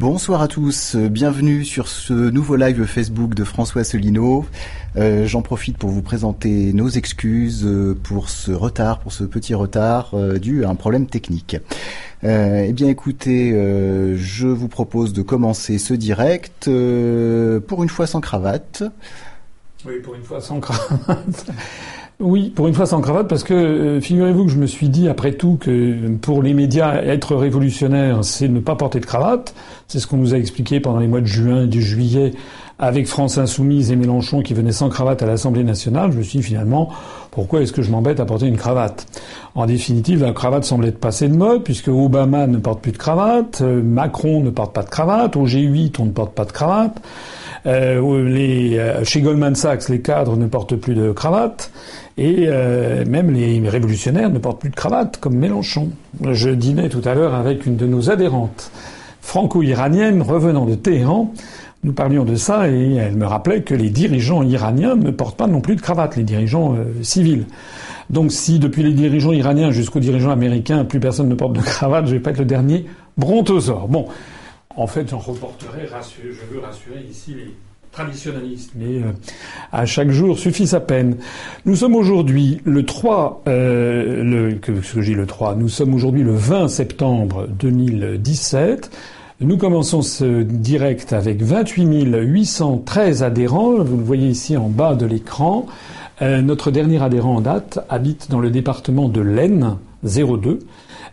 Bonsoir à tous, bienvenue sur ce nouveau live Facebook de François Asselineau. Euh, j'en profite pour vous présenter nos excuses euh, pour ce retard, pour ce petit retard euh, dû à un problème technique. eh bien écoutez, je vous propose de commencer ce direct pour une fois sans cravate. Oui, pour une fois sans cravate. Oui, pour une fois sans cravate, parce que euh, figurez-vous que je me suis dit, après tout, que pour les médias, être révolutionnaire, c'est ne pas porter de cravate. C'est ce qu'on nous a expliqué pendant les mois de juin et de juillet avec France Insoumise et Mélenchon qui venaient sans cravate à l'Assemblée nationale. Je me suis dit, finalement, pourquoi est-ce que je m'embête à porter une cravate? En définitive, la cravate semble être passée de mode, puisque Obama ne porte plus de cravate, euh, Macron ne porte pas de cravate, au G8, on ne porte pas de cravate. Euh, les, chez Goldman Sachs, les cadres ne portent plus de cravate. Et euh, même les révolutionnaires ne portent plus de cravate, comme Mélenchon. Je dînais tout à l'heure avec une de nos adhérentes franco-iraniennes revenant de Téhéran. Nous parlions de ça et elle me rappelait que les dirigeants iraniens ne portent pas non plus de cravate, les dirigeants euh, civils. Donc si depuis les dirigeants iraniens jusqu'aux dirigeants américains, plus personne ne porte de cravate, je vais pas être le dernier brontosaure. Bon, en fait, j'en reporterai, je veux rassurer ici les traditionnaliste, mais euh, à chaque jour suffit sa peine. Nous sommes aujourd'hui le 3, euh, que, que le 3, nous sommes aujourd'hui le 20 septembre 2017. Nous commençons ce direct avec 28 813 adhérents. Vous le voyez ici en bas de l'écran. Euh, notre dernier adhérent en date habite dans le département de l'Aisne, 02.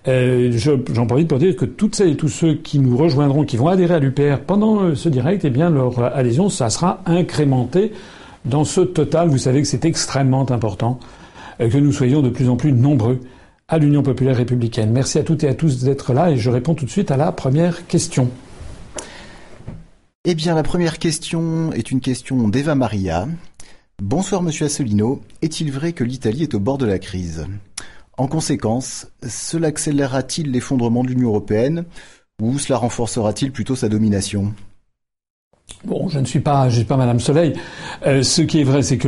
Euh, J'en profite pour dire que toutes celles et tous ceux qui nous rejoindront, qui vont adhérer à l'UPR pendant euh, ce direct, eh bien leur adhésion, ça sera incrémenté dans ce total. Vous savez que c'est extrêmement important euh, que nous soyons de plus en plus nombreux à l'Union populaire républicaine. Merci à toutes et à tous d'être là et je réponds tout de suite à la première question. Eh bien, la première question est une question d'Eva Maria. Bonsoir, monsieur Asselineau. Est-il vrai que l'Italie est au bord de la crise? En conséquence, cela accélérera-t-il l'effondrement de l'Union européenne ou cela renforcera-t-il plutôt sa domination? Bon, je ne suis pas, je suis pas Madame Soleil. Euh, ce qui est vrai, c'est que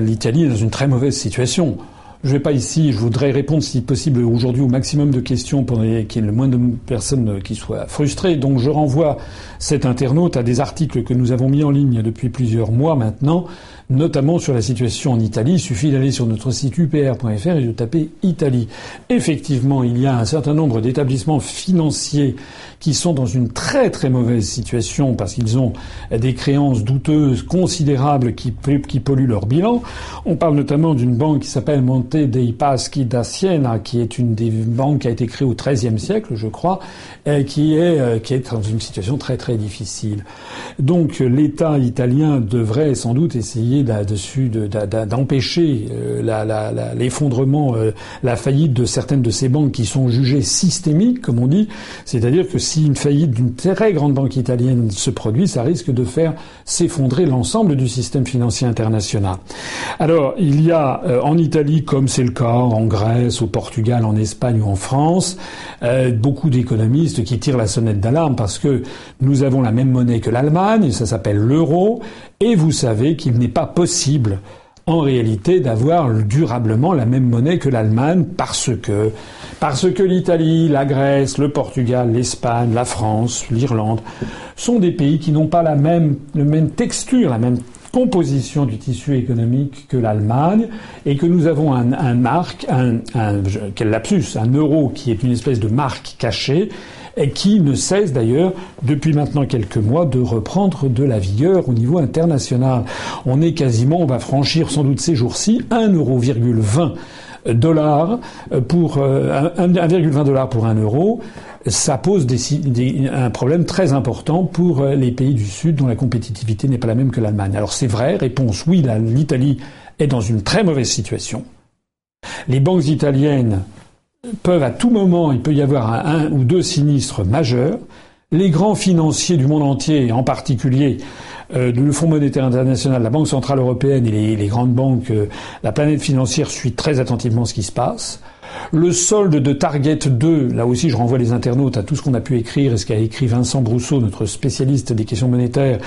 l'Italie est dans une très mauvaise situation. Je ne vais pas ici, je voudrais répondre si possible aujourd'hui au maximum de questions pour qu'il y ait le moins de personnes qui soient frustrées. Donc je renvoie cet internaute à des articles que nous avons mis en ligne depuis plusieurs mois maintenant notamment sur la situation en Italie. Il suffit d'aller sur notre site upr.fr et de taper Italie. Effectivement, il y a un certain nombre d'établissements financiers qui sont dans une très très mauvaise situation parce qu'ils ont des créances douteuses considérables qui, qui polluent leur bilan. On parle notamment d'une banque qui s'appelle Monte dei Paschi da Siena, qui est une des banques qui a été créée au XIIIe siècle, je crois, et qui est, euh, qui est dans une situation très très difficile. Donc l'État italien devrait sans doute essayer d'empêcher euh, l'effondrement, euh, la faillite de certaines de ces banques qui sont jugées systémiques, comme on dit. C'est-à-dire que si une faillite d'une très grande banque italienne se produit, ça risque de faire s'effondrer l'ensemble du système financier international. Alors, il y a euh, en Italie, comme c'est le cas en Grèce, au Portugal, en Espagne ou en France, euh, beaucoup d'économistes qui tirent la sonnette d'alarme parce que nous avons la même monnaie que l'Allemagne, ça s'appelle l'euro, et vous savez qu'il n'est pas possible en réalité d'avoir durablement la même monnaie que l'Allemagne parce que parce que l'Italie, la Grèce, le Portugal, l'Espagne, la France, l'Irlande sont des pays qui n'ont pas la même, la même texture, la même composition du tissu économique que l'Allemagne et que nous avons un, un marque, un, un, quel lapsus, un euro qui est une espèce de marque cachée et qui ne cesse d'ailleurs depuis maintenant quelques mois de reprendre de la vigueur au niveau international. On est quasiment, on va franchir sans doute ces jours-ci 1,20 dollars pour 1,20 euh, dollars pour un euro ça pose un problème très important pour euh, les pays du Sud dont la compétitivité n'est pas la même que l'Allemagne. Alors c'est vrai, réponse oui, l'Italie est dans une très mauvaise situation. Les banques italiennes peuvent à tout moment, il peut y avoir un, ou deux sinistres majeurs. Les grands financiers du monde entier, en particulier euh, le Fonds monétaire international, la Banque centrale européenne et les, grandes banques, euh, la planète financière suit très attentivement ce qui se passe. Le solde de Target 2, là aussi je renvoie les internautes à tout ce qu'on a pu écrire et ce qu'a écrit Vincent Brousseau, notre spécialiste des questions monétaires.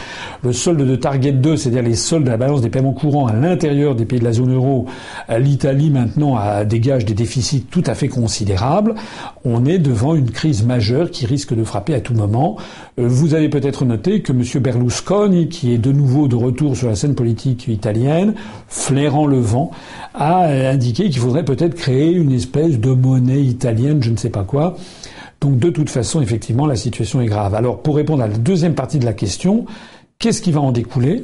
Le solde de Target 2, c'est-à-dire les soldes à la balance des paiements courants à l'intérieur des pays de la zone euro. L'Italie maintenant dégage des déficits tout à fait considérables. On est devant une crise majeure qui risque de frapper à tout moment. Euh, vous avez peut-être noté que M. Berlusconi, qui est de nouveau de retour sur la scène politique italienne, flairant le vent, a indiqué qu'il faudrait peut-être créer une espèce de monnaie italienne, je ne sais pas quoi. Donc de toute façon, effectivement, la situation est grave. Alors pour répondre à la deuxième partie de la question, qu'est-ce qui va en découler?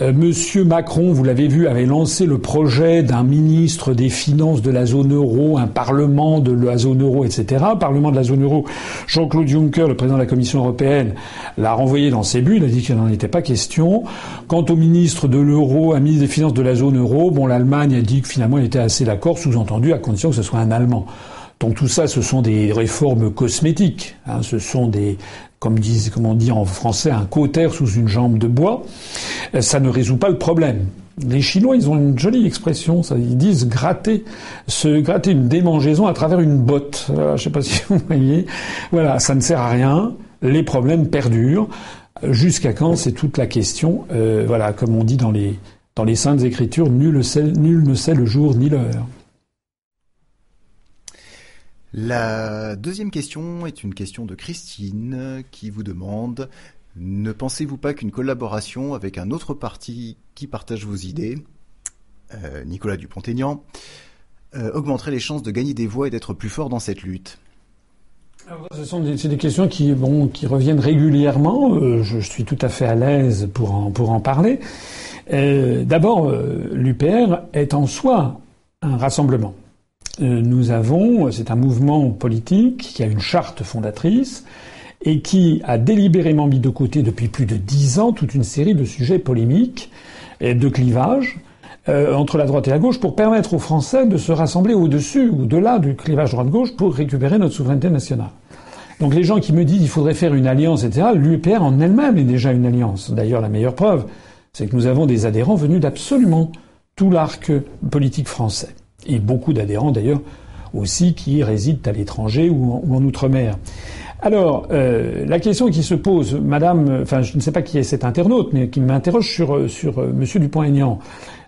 Monsieur Macron, vous l'avez vu, avait lancé le projet d'un ministre des Finances de la zone euro, un parlement de la zone euro, etc. Parlement de la zone euro, Jean-Claude Juncker, le président de la Commission européenne, l'a renvoyé dans ses buts. Il a dit qu'il n'en était pas question. Quant au ministre de l'euro, un ministre des Finances de la zone euro, bon, l'Allemagne a dit que finalement il était assez d'accord, sous-entendu, à condition que ce soit un Allemand. Donc tout ça, ce sont des réformes cosmétiques. Hein, ce sont des, comme, disent, comme on dit en français, un cautère sous une jambe de bois. Euh, ça ne résout pas le problème. Les Chinois, ils ont une jolie expression, ils disent gratter, se gratter une démangeaison à travers une botte. Je ne sais pas si vous voyez. Voilà, ça ne sert à rien. Les problèmes perdurent. Jusqu'à quand C'est toute la question. Euh, voilà, comme on dit dans les saintes écritures, nul ne sait le jour ni l'heure. La deuxième question est une question de Christine qui vous demande Ne pensez-vous pas qu'une collaboration avec un autre parti qui partage vos idées, euh, Nicolas Dupont-Aignan, euh, augmenterait les chances de gagner des voix et d'être plus fort dans cette lutte? Ce sont des, questions qui, reviennent régulièrement. Euh, je, suis tout à fait à l'aise pour en parler. D'abord, l'UPR est en soi un rassemblement. Euh, nous avons, c'est un mouvement politique qui a une charte fondatrice et qui a délibérément mis de côté depuis plus de dix ans toute une série de sujets polémiques et de clivages euh, entre la droite et la gauche pour permettre aux Français de se rassembler au-dessus, au-delà du clivage droite-gauche pour récupérer notre souveraineté nationale. Donc les gens qui me disent qu'il faudrait faire une alliance, etc., l'UPR en elle-même est déjà une alliance. D'ailleurs, la meilleure preuve, c'est que nous avons des adhérents venus d'absolument tout l'arc politique français et beaucoup d'adhérents d'ailleurs aussi qui résident à l'étranger ou en, outre-mer. Alors, euh, la question qui se pose, Madame, enfin, je ne sais pas qui est cet internaute, mais qui m'interroge sur euh, Monsieur Dupont-Aignan.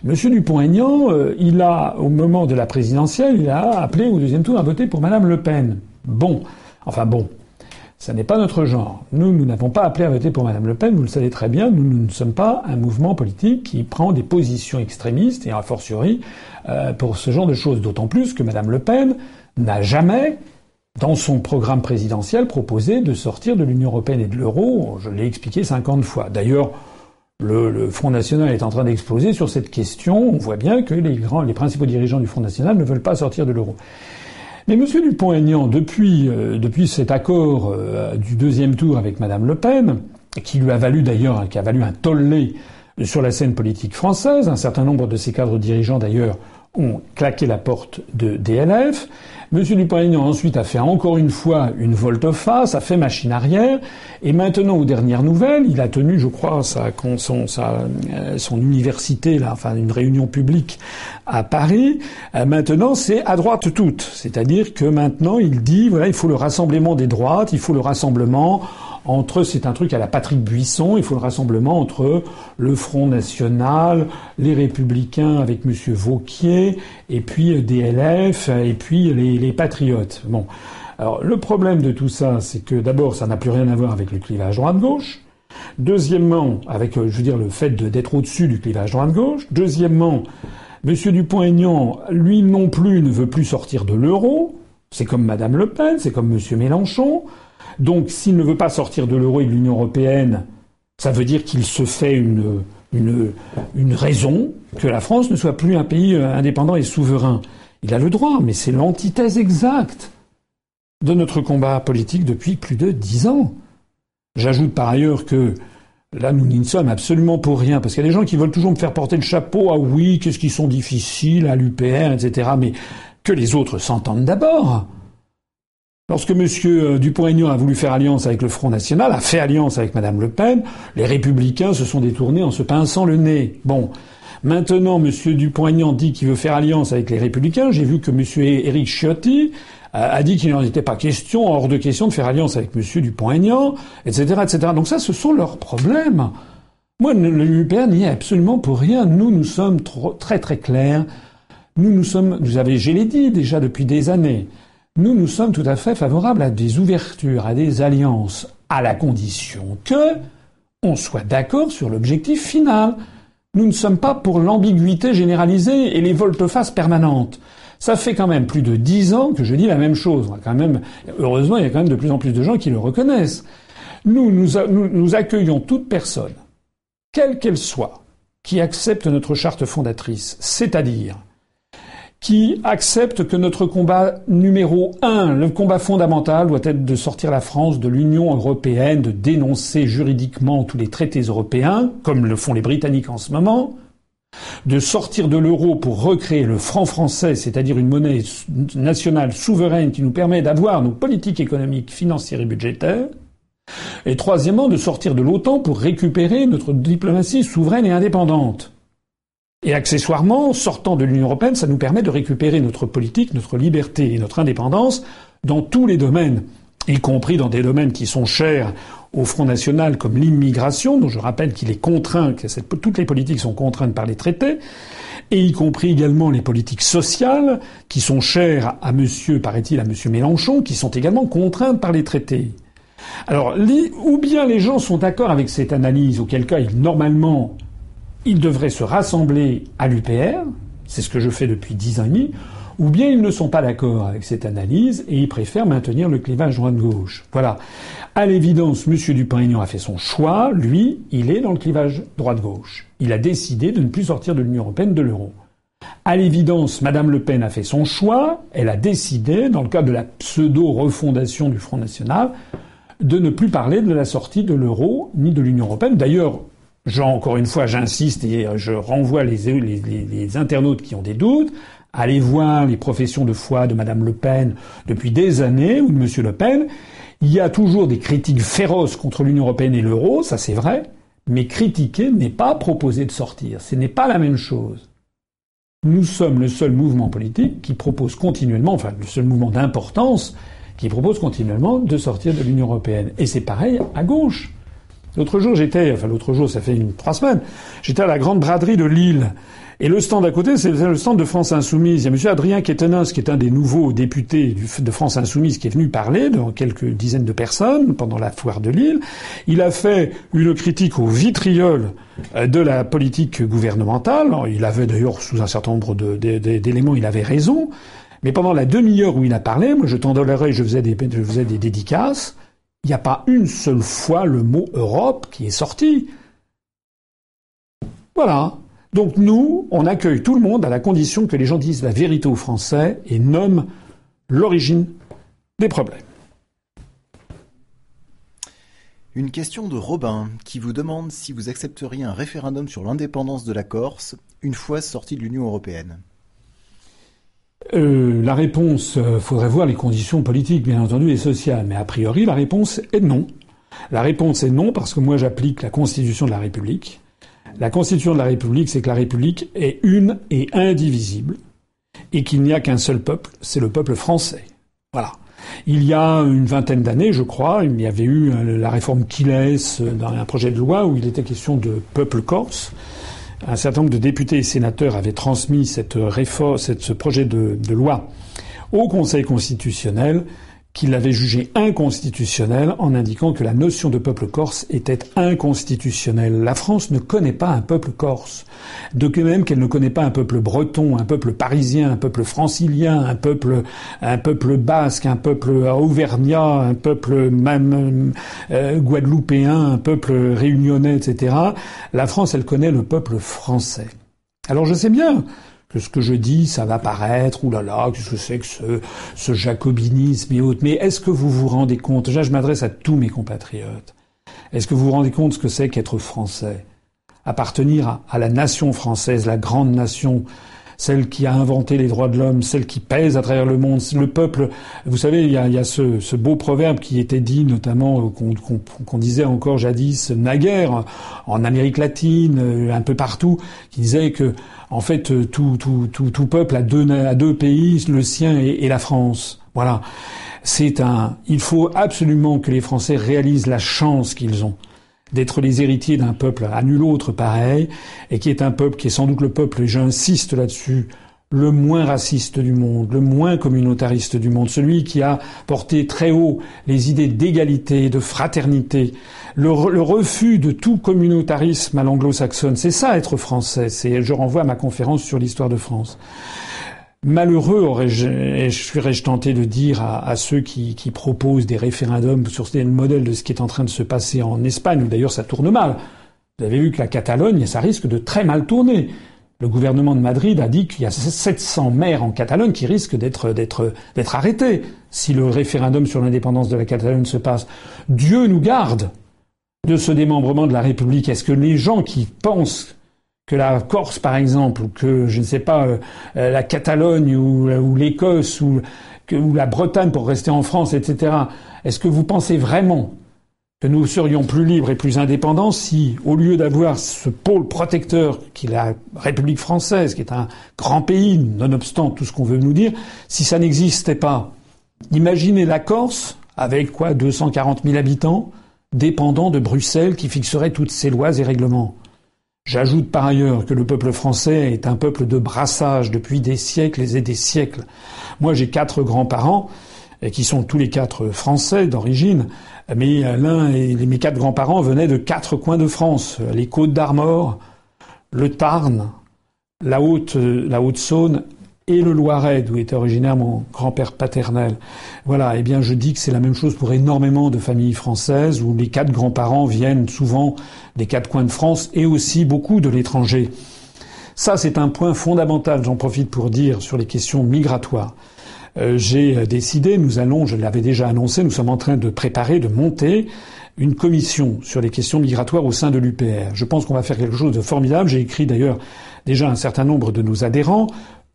Monsieur Dupont-Aignan, euh, il a, au moment de la présidentielle, il a appelé au deuxième tour à voter pour Madame Le Pen. Bon, enfin bon, ça n'est pas notre genre. Nous, nous n'avons pas appelé à voter pour Madame Le Pen, vous le savez très bien, nous, ne sommes pas un mouvement politique qui prend des positions extrémistes, et a fortiori euh, pour ce genre de choses. D'autant plus que Madame Le Pen n'a jamais, dans son programme présidentiel, proposé de sortir de l'Union européenne et de l'euro. Je l'ai expliqué 50 fois. D'ailleurs, le, Front National est en train d'exploser sur cette question. On voit bien que les principaux dirigeants du Front National ne veulent pas sortir de l'euro. Mais M. Dupont-Aignan, depuis, euh, depuis cet accord euh, du deuxième tour avec Mme Le Pen, qui lui a valu d'ailleurs, qui a valu un tollé sur la scène politique française, un certain nombre de ses cadres dirigeants d'ailleurs ont claqué la porte de DLF. M. Dupont-Aignan ensuite a fait encore une fois une volte-face, a fait machine arrière, et maintenant, aux dernières nouvelles, il a tenu, je crois, sa, son, sa, euh, son université, là, enfin une réunion publique à Paris. Euh, maintenant, c'est à droite toute, c'est-à-dire que maintenant, il dit, voilà, il faut le rassemblement des droites, il faut le rassemblement entre, c'est un truc à la Patrick Buisson, il faut le rassemblement entre le Front National, les Républicains avec M. Vauquier, et puis DLF, et puis les, les Patriotes. Bon. Alors, le problème de tout ça, c'est que d'abord, ça n'a plus rien à voir avec le clivage droite-gauche. Deuxièmement, avec, euh, je veux dire, le fait d'être au-dessus du clivage droite-gauche. Deuxièmement, M. Dupont-Aignan, lui non plus, ne veut plus sortir de l'euro. C'est comme Mme Le Pen, c'est comme M. Mélenchon. Donc s'il ne veut pas sortir de l'euro et de l'Union européenne, ça veut dire qu'il se fait une, raison que la France ne soit plus un pays euh, indépendant et souverain. Il a le droit, mais c'est l'antithèse exacte de notre combat politique depuis plus de dix ans. J'ajoute par ailleurs que là, nous n'y sommes absolument pour rien, parce qu'il y a des gens qui veulent toujours me faire porter le chapeau. Ah oui, qu'est-ce qu'ils sont difficiles à l'UPR, etc. Mais que les autres s'entendent d'abord. Lorsque M. Euh, Dupont-Aignan a voulu faire alliance avec le Front National, a fait alliance avec Mme Le Pen, les Républicains se sont détournés en se pinçant le nez. Bon. Maintenant, M. Dupont-Aignan dit qu'il veut faire alliance avec les Républicains. J'ai vu que M. Éric Ciotti a dit qu'il n'en était pas question, hors de question de faire alliance avec M. Dupont-Aignan, etc., etc. Donc ça, ce sont leurs problèmes. Moi, l'UPR n'y est absolument pour rien. Nous, nous sommes très très clairs. Nous, nous sommes, vous avez, je l'ai dit déjà depuis des années, nous, nous sommes tout à fait favorables à des ouvertures, à des alliances, à la condition que on soit d'accord sur l'objectif final. Nous ne sommes pas pour l'ambiguïté généralisée et les volte-face permanentes. Ça fait quand même plus de dix ans que je dis la même chose. Heureusement, il y a quand même de plus en plus de gens qui le reconnaissent. Nous, nous, nous accueillons toute personne, quelle qu'elle soit, qui accepte notre charte fondatrice, c'est-à-dire qui accepte que notre combat numéro un, le combat fondamental, doit être de sortir la France de l'Union européenne, de dénoncer juridiquement tous les traités européens, comme le font les Britanniques en ce moment, de sortir de l'euro pour recréer le franc français, c'est-à-dire une monnaie nationale souveraine qui nous permet d'avoir nos politiques économiques, financières et budgétaires, et troisièmement, de sortir de l'OTAN pour récupérer notre diplomatie souveraine et indépendante. Et accessoirement, sortant de l'Union européenne, ça nous permet de récupérer notre politique, notre liberté et notre indépendance dans tous les domaines, y compris dans des domaines qui sont chers au Front National comme l'immigration, dont je rappelle qu'il est contraint, que toutes les politiques sont contraintes par les traités, et y compris également les politiques sociales, qui sont chères à monsieur, paraît-il, à monsieur Mélenchon, qui sont également contraintes par les traités. Alors, ou bien les gens sont d'accord avec cette analyse, auquel cas, ils, normalement, ils devraient se rassembler à l'UPR, c'est ce que je fais depuis dix ans et demi, ou bien ils ne sont pas d'accord avec cette analyse et ils préfèrent maintenir le clivage droite-gauche. Voilà. À l'évidence, M. Dupin-Aignan a fait son choix. Lui, il est dans le clivage droite-gauche. Il a décidé de ne plus sortir de l'Union européenne, de l'euro. À l'évidence, Mme Le Pen a fait son choix. Elle a décidé, dans le cadre de la pseudo-refondation du Front National, de ne plus parler de la sortie de l'euro ni de l'Union européenne. D'ailleurs, encore une fois, j'insiste et je renvoie les, les, internautes qui ont des doutes. Allez voir les professions de foi de Madame Le Pen depuis des années ou de Monsieur Le Pen. Il y a toujours des critiques féroces contre l'Union européenne et l'euro, ça c'est vrai. Mais critiquer n'est pas proposer de sortir. Ce n'est pas la même chose. Nous sommes le seul mouvement politique qui propose continuellement, enfin le seul mouvement d'importance qui propose continuellement de sortir de l'Union européenne. Et c'est pareil à gauche. L'autre jour, j'étais, enfin l'autre jour, ça fait une, trois semaines, j'étais à la grande braderie de Lille. Et le stand à côté, c'est le stand de France Insoumise. Il y a M. Adrien Quétenas, qui est un des nouveaux députés de France Insoumise, qui est venu parler devant quelques dizaines de personnes pendant la foire de Lille. Il a fait une critique au vitriol euh, de la politique gouvernementale. Il avait d'ailleurs, sous un certain nombre d'éléments, il avait raison. Mais pendant la demi-heure où il a parlé, moi je l'oreille, je faisais des, je faisais des dédicaces. Il n'y a pas une seule fois le mot Europe qui est sorti. Voilà. Donc nous, on accueille tout le monde à la condition que les gens disent la vérité aux Français et nomment l'origine des problèmes. Une question de Robin qui vous demande si vous accepteriez un référendum sur l'indépendance de la Corse une fois sorti de l'Union européenne. Euh, la réponse, euh, faudrait voir les conditions politiques, bien entendu, et sociales. Mais a priori, la réponse est non. La réponse est non parce que moi j'applique la Constitution de la République. La Constitution de la République, c'est que la République est une et indivisible, et qu'il n'y a qu'un seul peuple, c'est le peuple français. Voilà. Il y a une vingtaine d'années, je crois, il y avait eu euh, la réforme Kiles dans un projet de loi où il était question de peuple corse un certain nombre de députés et sénateurs avaient transmis cette réforme, ce projet de, de loi au Conseil constitutionnel qu'il avait jugé inconstitutionnel en indiquant que la notion de peuple corse était inconstitutionnelle. La France ne connaît pas un peuple corse, de même qu'elle ne connaît pas un peuple breton, un peuple parisien, un peuple francilien, un peuple, un peuple basque, un peuple auvergnat, un peuple même euh, guadeloupéen, un peuple réunionnais, etc. La France, elle connaît le peuple français. Alors je sais bien que ce que je dis, ça va paraître, oulala, qu'est-ce que c'est que ce, jacobinisme et autres. Mais est-ce que vous vous rendez compte, déjà je m'adresse à tous mes compatriotes, est-ce que vous vous rendez compte ce que c'est qu'être français? Appartenir à, la nation française, la grande nation, celle qui a inventé les droits de l'homme, celle qui pèse à travers le monde, le peuple. Vous savez, il y a, ce, beau proverbe qui était dit notamment, euh, qu'on disait encore jadis, naguère, en Amérique latine, euh, un peu partout, qui disait que, en fait, euh, tout, tout, tout, tout peuple a deux, a deux pays, le sien et, et la France. Voilà. C'est un, il faut absolument que les Français réalisent la chance qu'ils ont d'être les héritiers d'un peuple à nul autre pareil, et qui est un peuple qui est sans doute le peuple, et j'insiste là-dessus, le moins raciste du monde, le moins communautariste du monde, celui qui a porté très haut les idées d'égalité, de fraternité, le, refus de tout communautarisme à l'anglo-saxonne. C'est ça être français. C'est, je renvoie à ma conférence sur l'histoire de France. Malheureux, aurais-je, serais-je tenté de dire à, ceux qui, proposent des référendums sur le modèle de ce qui est en train de se passer en Espagne, où d'ailleurs ça tourne mal. Vous avez vu que la Catalogne, ça risque de très mal tourner. Le gouvernement de Madrid a dit qu'il y a 700 maires en Catalogne qui risquent d'être, d'être, d'être arrêtés si le référendum sur l'indépendance de la Catalogne se passe. Dieu nous garde de ce démembrement de la République. Est-ce que les gens qui pensent que la Corse, par exemple, ou que, je ne sais pas, euh, euh, la Catalogne ou, ou l'Écosse ou, ou la Bretagne pour rester en France, etc. Est-ce que vous pensez vraiment que nous serions plus libres et plus indépendants si, au lieu d'avoir ce pôle protecteur qui est la République française, qui est un grand pays, nonobstant tout ce qu'on veut nous dire, si ça n'existait pas? Imaginez la Corse, avec quoi 240 000 habitants, dépendant de Bruxelles qui fixerait toutes ses lois et règlements. J'ajoute par ailleurs que le peuple français est un peuple de brassage depuis des siècles et des siècles. Moi, j'ai quatre grands-parents qui sont tous les quatre français d'origine, mais l'un et mes quatre grands-parents venaient de quatre coins de France les Côtes d'Armor, le Tarn, la Haute, la Haute-Saône et le Loiret, d'où était originaire mon grand-père paternel. Voilà, eh bien je dis que c'est la même chose pour énormément de familles françaises où les quatre grands-parents viennent souvent des quatre coins de France et aussi beaucoup de l'étranger. Ça, c'est un point fondamental, j'en profite pour dire, sur les questions migratoires. Euh, j'ai décidé, nous allons, je l'avais déjà annoncé, nous sommes en train de préparer, de monter une commission sur les questions migratoires au sein de l'UPR. Je pense qu'on va faire quelque chose de formidable. J'ai écrit d'ailleurs déjà un certain nombre de nos adhérents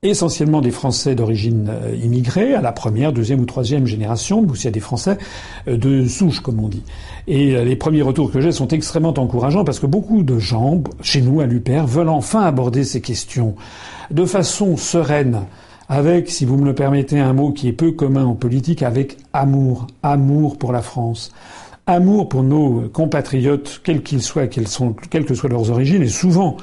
essentiellement des Français d'origine euh, immigrée, à la première, deuxième ou troisième génération, mais aussi à des Français euh, de souche, comme on dit. Et euh, les premiers retours que j'ai sont extrêmement encourageants parce que beaucoup de gens, chez nous, à l'UPR, veulent enfin aborder ces questions de façon sereine, avec, si vous me le permettez, un mot qui est peu commun en politique, avec amour, amour pour la France amour pour nos compatriotes, quels qu'ils soient, quelles, sont, quelles que soient leurs origines, et souvent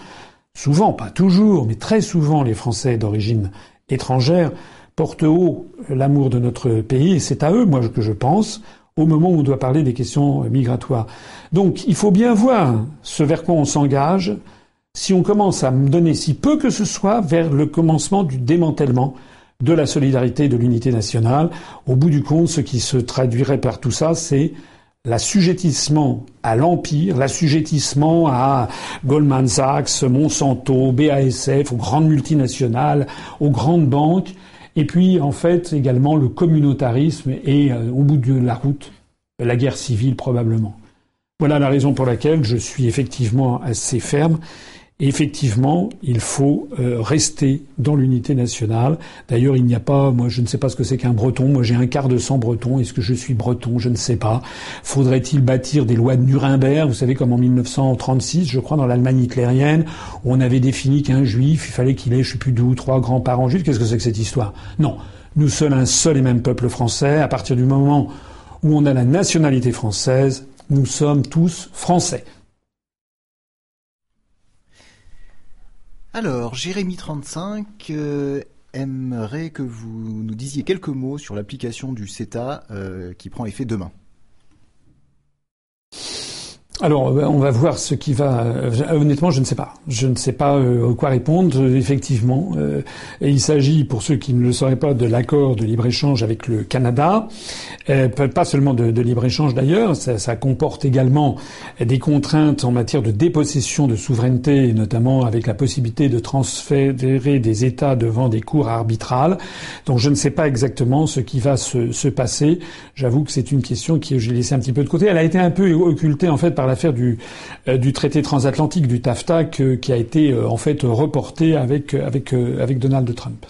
souvent, pas toujours, mais très souvent, les Français d'origine étrangère portent haut l'amour de notre pays, et c'est à eux, moi, que je pense, au moment où on doit parler des questions migratoires. Donc, il faut bien voir ce vers quoi on s'engage, si on commence à me donner si peu que ce soit vers le commencement du démantèlement de la solidarité et de l'unité nationale. Au bout du compte, ce qui se traduirait par tout ça, c'est l'assujettissement à l'empire, l'assujettissement à Goldman Sachs, Monsanto, BASF, aux grandes multinationales, aux grandes banques, et puis en fait également le communautarisme et euh, au bout de la route, la guerre civile probablement. Voilà la raison pour laquelle je suis effectivement assez ferme effectivement, il faut euh, rester dans l'unité nationale. D'ailleurs, il n'y a pas, moi je ne sais pas ce que c'est qu'un breton, moi j'ai un quart de sang breton, est-ce que je suis breton? Je ne sais pas. Faudrait-il bâtir des lois de Nuremberg, vous savez comme en 1936, je crois, dans l'Allemagne hitlérienne, où on avait défini qu'un juif, il fallait qu'il ait, je sais plus deux ou trois grands-parents juifs, qu'est-ce que c'est que cette histoire? Non, nous sommes un seul et même peuple français, à partir du moment où on a la nationalité française, nous sommes tous français. Alors, Jérémy35 euh, aimerait que vous nous disiez quelques mots sur l'application du CETA euh, qui prend effet demain. Alors, euh, on va voir ce qui va. Euh, honnêtement, je ne sais pas. Je ne sais pas euh, quoi répondre. Effectivement, et il s'agit, pour ceux qui ne le sauraient pas, de l'accord de libre échange avec le Canada. pas seulement de, libre échange d'ailleurs. Ça, comporte également des contraintes en matière de dépossession de souveraineté, notamment avec la possibilité de transférer des États devant des cours arbitrales. Donc, je ne sais pas exactement ce qui va se passer. J'avoue que c'est une question que j'ai laissée un petit peu de côté. Elle a été un peu occultée en fait par l'affaire du, du traité transatlantique du TAFTA qui a été en fait reporté avec avec Donald Trump.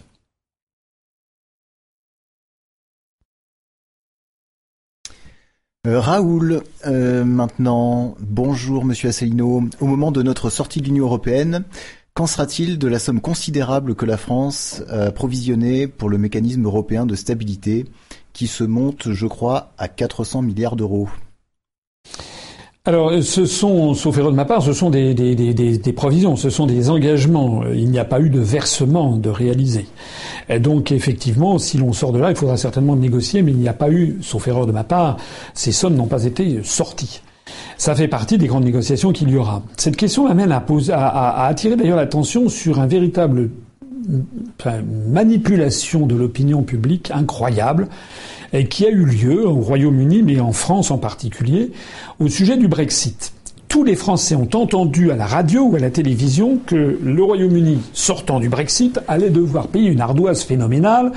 Euh, Raoul, euh, maintenant, bonjour Monsieur Asselineau. Au moment de notre sortie de l'Union européenne, qu'en sera-t-il de la somme considérable que la France a provisionnée pour le mécanisme européen de stabilité, qui se monte, je crois, à 400 milliards d'euros? Alors, ce sont, sauf erreur de ma part, ce sont des, provisions, ce sont des engagements. Il n'y a pas eu de versement de réaliser. Donc, effectivement, si l'on sort de là, il faudra certainement négocier, mais il n'y a pas eu, sauf erreur de ma part, ces sommes n'ont pas été sorties. Ça fait partie des grandes négociations qu'il y aura. Cette question m'amène à, attirer d'ailleurs l'attention sur un véritable manipulation de l'opinion publique incroyable qui a eu lieu au Royaume-Uni, mais en France en particulier, au sujet du Brexit. Tous les Français ont entendu à la radio ou à la télévision que le Royaume-Uni, sortant du Brexit, allait devoir payer une ardoise phénoménale.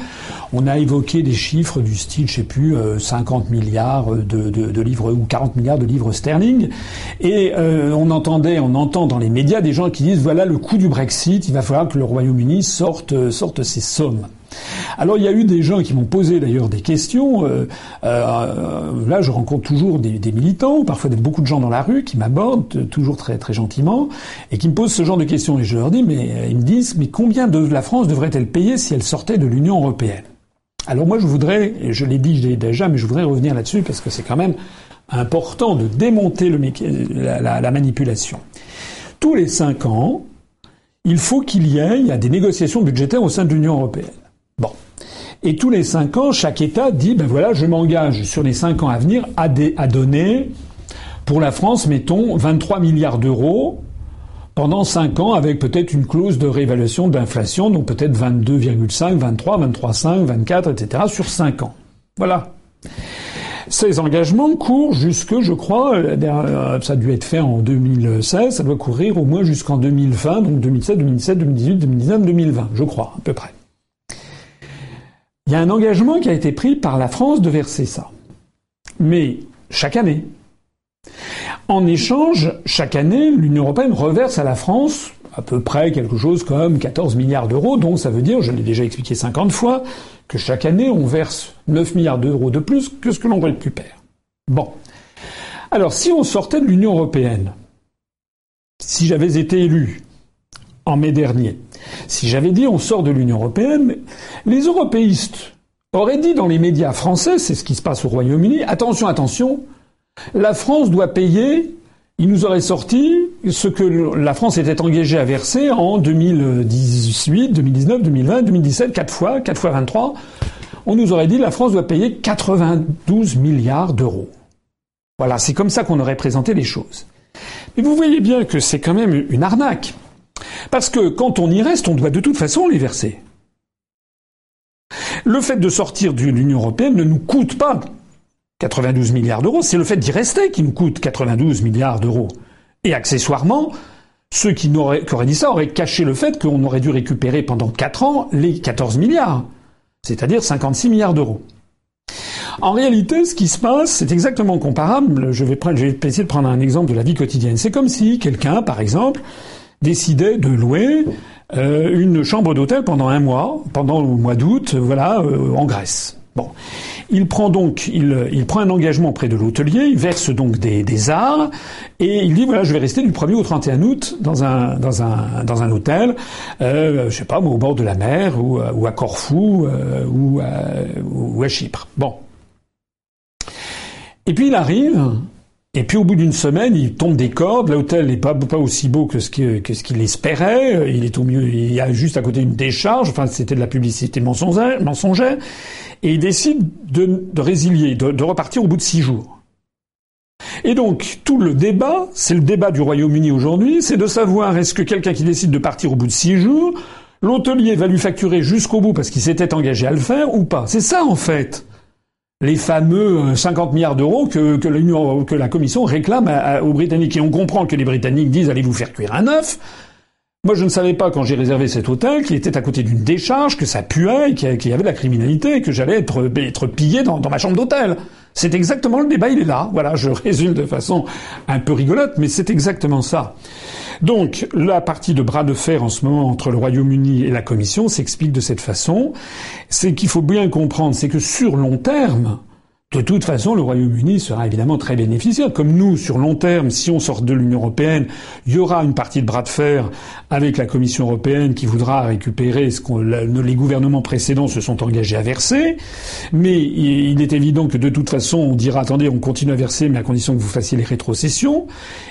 On a évoqué des chiffres du style, je sais plus, 50 euh, milliards de, de, livres ou 40 milliards de livres sterling. Et euh, on entendait, on entend dans les médias des gens qui disent voilà le coût du Brexit, il va falloir que le Royaume-Uni sorte, sorte ses sommes. Alors il y a eu des gens qui m'ont posé d'ailleurs des questions. Euh, euh, là, je rencontre toujours des, militants, parfois beaucoup de gens dans la rue qui m'abordent toujours très très gentiment et qui me posent ce genre de questions. Et je leur dis, mais euh, ils me disent, mais combien de la France devrait-elle payer si elle sortait de l'Union européenne? Alors moi, je voudrais, et je l'ai dit déjà, mais je voudrais revenir là-dessus parce que c'est quand même important de démonter la, la manipulation. Tous les cinq ans, il faut qu'il y ait des négociations budgétaires au sein de l'Union européenne. Bon. Et tous les cinq ans, chaque État dit, ben voilà, je m'engage sur les cinq ans à venir à, donner, pour la France, mettons, 23 milliards d'euros pendant cinq ans avec peut-être une clause de réévaluation d'inflation, donc peut-être 22,5, 23, 23,5, 24, etc. sur cinq ans. Voilà. Ces engagements courent jusque, je crois, euh, ça a dû être fait en 2016, ça doit courir au moins jusqu'en 2020, donc 2007, 2017, 2018, 2019, 2020, je crois, à peu près. Il y a un engagement qui a été pris par la France de verser ça. Mais chaque année. En échange, chaque année, l'Union européenne reverse à la France à peu près quelque chose comme 14 milliards d'euros, donc ça veut dire, je l'ai déjà expliqué 50 fois, que chaque année on verse 9 milliards d'euros de plus que ce que l'on récupère. Bon. Alors si on sortait de l'Union européenne, si j'avais été élu en mai dernier, si j'avais dit on sort de l'Union européenne, les européistes auraient dit dans les médias français, c'est ce qui se passe au Royaume-Uni, attention, attention, la France doit payer, il nous aurait sorti ce que la France était engagée à verser en 2018, 2019, 2020, 2017, quatre fois, quatre fois 23. On nous aurait dit la France doit payer 92 milliards d'euros. Voilà, c'est comme ça qu'on aurait présenté les choses. Mais vous voyez bien que c'est quand même une arnaque. Parce que quand on y reste, on doit de toute façon les verser. Le fait de sortir de l'Union européenne ne nous coûte pas 92 milliards d'euros, c'est le fait d'y rester qui nous coûte 92 milliards d'euros. Et accessoirement, ceux qui, auraient, qui auraient dit ça auraient caché le fait qu'on aurait dû récupérer pendant 4 ans les 14 milliards, c'est-à-dire 56 milliards d'euros. En réalité, ce qui se passe, c'est exactement comparable. Je vais essayer de prendre un exemple de la vie quotidienne. C'est comme si quelqu'un, par exemple, décidait de louer euh, une chambre d'hôtel pendant un mois, pendant le mois d'août, voilà, euh, en Grèce. Il prend donc, un engagement auprès de l'hôtelier, il verse donc des, arts et il dit voilà, je vais rester du 1er au 31 août dans un hôtel, euh, je sais pas, au bord de la mer ou, ou à Corfou euh, ou, ou à Chypre. Bon. Et puis il arrive et puis au bout d'une semaine, il tombe des cordes. L'hôtel n'est pas, pas aussi beau que ce qu'il espérait. Il est au mieux, il y a juste à côté une décharge. Enfin, c'était de la publicité mensongère. Et il décide de, résilier, de, repartir au bout de six jours. Et donc, tout le débat, c'est le débat du Royaume-Uni aujourd'hui, c'est de savoir est-ce que quelqu'un qui décide de partir au bout de six jours, l'hôtelier va lui facturer jusqu'au bout parce qu'il s'était engagé à le faire ou pas? C'est ça, en fait les fameux 50 euh, milliards d'euros que, que, que, la Commission réclame aux Britanniques. Et on comprend que les Britanniques disent allez vous faire cuire un œuf? Moi, je ne savais pas quand j'ai réservé cet hôtel qu'il était à côté d'une décharge, que ça puait, qu'il y avait de la criminalité, que j'allais être, être pillé dans, ma chambre d'hôtel. C'est exactement le débat, il est là. Voilà, je résume de façon un peu rigolote, mais c'est exactement ça. Donc, la partie de bras de fer en ce moment entre le Royaume-Uni et la Commission s'explique de cette façon. C'est qu'il faut bien comprendre, c'est que sur long terme, de toute façon, le Royaume-Uni sera évidemment très bénéficiaire. Comme nous, sur long terme, si on sort de l'Union européenne, il y aura une partie de bras de fer avec la Commission européenne qui voudra récupérer ce que les gouvernements précédents se sont engagés à verser. Mais il est évident que de toute façon, on dira attendez, on continue à verser, mais à condition que vous fassiez les rétrocessions.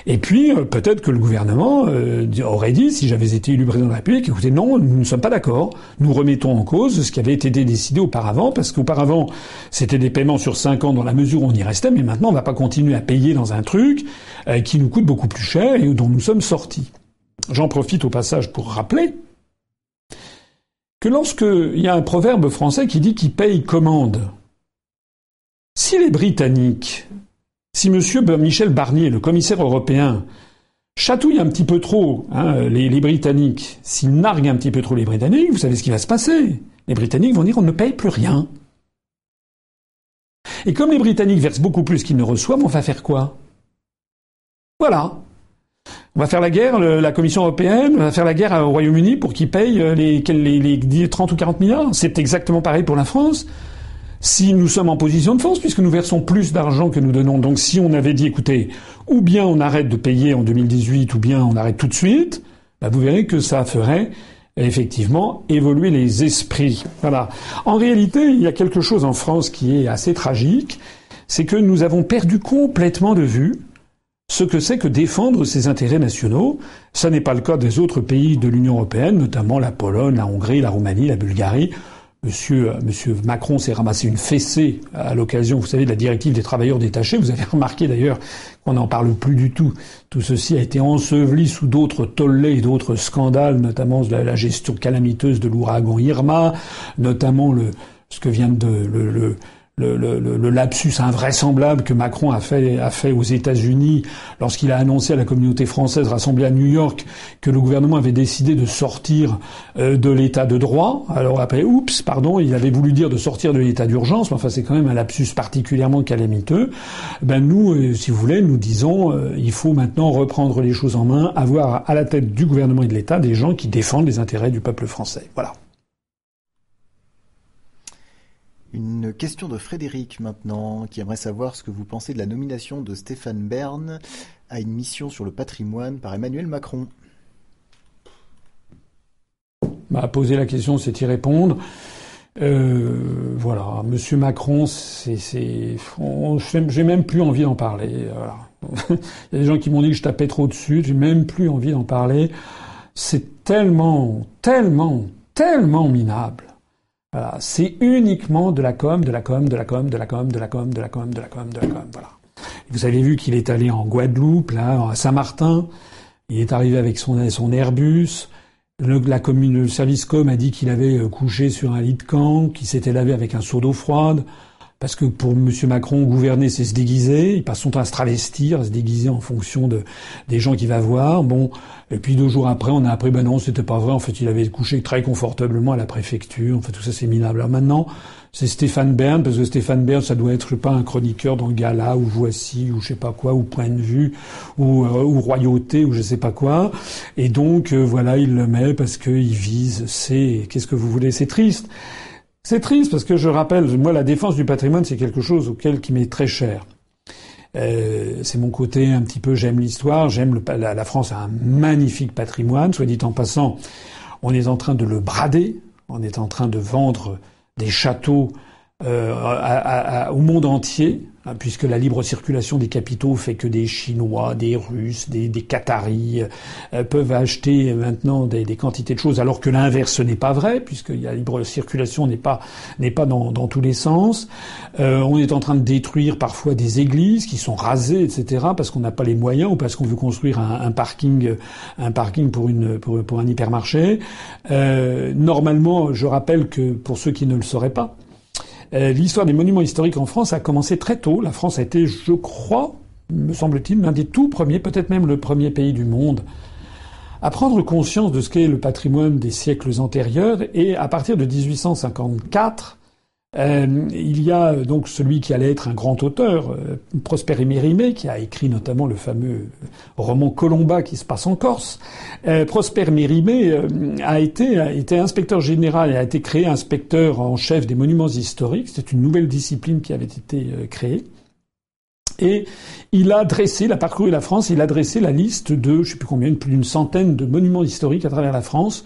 Et puis euh, peut-être que le gouvernement euh, aurait dit, si j'avais été élu président de la République, écoutez, non, nous ne sommes pas d'accord. Nous remettons en cause ce qui avait été décidé auparavant, parce qu'auparavant, c'était des paiements sur dans la mesure où on y restait, mais maintenant on ne va pas continuer à payer dans un truc euh, qui nous coûte beaucoup plus cher et dont nous sommes sortis. J'en profite au passage pour rappeler que lorsqu'il y a un proverbe français qui dit qui paye commande, si les Britanniques, si M. Michel Barnier, le commissaire européen, chatouille un petit peu trop hein, les, les, Britanniques, s'il nargue un petit peu trop les Britanniques, vous savez ce qui va se passer. Les Britanniques vont dire on ne paye plus rien. Et comme les Britanniques versent beaucoup plus qu'ils ne reçoivent, on va faire quoi? Voilà. On va faire la guerre, la Commission européenne, va faire la guerre au Royaume-Uni pour qu'il paye euh, les 30 ou 40 milliards. C'est exactement pareil pour la France. Si nous sommes en position de force, puisque nous versons plus d'argent que nous donnons, donc si on avait dit, écoutez, ou bien on arrête de payer en 2018, ou bien on arrête tout de suite, bah vous verrez que ça ferait effectivement évoluer les esprits. Voilà. En réalité, il y a quelque chose en France qui est assez tragique, c'est que nous avons perdu complètement de vue ce que c'est que défendre ses intérêts nationaux. Ça n'est pas le cas des autres pays de l'Union européenne, notamment la Pologne, la Hongrie, la Roumanie, la Bulgarie. Monsieur, euh, Monsieur Macron s'est ramassé une fessée à l'occasion, vous savez, de la directive des travailleurs détachés. Vous avez remarqué d'ailleurs qu'on n'en parle plus du tout. Tout ceci a été enseveli sous d'autres tollés et d'autres scandales, notamment la, gestion calamiteuse de l'ouragan Irma, notamment le, ce que vient de le le, le, lapsus invraisemblable que Macron a fait, a fait aux États-Unis lorsqu'il a annoncé à la communauté française rassemblée à New York que le gouvernement avait décidé de sortir euh, de l'état de droit. Alors après, oups, pardon, il avait voulu dire de sortir de l'état d'urgence, mais enfin c'est quand même un lapsus particulièrement calamiteux. Ben nous, euh, si vous voulez, nous disons euh, il faut maintenant reprendre les choses en main, avoir à la tête du gouvernement et de l'État des gens qui défendent les intérêts du peuple français. Voilà. Une question de Frédéric maintenant, qui aimerait savoir ce que vous pensez de la nomination de Stéphane Bern à une mission sur le patrimoine par Emmanuel Macron. Bah, poser la question, c'est y répondre. Euh, voilà, Monsieur Macron, c'est, j'ai même plus envie d'en parler. Il y a des gens qui m'ont dit que je tapais trop dessus. J'ai même plus envie d'en parler. C'est tellement, tellement, tellement minable. Voilà. C'est uniquement de la com, de la com, de la com, de la com, de la com, de la com, de la com, de la com. Voilà. Vous avez vu qu'il est allé en Guadeloupe, là, à Saint-Martin. Il est arrivé avec son, son Airbus. Le, service com a dit qu'il avait euh, couché sur un lit de camp, qu'il s'était lavé avec un seau d'eau froide. Parce que pour M. Macron, gouverner, c'est se déguiser. Il passe son temps à se travestir, à se déguiser en fonction de, des gens qu'il va voir. Bon, et puis deux jours après, on a appris, ben non, c'était pas vrai. En fait, il avait couché très confortablement à la préfecture. En fait, tout ça, c'est minable. Alors maintenant, c'est Stéphane Bern, parce que Stéphane Bern, ça doit être, je sais pas, un chroniqueur dans Gala, ou Voici, ou je sais pas quoi, ou Point de vue, ou, euh, Royauté, ou je sais pas quoi. Et donc, euh, voilà, il le met parce qu'il vise, c'est, qu'est-ce que vous voulez, c'est triste. C'est triste parce que je rappelle, moi, la défense du patrimoine, c'est quelque chose auquel qui m'est très cher. Euh, c'est mon côté un petit peu j'aime l'histoire, j'aime la, la, France a un magnifique patrimoine, soit dit en passant, on est en train de le brader, on est en train de vendre des châteaux euh, au monde entier, hein, puisque la libre circulation des capitaux fait que des Chinois, des Russes, des, des Qataris euh, peuvent acheter maintenant des, des, quantités de choses, alors que l'inverse n'est pas vrai, puisque la libre circulation n'est pas n'est pas dans, dans, tous les sens. Euh, on est en train de détruire parfois des églises qui sont rasées, etc., parce qu'on n'a pas les moyens ou parce qu'on veut construire un, un, parking un parking pour une pour, pour un hypermarché. Euh, normalement, je rappelle que pour ceux qui ne le sauraient pas. Euh, l'histoire des monuments historiques en France a commencé très tôt. La France a été, je crois, me semble-t-il, l'un des tout premiers, peut-être même le premier pays du monde, à prendre conscience de ce qu'est le patrimoine des siècles antérieurs. Et à partir de 1854, Euh, il y a euh, donc celui qui allait être un grand auteur, euh, Prosper Mérimée, qui a écrit notamment le fameux roman Colomba qui se passe en Corse. Euh, Prosper Mérimée a été, a été inspecteur général et a été créé inspecteur en chef des monuments historiques. C'est une nouvelle discipline qui avait été créée. Et il a dressé, il a parcouru la France, il a dressé la liste de, je sais plus combien, plus d'une centaine de monuments historiques à travers la France,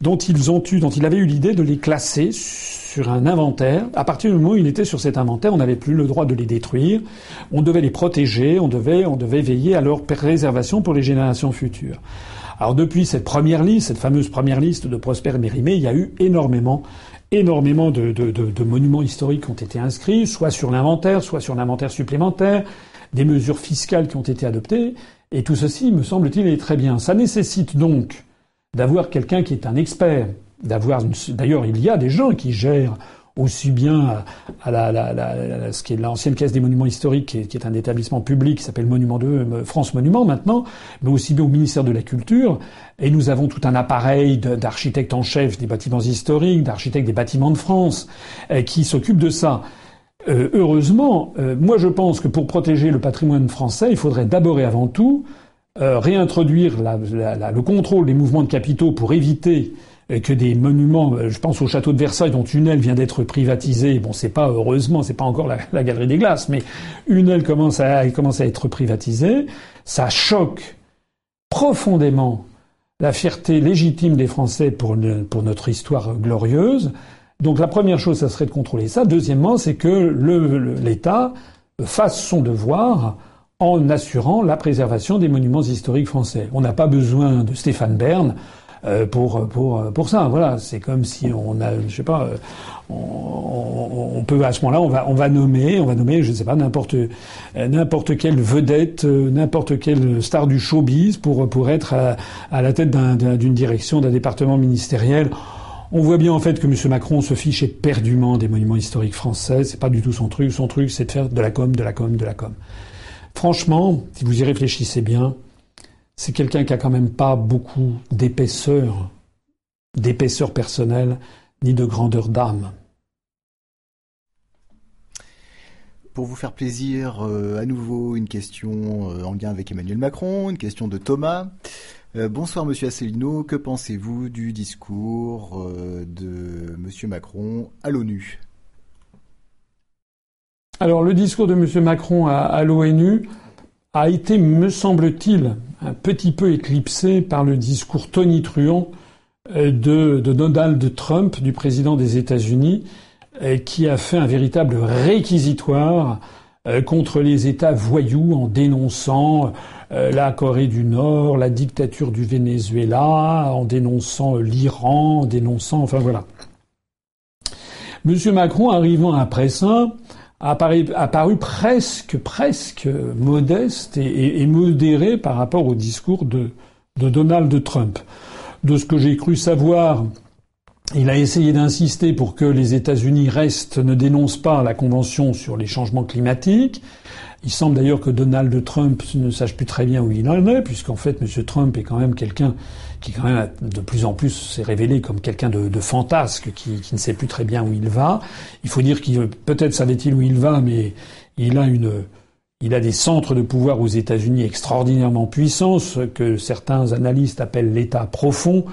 dont ils ont eu, dont il avait eu l'idée de les classer sur un inventaire. À partir du moment où il était sur cet inventaire, on n'avait plus le droit de les détruire. On devait les protéger, on devait, on devait veiller à leur préservation pour les générations futures. Alors depuis cette première liste, cette fameuse première liste de Prosper Mérimée, il y a eu énormément, énormément de, monuments historiques qui ont été inscrits, soit sur l'inventaire, soit sur l'inventaire supplémentaire, des mesures fiscales qui ont été adoptées, et tout ceci, me semble-t-il, est très bien. Ça nécessite donc d'avoir quelqu'un qui est un expert d'avoir D'ailleurs, il y a des gens qui gèrent aussi bien à la, la, la, ce qui est l'ancienne caisse des monuments historiques, qui est, qui est un établissement public qui s'appelle Monument 2, euh, France Monument maintenant, mais aussi bien au ministère de la Culture. Et nous avons tout un appareil d'architectes en chef des bâtiments historiques, d'architectes des bâtiments de France, euh, qui s'occupent de ça. Euh, heureusement, euh, moi je pense que pour protéger le patrimoine français, il faudrait d'abord et avant tout euh, réintroduire le contrôle des mouvements de capitaux pour éviter que des monuments, euh, je pense au château de Versailles dont une aile vient d'être privatisée. Bon, c'est pas heureusement, c'est pas encore la, galerie des glaces, mais une aile commence à, commence à être privatisée. Ça choque profondément la fierté légitime des Français pour, pour notre histoire glorieuse. Donc la première chose, ça serait de contrôler ça. Deuxièmement, c'est que l'État fasse son devoir en assurant la préservation des monuments historiques français. On n'a pas besoin de Stéphane Bern euh, pour pour pour ça. Voilà, c'est comme si on a, je sais pas, on, on peut à ce moment-là, on va on va nommer, on va nommer, je sais pas, n'importe n'importe quelle vedette, n'importe quelle star du showbiz pour pour être à, à la tête d'une direction d'un département ministériel. On voit bien en fait que M. Macron se fiche éperdument des monuments historiques français. C'est pas du tout son truc. Son truc, c'est de faire de la com, de la com, de la com. Franchement, si vous y réfléchissez bien, c'est quelqu'un qui a quand même pas beaucoup d'épaisseur, d'épaisseur personnelle, ni de grandeur d'âme. Pour vous faire plaisir, euh, à nouveau une question euh, en lien avec Emmanuel Macron, une question de Thomas. Euh, bonsoir Monsieur Asselineau, que pensez-vous du discours de Monsieur Macron à l'ONU? Alors le discours de Monsieur Macron à l'ONU a été, me semble-t-il, un petit peu éclipsé par le discours tonitruant euh, de, Donald Trump, du président des États-Unis, euh, qui a fait un véritable réquisitoire euh, contre les États voyous en dénonçant la Corée du Nord, la dictature du Venezuela, en dénonçant l'Iran, en dénonçant, enfin voilà. Monsieur Macron, arrivant après ça, a paru, presque, presque modeste et, modéré par rapport au discours de, de Donald Trump. De ce que j'ai cru savoir, il a essayé d'insister pour que les États-Unis restent, ne dénoncent pas la Convention sur les changements climatiques. Il semble d'ailleurs que Donald Trump ne sache plus très bien où il en est, puisqu'en fait, M. Trump est quand même quelqu'un qui, quand même, de plus en plus s'est révélé comme quelqu'un de, fantasque, qui, ne sait plus très bien où il va. Il faut dire qu'il peut-être savait-il où il va, mais il a une, il a des centres de pouvoir aux États-Unis extraordinairement puissants, ce que certains analystes appellent l'État profond,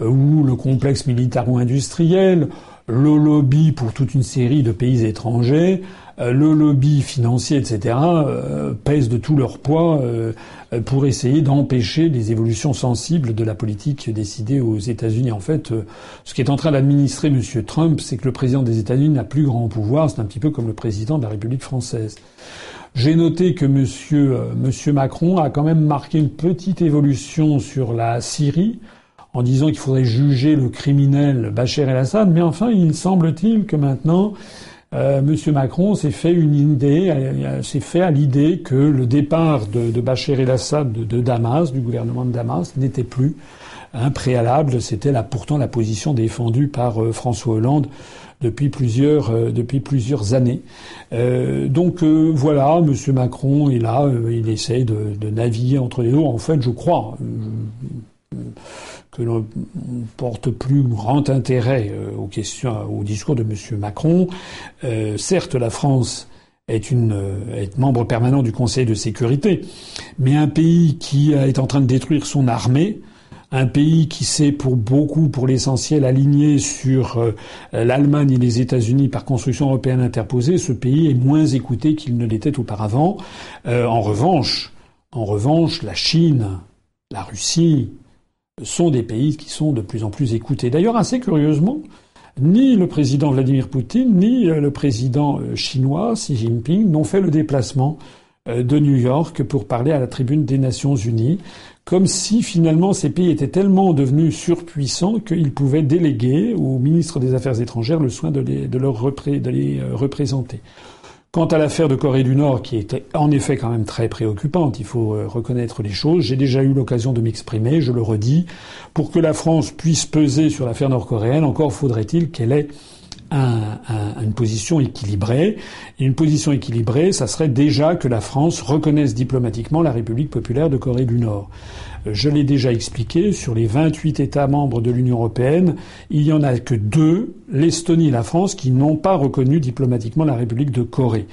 euh, ou le complexe militaro-industriel, le lobby pour toute une série de pays étrangers, le lobby financier, etc., euh, pèsent de tout leur poids euh, pour essayer d'empêcher les évolutions sensibles de la politique décidée aux États-Unis. En fait, ce qui est en train d'administrer M. Trump, c'est que le président des États-Unis n'a plus grand pouvoir. C'est un petit peu comme le président de la République française. J'ai noté que M. Monsieur Macron a quand même marqué une petite évolution sur la Syrie en disant qu'il faudrait juger le criminel Bachar el-Assad, mais enfin, il semble-t-il que maintenant, euh, Monsieur Macron s'est fait une idée, euh, s'est fait à l'idée que le départ de, de Bachar el-Assad de, Damas, du gouvernement de Damas, n'était plus un préalable. C'était là pourtant la position défendue par euh, François Hollande depuis plusieurs années. donc voilà, Monsieur Macron est là, il essaie de, de, naviguer entre les eaux. En fait, je crois que l'on porte plus grand intérêt aux questions, au discours de M. Macron. certes, la France est, une, est membre permanent du Conseil de sécurité, mais un pays qui est en train de détruire son armée, un pays qui s'est pour beaucoup, pour l'essentiel, aligné sur euh, l'Allemagne et les États-Unis par construction européenne interposée, ce pays est moins écouté qu'il ne l'était auparavant. Euh, en revanche, en revanche, la Chine, la Russie sont des pays qui sont de plus en plus écoutés. D'ailleurs, assez curieusement, ni le président Vladimir Poutine, ni euh, le président chinois Xi Jinping n'ont fait le déplacement de New York pour parler à la tribune des Nations Unies comme si finalement ces pays étaient tellement devenus surpuissants qu'ils pouvaient déléguer au ministre des Affaires étrangères le soin de les, de les euh, représenter. Quant à l'affaire de Corée du Nord, qui était en effet quand même très préoccupante, il faut euh, reconnaître les choses, j'ai déjà eu l'occasion de m'exprimer, je le redis, pour que la France puisse peser sur l'affaire nord-coréenne, encore faudrait-il qu'elle ait un, un, une position équilibrée. Et une position équilibrée, ça serait déjà que la France reconnaisse diplomatiquement la République populaire de Corée du Nord. Je l'ai déjà expliqué, sur les 28 États membres de l'Union européenne, il n'y en a que deux, l'Estonie et la France, qui n'ont pas reconnu diplomatiquement la République de Corée.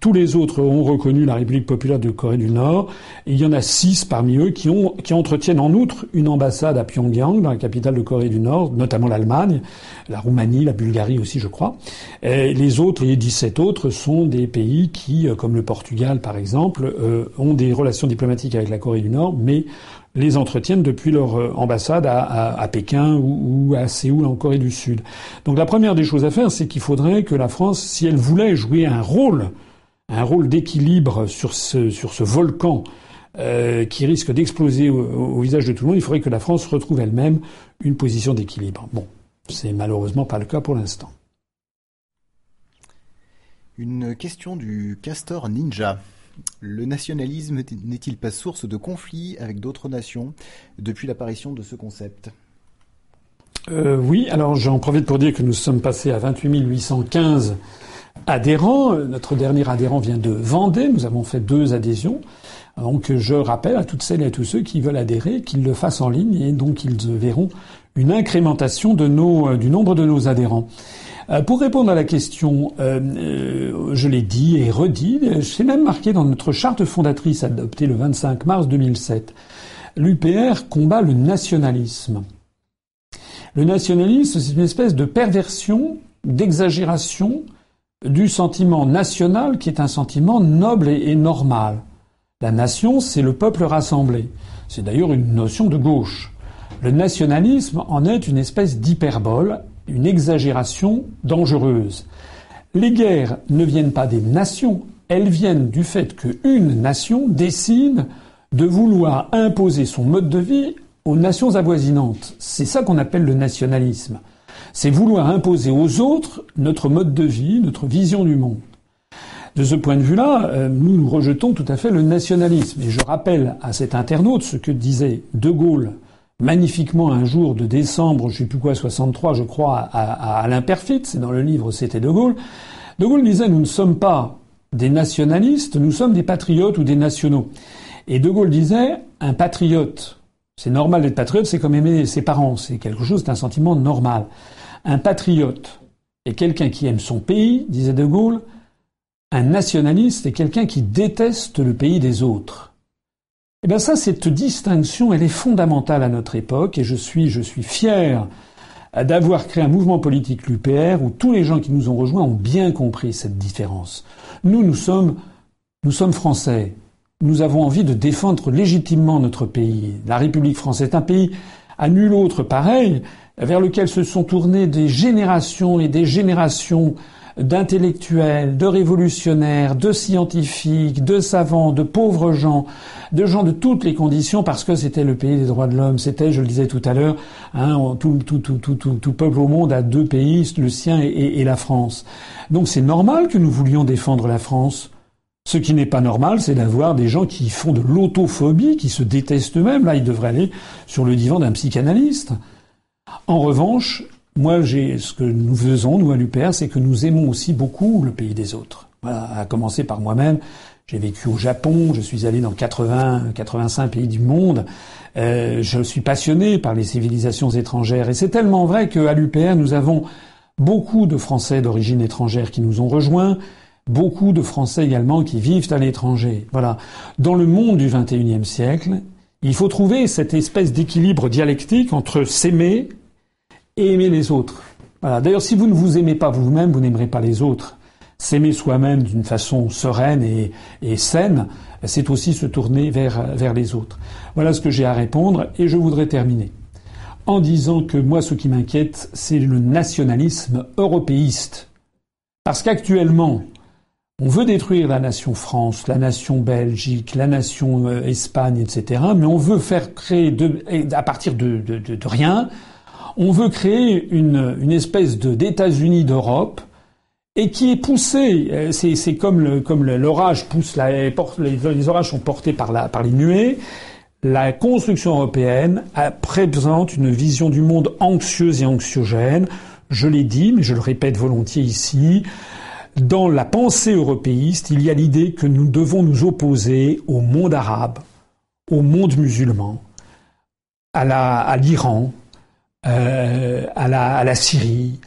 Tous les autres ont reconnu la République populaire de Corée du Nord. Il y en a six parmi eux qui, ont, qui entretiennent en outre une ambassade à Pyongyang, dans la capitale de Corée du Nord, notamment l'Allemagne, la Roumanie, la Bulgarie aussi, je crois. Les autres, les 17 autres, sont des pays qui, euh, comme le Portugal par exemple, euh, ont des relations diplomatiques avec la Corée du Nord, mais les entretiennent depuis leur euh, ambassade à, Pékin ou, à Séoul en Corée du Sud. La première des choses à faire, c'est qu'il faudrait que la France, si elle voulait jouer un rôle, un rôle d'équilibre sur ce, volcan euh, qui risque d'exploser au, visage de tout le monde, il faudrait que la France retrouve elle-même une position d'équilibre. Bon, c'est malheureusement pas le cas pour l'instant. Une question du Castor Ninja. Le nationalisme n'est-il pas source de conflits avec d'autres nations depuis l'apparition de ce concept? Euh, Oui, alors j'en profite pour dire que nous sommes passés à 28 815 adhérents. Notre dernier adhérent vient de Vendée. Nous avons fait deux adhésions. Donc je rappelle à toutes celles et à tous ceux qui veulent adhérer qu'ils le fassent en ligne et donc ils verront une incrémentation de nos, du nombre de nos adhérents. Euh, pour répondre à la question, euh, euh, je l'ai dit et redit, c'est même marqué dans notre charte fondatrice adoptée le 25 mars 2007. L'UPR combat le nationalisme. Le nationalisme, c'est une espèce de perversion, d'exagération du sentiment national qui est un sentiment noble et normal. La nation, c'est le peuple rassemblé. C'est d'ailleurs une notion de gauche. Le nationalisme en est une espèce d'hyperbole une exagération dangereuse. Les guerres ne viennent pas des nations, elles viennent du fait qu'une nation décide de vouloir imposer son mode de vie aux nations avoisinantes. C'est ça qu'on appelle le nationalisme. C'est vouloir imposer aux autres notre mode de vie, notre vision du monde. De ce point de vue-là, euh, nous rejetons tout à fait le nationalisme. Et je rappelle à cet internaute ce que disait De Gaulle magnifiquement un jour de décembre, je sais plus quoi, 63, je crois, à, à Alain c'est dans le livre C'était De Gaulle. De Gaulle disait nous ne sommes pas des nationalistes, nous sommes des patriotes ou des nationaux. Et De Gaulle disait un patriote, c'est normal d'être patriote, c'est comme aimer ses parents, c'est quelque chose, c'est un sentiment normal. Un patriote est quelqu'un qui aime son pays, disait De Gaulle. Un nationaliste est quelqu'un qui déteste le pays des autres. Eh bien ça, cette distinction, elle est fondamentale à notre époque et je suis, je suis fier d'avoir créé un mouvement politique l'UPR où tous les gens qui nous ont rejoints ont bien compris cette différence. Nous, nous sommes, nous sommes français. Nous avons envie de défendre légitimement notre pays. La République française est un pays à nul autre pareil, vers lequel se sont tournées des générations et des générations d'intellectuels, de révolutionnaires, de scientifiques, de savants, de pauvres gens, de gens de toutes les conditions, parce que c'était le pays des droits de l'homme. C'était, je le disais tout à l'heure, hein, tout, tout, tout, tout, peuple au monde a deux pays, le sien et, et la France. Donc c'est normal que nous voulions défendre la France. Ce qui n'est pas normal, c'est d'avoir des gens qui font de l'autophobie, qui se détestent eux-mêmes. Là, ils devraient aller sur le divan d'un psychanalyste. En revanche, moi, j'ai, ce que nous faisons, nous à l'UPR, c'est que nous aimons aussi beaucoup le pays des autres. Voilà, à commencer par moi-même. J'ai vécu au Japon, je suis allé dans 80, 85 pays du monde. Euh, je suis passionné par les civilisations étrangères. Et c'est tellement vrai qu'à l'UPR, nous avons beaucoup de Français d'origine étrangère qui nous ont rejoints, beaucoup de Français également qui vivent à l'étranger. Voilà. Dans le monde du XXIe siècle, il faut trouver cette espèce d'équilibre dialectique entre s'aimer et aimer les autres. Voilà. D'ailleurs, si vous ne vous aimez pas vous-même, vous n'aimerez pas les autres. S'aimer soi-même d'une façon sereine et, et saine, c'est aussi se tourner vers, vers les autres. Voilà ce que j'ai à répondre et je voudrais terminer en disant que moi ce qui m'inquiète c'est le nationalisme européiste. Parce qu'actuellement, on veut détruire la nation France, la nation Belgique, la nation euh, Espagne, etc. Mais on veut faire créer à partir de, rien, on veut créer une, une espèce d'États-Unis d'Europe et qui est poussé. Euh, c'est comme comme l'orage pousse la, les, orages sont portés par la par les nuées. La construction européenne présente une vision du monde anxieuse et anxiogène. Je l'ai dit, mais je le répète volontiers ici. Dans la pensée européiste, il y a l'idée que nous devons nous opposer au monde arabe, au monde musulman, à l'Iran, euh, à, la, Syrie,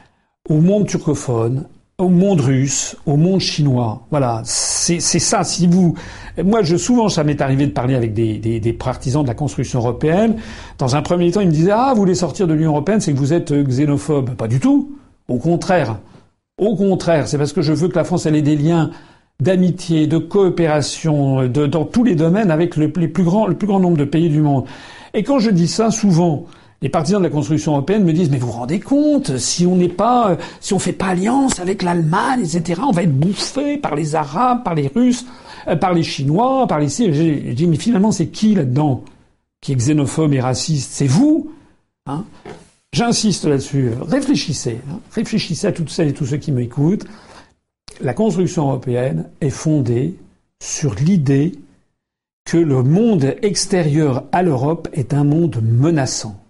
au monde turcophone, au monde russe, au monde chinois. Voilà, c'est ça. Si vous, moi, je souvent, ça m'est arrivé de parler avec des, partisans de la construction européenne. Dans un premier temps, ils me disaient ah, vous voulez sortir de l'Union européenne, c'est que vous êtes xénophobe. Pas du tout. Au contraire. Au contraire, c'est parce que je veux que la France ait des liens d'amitié, de coopération, dans tous les domaines avec le, plus grand nombre de pays du monde. Et quand je dis ça, souvent, les partisans de la construction européenne me disent mais vous vous rendez compte si on n'est pas si on fait pas alliance avec l'Allemagne etc on va être bouffé par les Arabes par les Russes euh, par les Chinois par les j'ai dit mais finalement c'est qui là-dedans qui est xénophobe et raciste? C'est vous hein? J'insiste là-dessus. Réfléchissez. Hein. Réfléchissez à toutes celles et tous ceux qui m'écoutent. La construction européenne est fondée sur l'idée que le monde extérieur à l'Europe est un monde menaçant.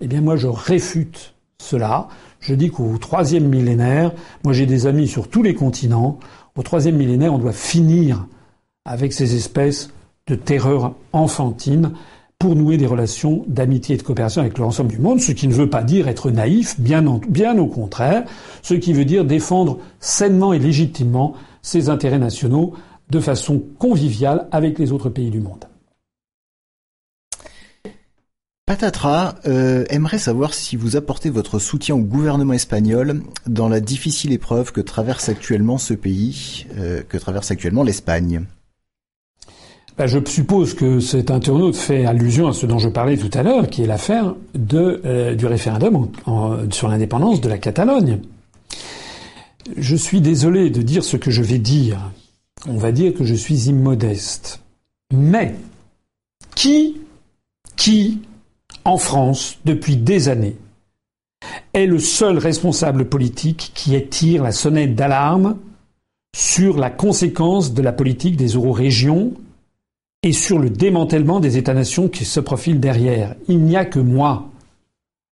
Eh bien, moi, je réfute cela. Je dis qu'au troisième millénaire, moi j'ai des amis sur tous les continents, au troisième millénaire, on doit finir avec ces espèces de terreur enfantine pour nouer des relations d'amitié et de coopération avec l'ensemble du monde, ce qui ne veut pas dire être naïf, bien, au contraire, ce qui veut dire défendre sainement et légitimement ses intérêts nationaux de façon conviviale avec les autres pays du monde. Patatra euh, aimerait savoir si vous apportez votre soutien au gouvernement espagnol dans la difficile épreuve que traverse actuellement ce pays, euh, que traverse actuellement l'Espagne. Ben, je suppose que cet internaute fait allusion à ce dont je parlais tout à l'heure, qui est l'affaire euh, du référendum sur l'indépendance de la Catalogne. Je suis désolé de dire ce que je vais dire. On va dire que je suis immodeste. Mais qui, qui, en France, depuis des années, est le seul responsable politique qui tire la sonnette d'alarme sur la conséquence de la politique des eurorégions et sur le démantèlement des États-nations qui se profilent derrière. Il n'y a que moi.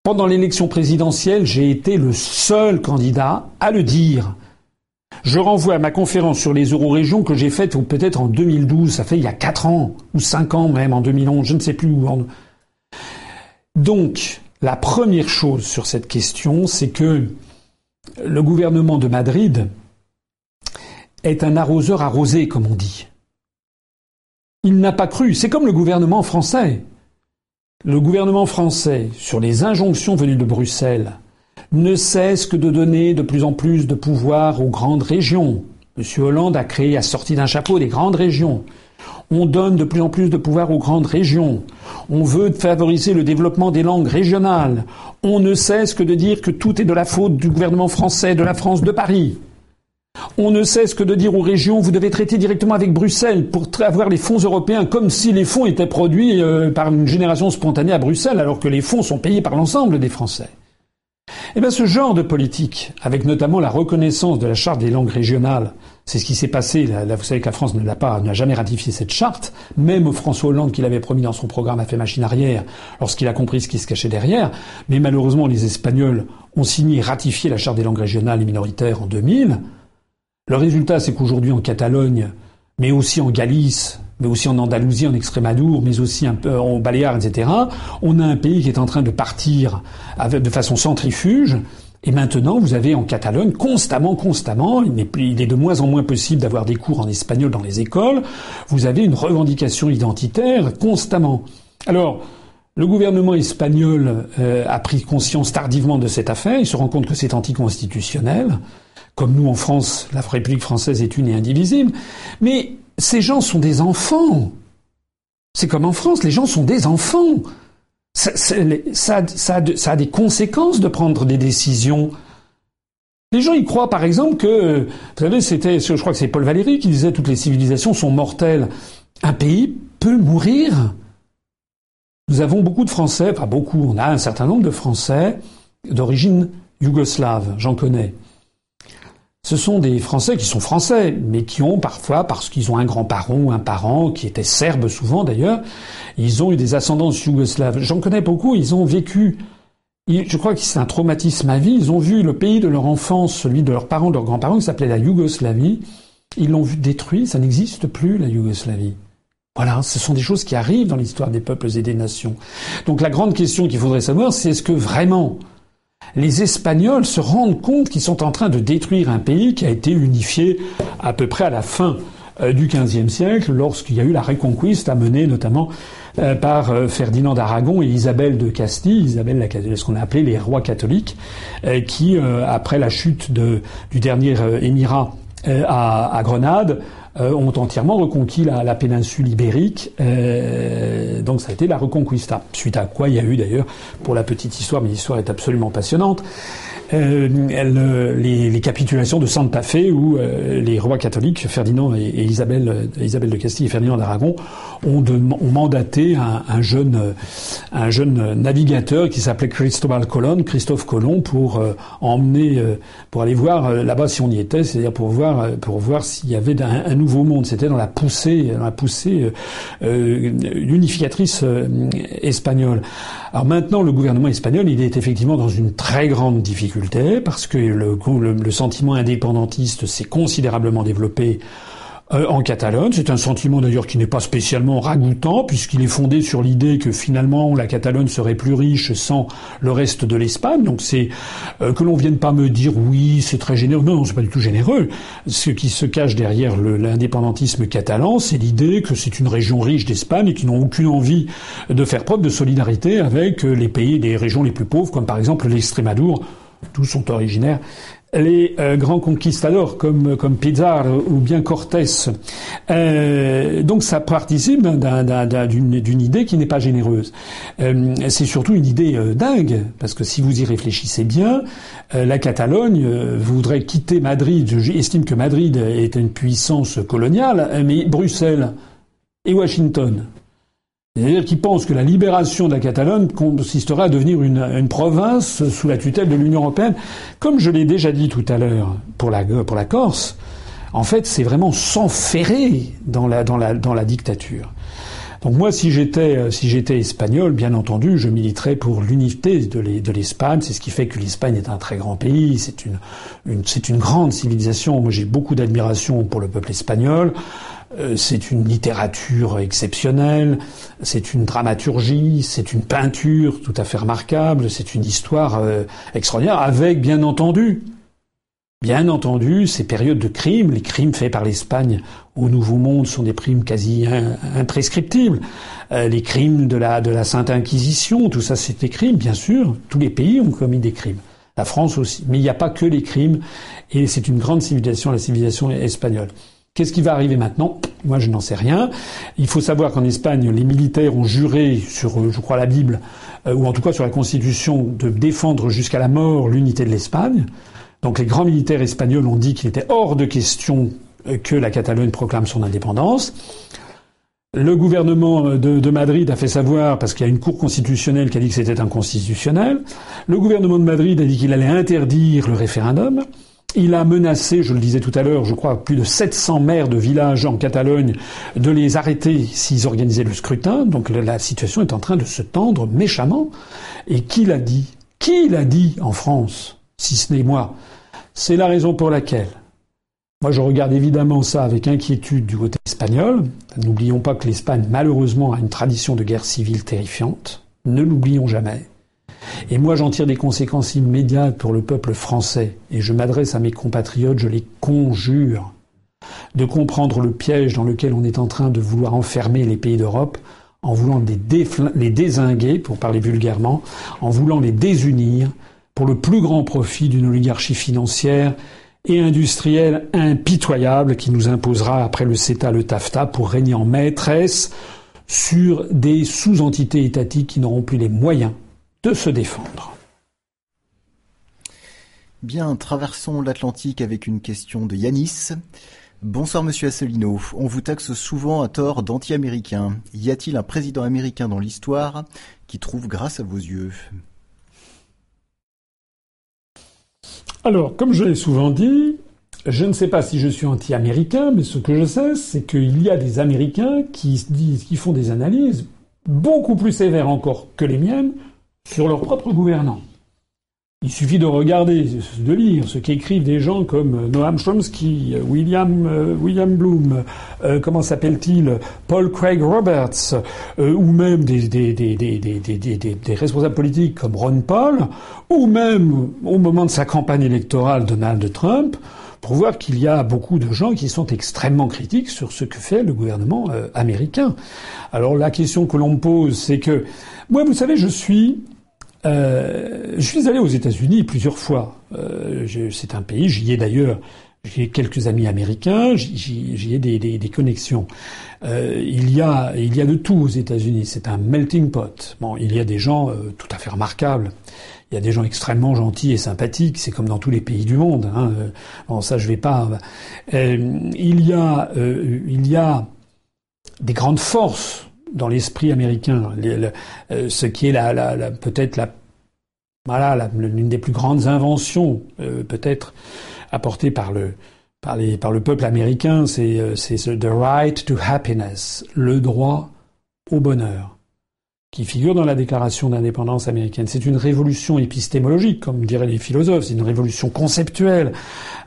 Pendant l'élection présidentielle, j'ai été le seul candidat à le dire. Je renvoie à ma conférence sur les eurorégions que j'ai faite peut-être en 2012, ça fait il y a 4 ans, ou 5 ans même, en 2011, je ne sais plus où. Donc, la première chose sur cette question, c'est que le gouvernement de Madrid est un arroseur arrosé, comme on dit. Il n'a pas cru. C'est comme le gouvernement français. Le gouvernement français, sur les injonctions venues de Bruxelles, ne cesse que de donner de plus en plus de pouvoir aux grandes régions. M. Hollande a créé, a sorti d'un chapeau des grandes régions. On donne de plus en plus de pouvoir aux grandes régions. On veut favoriser le développement des langues régionales. On ne cesse que de dire que tout est de la faute du gouvernement français, de la France, de Paris. On ne cesse que de dire aux régions, vous devez traiter directement avec Bruxelles pour avoir les fonds européens, comme si les fonds étaient produits euh, par une génération spontanée à Bruxelles, alors que les fonds sont payés par l'ensemble des Français. Eh bien, ce genre de politique, avec notamment la reconnaissance de la charte des langues régionales, c'est ce qui s'est passé. Vous savez que la France n'a jamais ratifié cette charte. Même François Hollande, qui l'avait promis dans son programme, a fait machine arrière lorsqu'il a compris ce qui se cachait derrière. Mais malheureusement, les Espagnols ont signé et ratifié la charte des langues régionales et minoritaires en 2000. Le résultat, c'est qu'aujourd'hui, en Catalogne, mais aussi en Galice, mais aussi en Andalousie, en Extrémadour, mais aussi un peu en Baléares, etc. On a un pays qui est en train de partir de façon centrifuge. Et maintenant, vous avez en Catalogne constamment, constamment, il est, de moins en moins possible d'avoir des cours en espagnol dans les écoles. Vous avez une revendication identitaire constamment. Alors, le gouvernement espagnol euh, a pris conscience tardivement de cette affaire. Il se rend compte que c'est anticonstitutionnel. Comme nous en France, la République française est une et indivisible. Mais ces gens sont des enfants. C'est comme en France, les gens sont des enfants. Ça, a des conséquences de prendre des décisions. Les gens y croient, par exemple, que, vous savez, c'était, je crois que c'est Paul Valéry qui disait toutes les civilisations sont mortelles. Un pays peut mourir. Nous avons beaucoup de Français, pas beaucoup, on a un certain nombre de Français d'origine yougoslave, j'en connais ce sont des Français qui sont français, mais qui ont parfois, parce qu'ils ont un grand-parent ou un parent qui était serbe souvent d'ailleurs, ils ont eu des ascendances yougoslaves. J'en connais beaucoup, ils ont vécu, je crois que c'est un traumatisme à vie, ils ont vu le pays de leur enfance, celui de leurs parents, de leurs grands-parents, qui s'appelait la Yougoslavie, ils l'ont vu détruit, ça n'existe plus la Yougoslavie. Voilà, ce sont des choses qui arrivent dans l'histoire des peuples et des nations. Donc la grande question qu'il faudrait savoir, c'est est-ce que vraiment les Espagnols se rendent compte qu'ils sont en train de détruire un pays qui a été unifié à peu près à la fin euh, du XVe siècle, lorsqu'il y a eu la Reconquista menée notamment euh, par euh, Ferdinand d'Aragon et Isabelle de Castille, Isabelle ce qu'on a appelé les rois catholiques, qui, après la chute du dernier émirat à, Grenade, ont entièrement reconquis la, péninsule ibérique. donc ça a été la Reconquista. Suite à quoi il y a eu d'ailleurs, pour la petite histoire, mais l'histoire est absolument passionnante, euh, euh, les, les, capitulations de Santa Fe où euh, les rois catholiques, Ferdinand et, Isabelle, Isabelle de Castille et Ferdinand d'Aragon, ont, ont, mandaté un, un, jeune, un jeune navigateur qui s'appelait Cristobal Colon, Christophe Colomb, pour emmener, pour aller voir là-bas si on y était, c'est-à-dire pour voir, pour voir s'il y avait un, un, C'était dans la poussée, dans la poussée unificatrice espagnole. Alors maintenant, le gouvernement espagnol, il est effectivement dans une très grande difficulté parce que le sentiment indépendantiste s'est considérablement développé euh, en Catalogne. C'est un sentiment d'ailleurs qui n'est pas spécialement ragoûtant puisqu'il est fondé sur l'idée que finalement la Catalogne serait plus riche sans le reste de l'Espagne. Donc c'est euh, que l'on vienne pas me dire oui c'est très généreux. Non, non c'est pas du tout généreux. Ce qui se cache derrière l'indépendantisme catalan, c'est l'idée que c'est une région riche d'Espagne et qui n'ont aucune envie de faire preuve de solidarité avec les pays des régions les plus pauvres comme par exemple l'Extrémadour tous sont originaires les euh, grands conquistadors comme, comme Pizarro ou bien Cortés. Euh, donc ça participe d'une idée qui n'est pas généreuse. Euh, c'est surtout une idée dingue, parce que si vous y réfléchissez bien, la Catalogne voudrait quitter Madrid. J'estime que Madrid est une puissance coloniale, mais Bruxelles et Washington c'est-à-dire qu'ils pensent que la libération de la Catalogne consisterait à devenir une, province sous la tutelle de l'Union européenne. Comme je l'ai déjà dit tout à l'heure pour la, pour la Corse, en fait, c'est vraiment s'enferrer dans la, dans, la, dans la dictature. Donc moi, si j'étais si j'étais espagnol, bien entendu, je militerais pour l'unité de l'Espagne. C'est ce qui fait que l'Espagne est un très grand pays. C'est une, une c'est une grande civilisation. Moi, j'ai beaucoup d'admiration pour le peuple espagnol. Euh, c'est une littérature exceptionnelle, c'est une dramaturgie, c'est une peinture tout à fait remarquable, c'est une histoire euh, extraordinaire, avec bien entendu, bien entendu, ces périodes de crimes, les crimes faits par l'Espagne au Nouveau Monde sont des crimes quasi imprescriptibles, euh, les crimes de la, de la Sainte Inquisition, tout ça c'est des crimes, bien sûr, tous les pays ont commis des crimes. La France aussi. Mais il n'y a pas que les crimes, et c'est une grande civilisation, la civilisation espagnole. Qu'est-ce qui va arriver maintenant? Moi, je n'en sais rien. Il faut savoir qu'en Espagne, les militaires ont juré sur, euh, je crois, la Bible, euh, ou en tout cas sur la Constitution, de défendre jusqu'à la mort l'unité de l'Espagne. Donc les grands militaires espagnols ont dit qu'il était hors de question euh, que la Catalogne proclame son indépendance. Le gouvernement de, de, Madrid a fait savoir, parce qu'il y a une cour constitutionnelle qui a dit que c'était inconstitutionnel, le gouvernement de Madrid a dit qu'il allait interdire le référendum. Il a menacé, je le disais tout à l'heure, je crois, plus de 700 maires de villages en Catalogne de les arrêter s'ils organisaient le scrutin. Donc la situation est en train de se tendre méchamment. Et qui l'a dit? Qui l'a dit en France, si ce n'est moi? C'est la raison pour laquelle moi, je regarde évidemment ça avec inquiétude du côté espagnole. N'oublions pas que l'Espagne, malheureusement, a une tradition de guerre civile terrifiante. Ne l'oublions jamais. Et moi, j'en tire des conséquences immédiates pour le peuple français. Et je m'adresse à mes compatriotes, je les conjure de comprendre le piège dans lequel on est en train de vouloir enfermer les pays d'Europe en voulant les, désinguer, pour parler vulgairement, en voulant les désunir pour le plus grand profit d'une oligarchie financière et industrielle impitoyable qui nous imposera après le CETA le TAFTA pour régner en maîtresse sur des sous-entités étatiques qui n'auront plus les moyens de se défendre. Bien, traversons l'Atlantique avec une question de Yanis. Bonsoir Monsieur Asselineau. On vous taxe souvent à tort d'anti-américain. Y a-t-il un président américain dans l'histoire qui trouve grâce à vos yeux? Alors, comme je l'ai souvent dit, je ne sais pas si je suis anti-américain, mais ce que je sais, c'est qu'il y a des Américains qui disent, qui font des analyses beaucoup plus sévères encore que les miennes sur leur propre gouvernants. Il suffit de regarder, de lire ce qu'écrivent des gens comme Noam Chomsky, William, euh, William Bloom, euh, comment s'appelle-t-il, Paul Craig Roberts, euh, ou même des, des, responsables politiques comme Ron Paul, ou même au moment de sa campagne électorale Donald Trump, pour voir qu'il y a beaucoup de gens qui sont extrêmement critiques sur ce que fait le gouvernement américain. Alors la question que l'on me pose, c'est que moi, vous savez, je suis euh, je suis allé aux États-Unis plusieurs fois. Euh, c'est un pays, j'y ai d'ailleurs, quelques amis américains, j'y ai des, connexions. Euh, il y a, il y a de tout aux États-Unis. C'est un melting pot. Bon, il y a des gens tout à fait remarquables. Il y a des gens extrêmement gentils et sympathiques. C'est comme dans tous les pays du monde. Hein. Bon, ça, je vais pas. Il y a, il y a des grandes forces dans l'esprit américain, euh, ce qui est peut-être l'une des plus grandes inventions euh, peut-être apportées par le par, le peuple américain, c'est euh, c'est the right to happiness, le droit au bonheur, qui figure dans la Déclaration d'indépendance américaine. C'est une révolution épistémologique, comme diraient les philosophes, c'est une révolution conceptuelle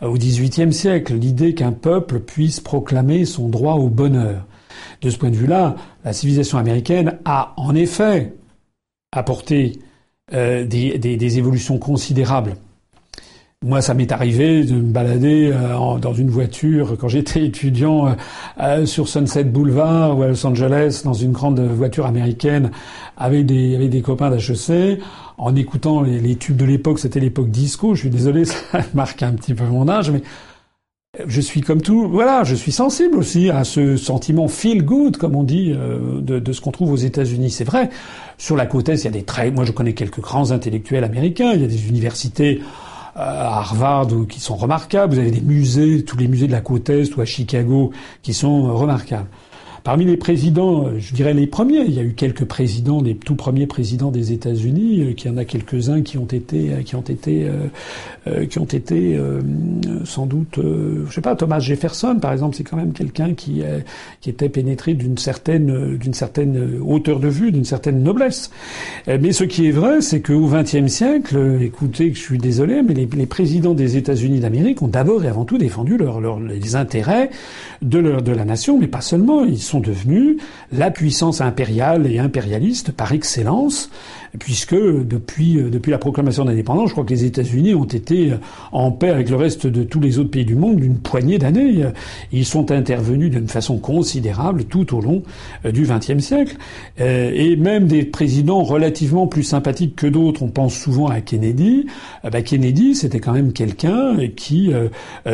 au XVIIIe siècle, l'idée qu'un peuple puisse proclamer son droit au bonheur. De ce point de vue-là, la civilisation américaine a en effet apporté euh, des, évolutions considérables. Moi, ça m'est arrivé de me balader euh, dans une voiture quand j'étais étudiant euh, sur Sunset Boulevard ou à Los Angeles dans une grande voiture américaine avec des, avec des copains d'HEC en écoutant les, les tubes de l'époque. C'était l'époque disco. Je suis désolé, ça marque un petit peu mon âge, mais je suis comme tout, voilà, je suis sensible aussi à ce sentiment feel good, comme on dit, euh, de, ce qu'on trouve aux États-Unis. C'est vrai. Sur la côte est, il y a des très, moi je connais quelques grands intellectuels américains. Il y a des universités euh, à Harvard qui sont remarquables. Vous avez des musées, tous les musées de la côte est ou à Chicago qui sont remarquables. Parmi les présidents, euh, je dirais les premiers, il y a eu quelques présidents, les tout premiers présidents des États-Unis, euh, qui y en a quelques-uns qui ont été, euh, qui ont été, qui ont été sans doute, je sais pas, Thomas Jefferson par exemple, c'est quand même quelqu'un qui, qui était pénétré d'une certaine, d'une certaine hauteur de vue, d'une certaine noblesse. Mais ce qui est vrai, c'est qu'au XXe siècle, écoutez, je suis désolé, mais les, les présidents des États-Unis d'Amérique ont d'abord et avant tout défendu leur, leur, les intérêts de, leur, de la nation, mais pas seulement. Sont devenus la puissance impériale et impérialiste par excellence, puisque depuis, euh, depuis la proclamation d'indépendance, je crois que les États-Unis ont été euh, en paix avec le reste de tous les autres pays du monde d'une poignée d'années. Ils sont intervenus d'une façon considérable tout au long euh, du XXe siècle. Et même des présidents relativement plus sympathiques que d'autres, on pense souvent à Kennedy. Bah Kennedy, c'était quand même quelqu'un qui,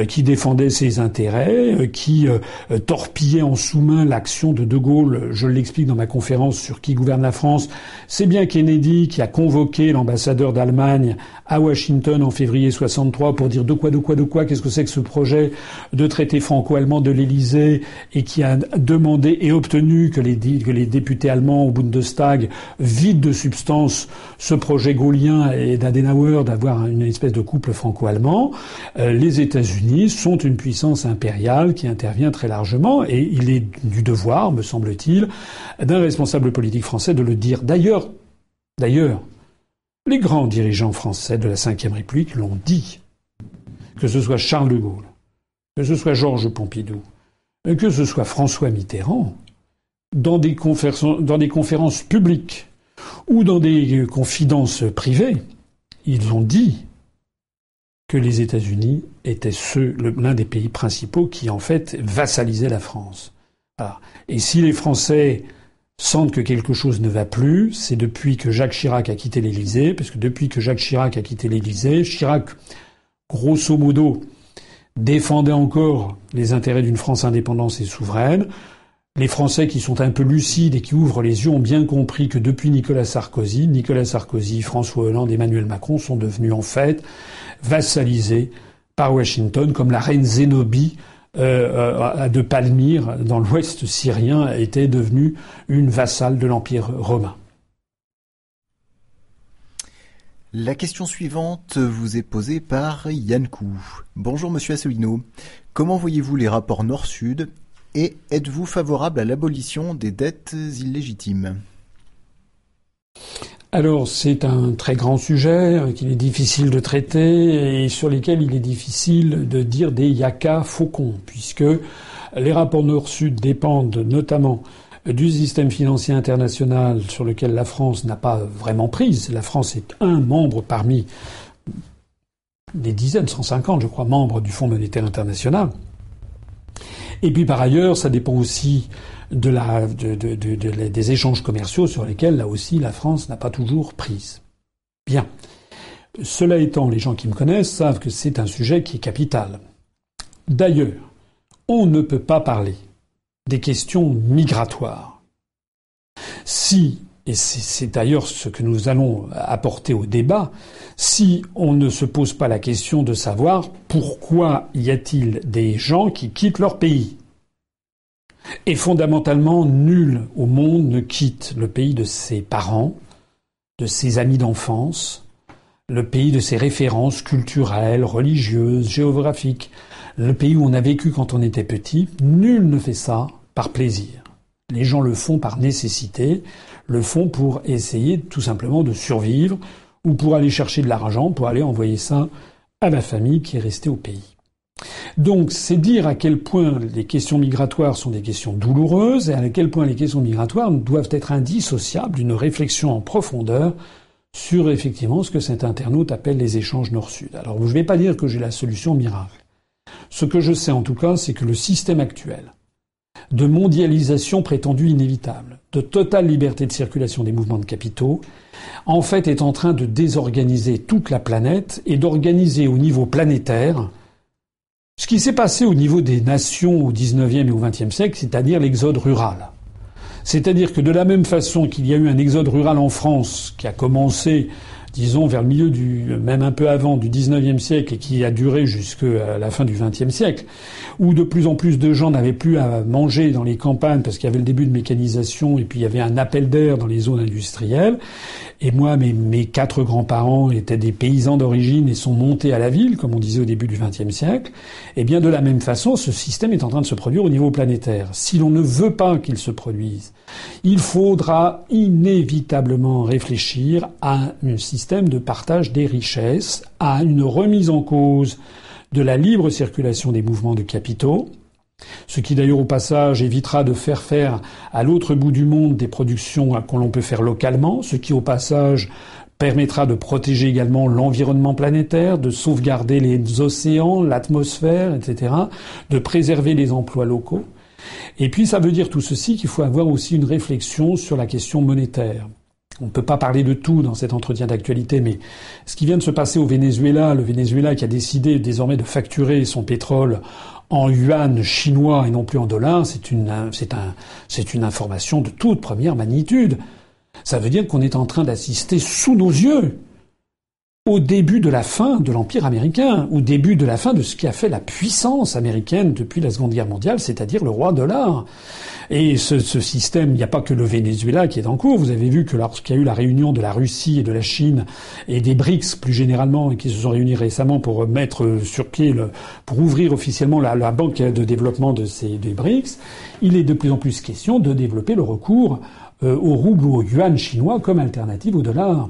qui défendait ses intérêts, qui torpillait en sous-main l'action de De Gaulle. Je l'explique dans ma conférence sur qui gouverne la France. C'est bien Kennedy qui a convoqué l'ambassadeur d'Allemagne à Washington en février 63 pour dire de quoi, de quoi, de quoi, qu'est-ce que c'est que ce projet de traité franco-allemand de l'Élysée et qui a demandé et obtenu que les, députés allemands au Bundestag vident de substance ce projet gaulien et d'Adenauer d'avoir une espèce de couple franco-allemand. Euh, les États-Unis sont une puissance impériale qui intervient très largement et il est du devoir, me semble-t-il, d'un responsable politique français de le dire. D'ailleurs, D'ailleurs, les grands dirigeants français de la Ve République l'ont dit. Que ce soit Charles de Gaulle, que ce soit Georges Pompidou, que ce soit François Mitterrand, dans des, dans des conférences publiques ou dans des confidences privées, ils ont dit que les États-Unis étaient l'un des pays principaux qui en fait vassalisaient la France. Et si les Français sentent que quelque chose ne va plus, c'est depuis que Jacques Chirac a quitté l'Élysée, parce que depuis que Jacques Chirac a quitté l'Élysée, Chirac, grosso modo, défendait encore les intérêts d'une France indépendante et souveraine. Les Français qui sont un peu lucides et qui ouvrent les yeux ont bien compris que depuis Nicolas Sarkozy, Nicolas Sarkozy, François Hollande, Emmanuel Macron sont devenus en fait vassalisés par Washington comme la reine Zénobie euh, de Palmyre, dans l'ouest syrien, était devenue une vassale de l'Empire romain. La question suivante vous est posée par Yann Kou. Bonjour Monsieur Asselineau. Comment voyez-vous les rapports Nord-Sud et êtes-vous favorable à l'abolition des dettes illégitimes? Alors c'est un très grand sujet euh, qu'il est difficile de traiter et sur lesquels il est difficile de dire des yaka faucons, puisque les rapports Nord-Sud dépendent notamment du système financier international sur lequel la France n'a pas vraiment prise. La France est un membre parmi des dizaines, 150 je crois, membres du Fonds monétaire international. Et puis par ailleurs, ça dépend aussi des échanges commerciaux sur lesquels, là aussi, la France n'a pas toujours prise. Bien. Cela étant, les gens qui me connaissent savent que c'est un sujet qui est capital. D'ailleurs, on ne peut pas parler des questions migratoires. Si, et c'est d'ailleurs ce que nous allons apporter au débat, si on ne se pose pas la question de savoir pourquoi y a-t-il des gens qui quittent leur pays et fondamentalement, nul au monde ne quitte le pays de ses parents, de ses amis d'enfance, le pays de ses références culturelles, religieuses, géographiques, le pays où on a vécu quand on était petit. Nul ne fait ça par plaisir. Les gens le font par nécessité, le font pour essayer tout simplement de survivre ou pour aller chercher de l'argent, pour aller envoyer ça à la famille qui est restée au pays. Donc c'est dire à quel point les questions migratoires sont des questions douloureuses et à quel point les questions migratoires doivent être indissociables d'une réflexion en profondeur sur effectivement ce que cet internaute appelle les échanges nord-sud. Alors je ne vais pas dire que j'ai la solution miracle. Ce que je sais en tout cas, c'est que le système actuel de mondialisation prétendue inévitable, de totale liberté de circulation des mouvements de capitaux, en fait est en train de désorganiser toute la planète et d'organiser au niveau planétaire ce qui s'est passé au niveau des nations au XIXe et au XXe siècle, c'est-à-dire l'exode rural. C'est-à-dire que de la même façon qu'il y a eu un exode rural en France qui a commencé disons vers le milieu du, même un peu avant du 19e siècle et qui a duré jusqu'à la fin du 20e siècle, où de plus en plus de gens n'avaient plus à manger dans les campagnes parce qu'il y avait le début de mécanisation et puis il y avait un appel d'air dans les zones industrielles. Et moi, mes, mes quatre grands-parents étaient des paysans d'origine et sont montés à la ville, comme on disait au début du XXe siècle. Et bien de la même façon, ce système est en train de se produire au niveau planétaire. Si l'on ne veut pas qu'il se produise, il faudra inévitablement réfléchir à un système de partage des richesses, à une remise en cause de la libre circulation des mouvements de capitaux, ce qui d'ailleurs au passage évitera de faire faire à l'autre bout du monde des productions qu'on l'on peut faire localement, ce qui au passage permettra de protéger également l'environnement planétaire, de sauvegarder les océans, l'atmosphère, etc., de préserver les emplois locaux. Et puis ça veut dire tout ceci qu'il faut avoir aussi une réflexion sur la question monétaire. On ne peut pas parler de tout dans cet entretien d'actualité, mais ce qui vient de se passer au Venezuela, le Venezuela qui a décidé désormais de facturer son pétrole en yuan chinois et non plus en dollars, c'est une, c'est un, c'est une information de toute première magnitude. Ça veut dire qu'on est en train d'assister sous nos yeux au début de la fin de l'Empire américain, au début de la fin de ce qui a fait la puissance américaine depuis la Seconde Guerre mondiale, c'est-à-dire le roi dollar. Et ce, ce, système, il n'y a pas que le Venezuela qui est en cours. Vous avez vu que lorsqu'il y a eu la réunion de la Russie et de la Chine et des BRICS plus généralement, qui se sont réunis récemment pour mettre sur pied, pour ouvrir officiellement la, la, banque de développement de ces des BRICS, il est de plus en plus question de développer le recours euh, au rouble ou au yuan chinois comme alternative au dollar.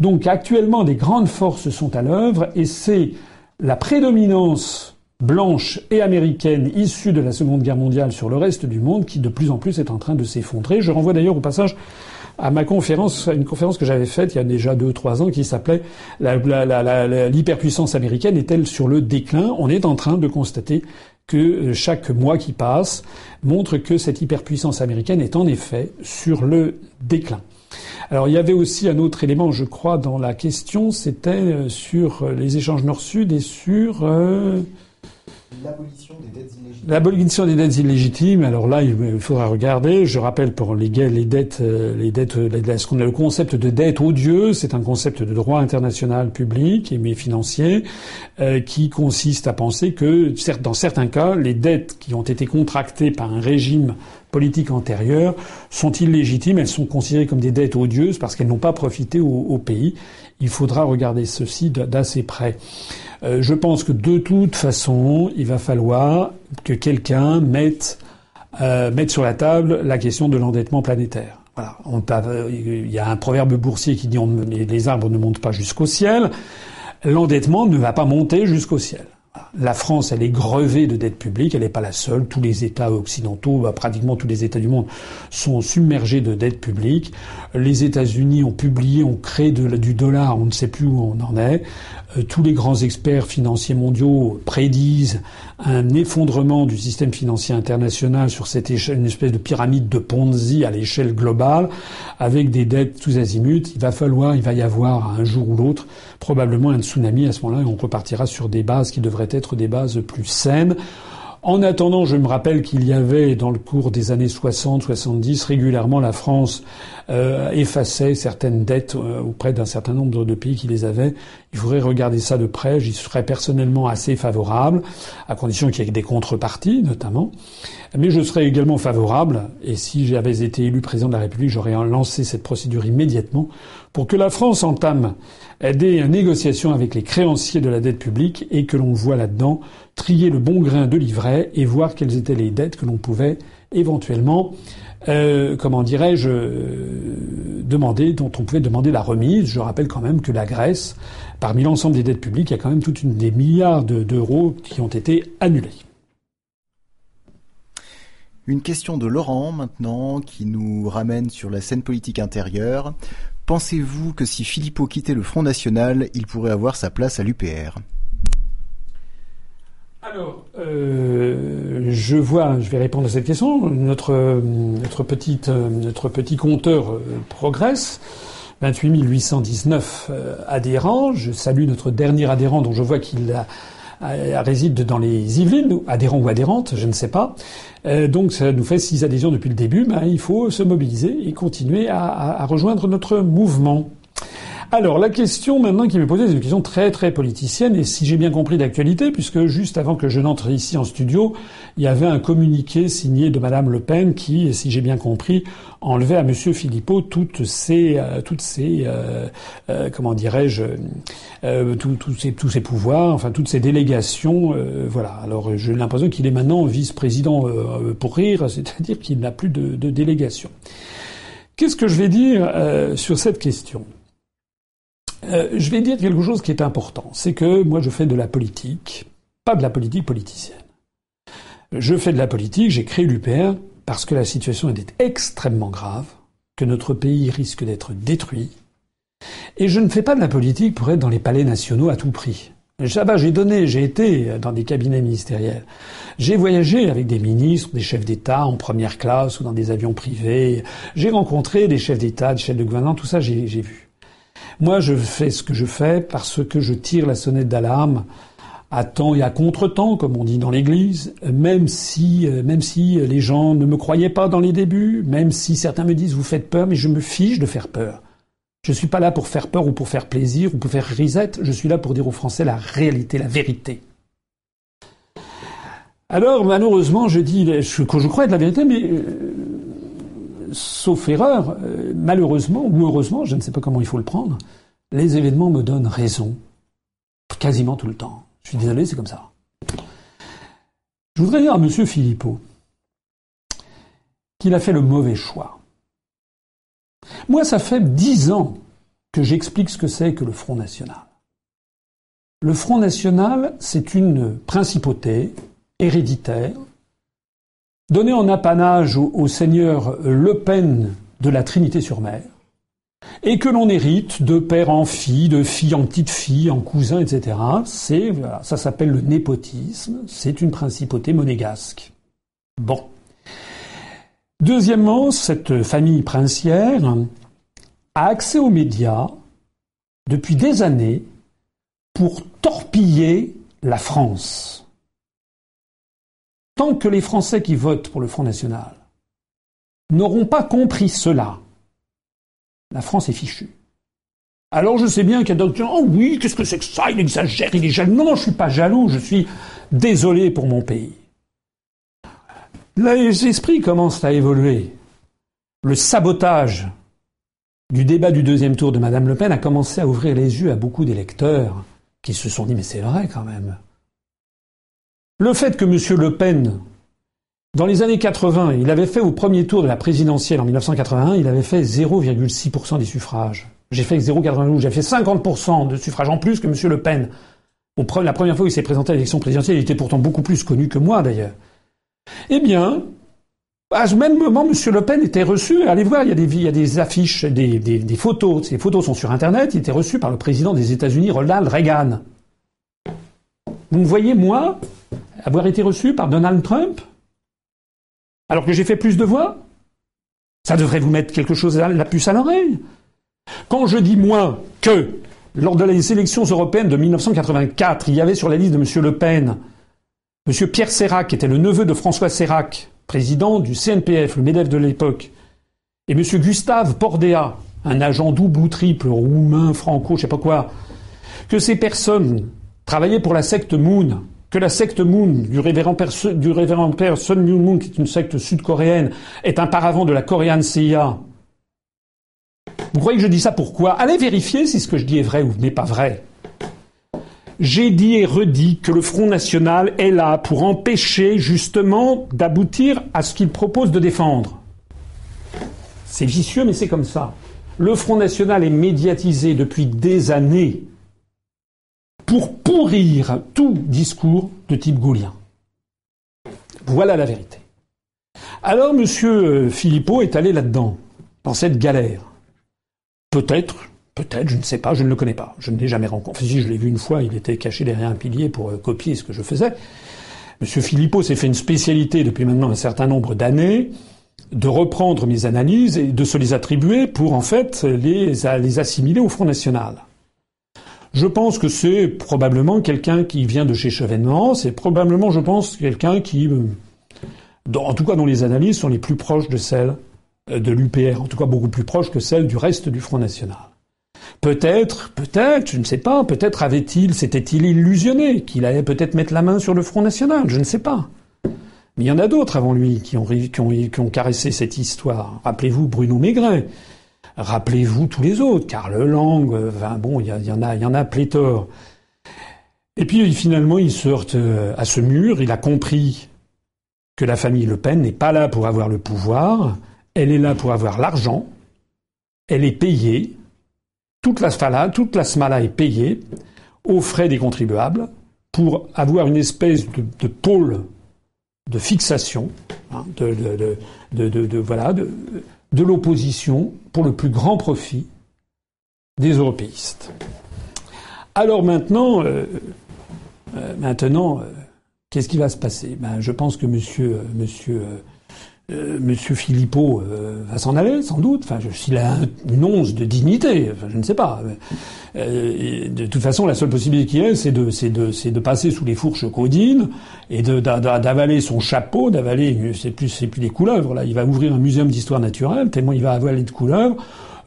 Donc actuellement, des grandes forces sont à l'œuvre et c'est la prédominance blanche et américaine issue de la Seconde Guerre mondiale sur le reste du monde qui de plus en plus est en train de s'effondrer. Je renvoie d'ailleurs au passage à ma conférence, à une conférence que j'avais faite il y a déjà deux trois ans qui s'appelait l'hyperpuissance américaine est-elle sur le déclin? On est en train de constater que euh, chaque mois qui passe montre que cette hyperpuissance américaine est en effet sur le déclin. Alors il y avait aussi un autre élément, je crois, dans la question, c'était euh, sur les échanges nord-sud et sur euh, L'abolition des dettes illégitimes. L'abolition des dettes illégitimes. Alors là, il faudra regarder. Je rappelle pour les, les dettes, euh, les dettes, ce qu'on a le concept de dette odieuse, c'est un concept de droit international public et mais financier euh, qui consiste à penser que, dans certains cas, les dettes qui ont été contractées par un régime politique antérieur sont illégitimes. Elles sont considérées comme des dettes odieuses parce qu'elles n'ont pas profité au, pays. Il faudra regarder ceci d'assez près. Euh, je pense que de toute façon, il va falloir que quelqu'un mette, euh, sur la table la question de l'endettement planétaire. Il y a un proverbe boursier qui dit les arbres ne montent pas jusqu'au ciel. L'endettement ne va pas monter jusqu'au ciel. La France, elle est grevée de dettes publiques, elle n'est pas la seule. Tous les États occidentaux, bah, pratiquement tous les États du monde, sont submergés de dettes publiques. Les États-Unis ont publié, ont créé du dollar, on ne sait plus où on en est. Euh, tous les grands experts financiers mondiaux prédisent un effondrement du système financier international sur cette échelle, une espèce de pyramide de Ponzi à l'échelle globale, avec des dettes tous azimuts. Il va falloir, il va y avoir un jour ou l'autre probablement un tsunami à ce moment-là et on repartira sur des bases qui devraient être des bases plus saines. En attendant, je me rappelle qu'il y avait, dans le cours des années 60-70, régulièrement la France euh, effaçait certaines dettes euh, auprès d'un certain nombre de pays qui les avaient. Il faudrait regarder ça de près. J'y serais personnellement assez favorable, à condition qu'il y ait des contreparties, notamment. Mais je serais également favorable, et si j'avais été élu président de la République, j'aurais lancé cette procédure immédiatement pour que la France entame des négociations avec les créanciers de la dette publique et que l'on voit là-dedans trier le bon grain de livret et voir quelles étaient les dettes que l'on pouvait éventuellement, euh, comment dirais-je, euh, demander, dont on pouvait demander la remise. Je rappelle quand même que la Grèce, parmi l'ensemble des dettes publiques, il y a quand même toute une des milliards d'euros qui ont été annulés. Une question de Laurent maintenant qui nous ramène sur la scène politique intérieure. Pensez-vous que si Philippot quittait le Front National, il pourrait avoir sa place à l'UPR alors, euh, je vois, je vais répondre à cette question. Notre, notre, petite, notre petit compteur euh, progresse. 28 819 euh, adhérents. Je salue notre dernier adhérent dont je vois qu'il a réside dans les Yvelines, adhérents ou adhérentes, je ne sais pas. Euh, donc ça nous fait six adhésions depuis le début. Ben, il faut se mobiliser et continuer à, à rejoindre notre mouvement. Alors la question maintenant qui m'est posée, c'est une question très très politicienne et si j'ai bien compris d'actualité, puisque juste avant que je n'entre ici en studio, il y avait un communiqué signé de Madame Le Pen qui, si j'ai bien compris, enlevait à Monsieur Philippot toutes ses, euh, toutes ses, euh, euh, comment dirais-je, tous ses, tous ses pouvoirs, enfin toutes ses délégations, voilà. Alors j'ai l'impression qu'il est maintenant vice-président pour rire, c'est-à-dire qu'il n'a plus de, de délégation. Qu'est-ce que je vais dire sur cette question? Euh, je vais dire quelque chose qui est important. C'est que moi, je fais de la politique, pas de la politique politicienne. Je fais de la politique, j'ai créé l'UPR parce que la situation était extrêmement grave, que notre pays risque d'être détruit. Et je ne fais pas de la politique pour être dans les palais nationaux à tout prix. J'ai donné, j'ai été dans des cabinets ministériels. J'ai voyagé avec des ministres, des chefs d'État en première classe ou dans des avions privés. J'ai rencontré des chefs d'État, des chefs de gouvernement, tout ça j'ai vu. Moi, je fais ce que je fais parce que je tire la sonnette d'alarme à temps et à contre-temps, comme on dit dans l'Église, même si, euh, même si les gens ne me croyaient pas dans les débuts, même si certains me disent vous faites peur, mais je me fiche de faire peur. Je ne suis pas là pour faire peur ou pour faire plaisir ou pour faire risette, je suis là pour dire aux Français la réalité, la vérité. Alors, malheureusement, je dis que je crois être la vérité, mais euh, sauf erreur, euh, malheureusement ou heureusement, je ne sais pas comment il faut le prendre, les événements me donnent raison quasiment tout le temps. Je suis désolé, c'est comme ça. Je voudrais dire à M. Philippot qu'il a fait le mauvais choix. Moi, ça fait dix ans que j'explique ce que c'est que le Front National. Le Front National, c'est une principauté héréditaire donnée en apanage au, seigneur Le Pen de la Trinité-sur-Mer et que l'on hérite de père en fille, de fille en petite fille, en cousin, etc. C'est ça s'appelle le népotisme. C'est une principauté monégasque. Bon. Deuxièmement, cette famille princière a accès aux médias depuis des années pour torpiller la France. Tant que les Français qui votent pour le Front National n'auront pas compris cela, la France est fichue. Alors je sais bien qu'il y a d'autres gens, oh oui, qu'est-ce que c'est que ça Il exagère, il est jaloux. Non, je ne suis pas jaloux, je suis désolé pour mon pays. Les esprits commencent à évoluer. Le sabotage du débat du deuxième tour de Madame Le Pen a commencé à ouvrir les yeux à beaucoup d'électeurs qui se sont dit mais c'est vrai quand même. Le fait que M. Le Pen, dans les années 80, il avait fait au premier tour de la présidentielle en 1981, il avait fait 0,6% des suffrages. J'ai fait 0,92%, j'ai fait 50% de suffrages en plus que M. Le Pen. La première fois qu'il s'est présenté à l'élection présidentielle, il était pourtant beaucoup plus connu que moi d'ailleurs. Eh bien, à ce même moment, M. Le Pen était reçu, allez voir, il y a des, il affiches, des, des, des, photos, ces photos sont sur Internet, il était reçu par le président des États-Unis, Ronald Reagan. Vous me voyez, moi, avoir été reçu par Donald Trump Alors que j'ai fait plus de voix? Ça devrait vous mettre quelque chose à la puce à l'oreille. Quand je dis moi que, lors de les élections européennes de 1984, il y avait sur la liste de M. Le Pen M. Pierre Sérac, qui était le neveu de François Sérac, président du CNPF, le MEDEF de l'époque, et M. Gustave Pordéa, un agent double ou triple, roumain, franco, je sais pas quoi, que ces personnes travaillaient pour la secte Moon, la secte Moon du révérend père, du Sun Myung Moon, qui est une secte sud-coréenne, est un paravent de la Korean CIA. Vous croyez que je dis ça pourquoi Allez vérifier si ce que je dis est vrai ou n'est pas vrai. J'ai dit et redit que le Front National est là pour empêcher justement d'aboutir à ce qu'il propose de défendre. C'est vicieux, mais c'est comme ça. Le Front National est médiatisé depuis des années pour pourrir tout discours de type gaulien. Voilà la vérité. Alors M. Philippot est allé là-dedans, dans cette galère. Peut-être Peut-être, je ne sais pas, je ne le connais pas. Je ne l'ai jamais rencontré. Si, je l'ai vu une fois, il était caché derrière un pilier pour euh, copier ce que je faisais. Monsieur Philippot s'est fait une spécialité depuis maintenant un certain nombre d'années de reprendre mes analyses et de se les attribuer pour en fait les assimiler au Front National. Je pense que c'est probablement quelqu'un qui vient de chez Chevènement, c'est probablement, je pense, quelqu'un qui, euh, en tout cas dont les analyses sont les plus proches de celles euh, de l'UPR, en tout cas beaucoup plus proches que celles du reste du Front National. Peut-être, peut-être, je ne sais pas, peut-être avait-il, s'était-il illusionné qu'il allait peut-être mettre la main sur le Front National, je ne sais pas. Mais il y en a d'autres avant lui qui qui ont caressé cette histoire. Rappelez-vous Bruno Maigret. Rappelez-vous tous les autres, Karl Lang, enfin bon, il y, en a, il y en a pléthore. Et puis finalement, il se heurte euh, à ce mur. Il a compris que la famille Le Pen n'est pas là pour avoir le pouvoir. Elle est là pour avoir l'argent. Elle est payée toute la smala, toute la smala est payée aux frais des contribuables pour avoir une espèce de, pôle de fixation hein, de, de, voilà, de, l'opposition pour le plus grand profit des européistes. Alors maintenant, euh, euh, maintenant, euh, qu'est-ce qui va se passer? Ben, Je pense que monsieur, monsieur euh, Monsieur Philippot euh, va s'en aller, sans doute. Enfin, s'il a une once de dignité, je ne sais pas. Euh, de toute façon, la seule possibilité qu'il ait, c'est de, c'est de, passer sous les fourches codines et d'avaler son chapeau, d'avaler, c'est plus, des couleuvres. Là, il va ouvrir un muséum d'histoire naturelle, tellement il va avaler de couleuvres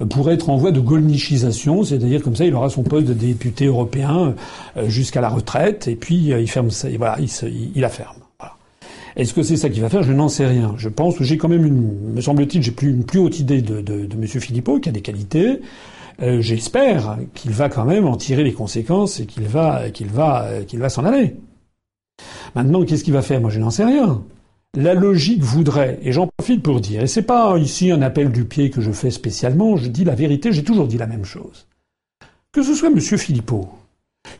pour être en voie de golnichisation, c'est-à-dire comme ça, il aura son poste de député européen jusqu'à la retraite, et puis il ferme il, il la ferme. Est-ce que c'est ça qu'il va faire? Je n'en sais rien. Je pense que j'ai quand même une, me semble-t-il, j'ai plus une plus haute idée de, de, de M. Philippot, qui a des qualités. Euh, J'espère qu'il va quand même en tirer les conséquences et qu'il va, qu'il va, qu'il va s'en aller. Maintenant, qu'est-ce qu'il va faire? Moi, je n'en sais rien. La logique voudrait, et j'en profite pour dire, et c'est pas ici un appel du pied que je fais spécialement, je dis la vérité, j'ai toujours dit la même chose. Que ce soit M. Philippot,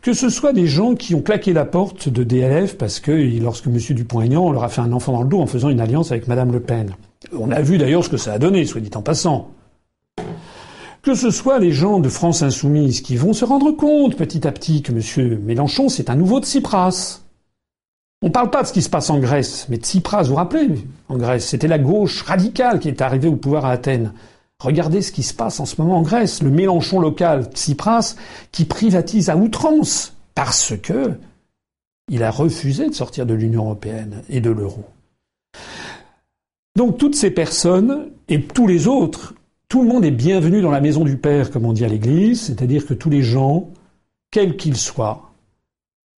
Que ce soit des gens qui ont claqué la porte de DLF parce que lorsque M. Dupont-Aignan leur a fait un enfant dans le dos en faisant une alliance avec Mme Le Pen. On a vu d'ailleurs ce que ça a donné, soit dit en passant. Que ce soit les gens de France Insoumise qui vont se rendre compte petit à petit que M. Mélenchon, c'est un nouveau Tsipras. On ne parle pas de ce qui se passe en Grèce, mais Tsipras, vous vous rappelez, en Grèce, c'était la gauche radicale qui est arrivée au pouvoir à Athènes. Regardez ce qui se passe en ce moment en Grèce, le Mélenchon local Tsipras qui privatise à outrance parce que il a refusé de sortir de l'Union européenne et de l'euro. Donc toutes ces personnes et tous les autres, tout le monde est bienvenu dans la maison du Père, comme on dit à l'Église, c'est-à-dire que tous les gens, quels qu'ils soient,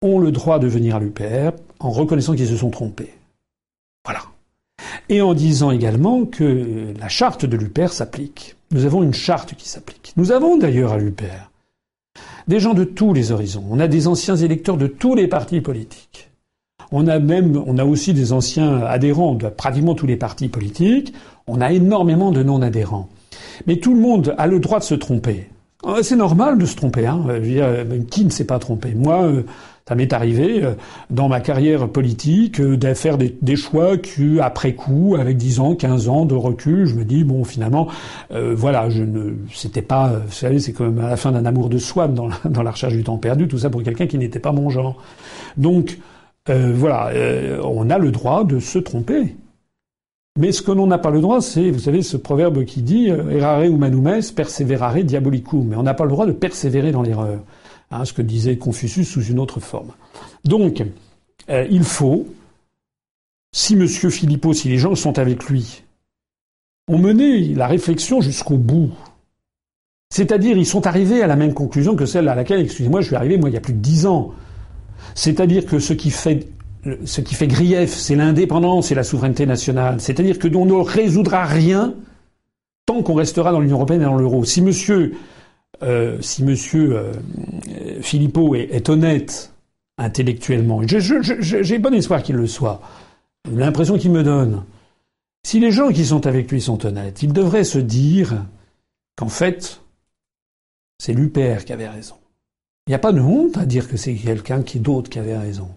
ont le droit de venir à l'UPR en reconnaissant qu'ils se sont trompés. Et en disant également que la charte de l'UPR s'applique. Nous avons une charte qui s'applique. Nous avons d'ailleurs à l'UPR des gens de tous les horizons. On a des anciens électeurs de tous les partis politiques. On a même, on a aussi des anciens adhérents de pratiquement tous les partis politiques. On a énormément de non-adhérents. Mais tout le monde a le droit de se tromper. Euh, c'est normal de se tromper. Hein. qui ne s'est pas trompé? Moi, euh, ça m'est arrivé euh, dans ma carrière politique euh, de faire des, choix que, après coup, avec 10 ans, 15 ans de recul, je me dis bon, finalement, euh, voilà, je ne, c'était pas, vous savez, c'est comme à la fin d'un amour de soi dans la, dans la recherche du temps perdu, tout ça pour quelqu'un qui n'était pas mon genre. Donc voilà, on a le droit de se tromper. Mais ce que l'on n'a pas le droit, c'est, vous savez, ce proverbe qui dit errare humanum perseverare diabolicum. Mais on n'a pas le droit de persévérer dans l'erreur. Ce que disait Confucius sous une autre forme. Donc, euh, il faut, si M. Philippot, si les gens sont avec lui, ont mené la réflexion jusqu'au bout, c'est-à-dire ils sont arrivés à la même conclusion que celle à laquelle, excusez-moi, je suis arrivé il y a plus de dix ans. C'est-à-dire que ce qui fait grief, c'est l'indépendance et la souveraineté nationale. C'est-à-dire que l'on ne résoudra rien tant qu'on restera dans l'Union européenne et dans l'euro. Si Monsieur euh, si Monsieur euh, Philippot est, honnête intellectuellement, j'ai bon espoir qu'il le soit, l'impression qu'il me donne, si les gens qui sont avec lui sont honnêtes, ils devraient se dire qu'en fait, c'est l'UPR qui avait raison. Il n'y a pas de honte à dire que c'est quelqu'un qui d'autre qui avait raison.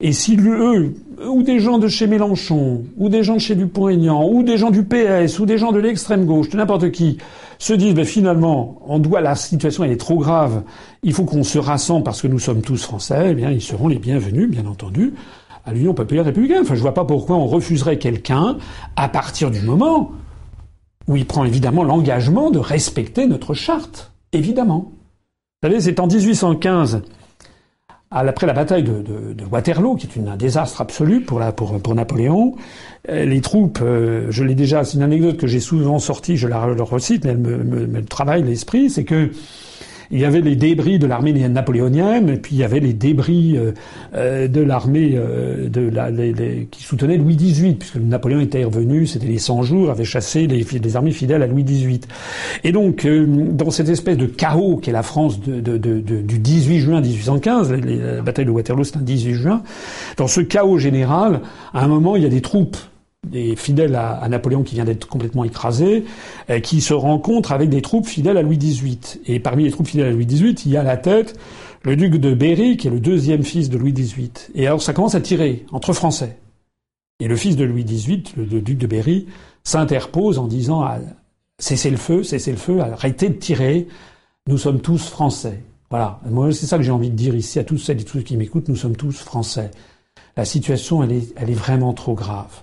Et si eux, ou des gens de chez Mélenchon, ou des gens de chez Dupont-Aignan, ou des gens du PS, ou des gens de l'extrême gauche, de n'importe qui, se disent ben, finalement, on doit, la situation elle est trop grave, il faut qu'on se rassemble parce que nous sommes tous français, eh bien ils seront les bienvenus, bien entendu, à l'Union populaire républicaine. Enfin, je vois pas pourquoi on refuserait quelqu'un à partir du moment où il prend évidemment l'engagement de respecter notre charte, évidemment. Vous savez, c'est en 1815 après la bataille de, Waterloo, qui est un désastre absolu pour, Napoléon, euh, les troupes, euh, je l'ai déjà, c'est une anecdote que j'ai souvent sortie, je la, recite, mais elle me, me travaille l'esprit, c'est que il y avait les débris de l'armée napoléonienne, et puis il y avait les débris euh, euh de l'armée euh, la, les, qui soutenait Louis XVIII, puisque Napoléon était revenu, c'était les 100 jours, avait chassé les, armées fidèles à Louis XVIII. Et donc, dans cette espèce de chaos qu'est la France du 18 juin 1815, la bataille de Waterloo c'est un 18 juin, dans ce chaos général, à un moment, il y a des troupes des fidèles à, Napoléon qui vient d'être complètement écrasé, euh, qui se rencontrent avec des troupes fidèles à Louis XVIII. Et parmi les troupes fidèles à Louis XVIII, il y a à la tête le duc de Berry, qui est le deuxième fils de Louis XVIII. Et alors ça commence à tirer entre Français. Et le fils de Louis XVIII, le, duc de Berry, s'interpose en disant cessez le feu, cessez le feu, arrêtez de tirer, nous sommes tous Français. Voilà. Moi, c'est ça que j'ai envie de dire ici à tous celles et tous ceux qui m'écoutent, nous sommes tous Français. La situation, elle est vraiment trop grave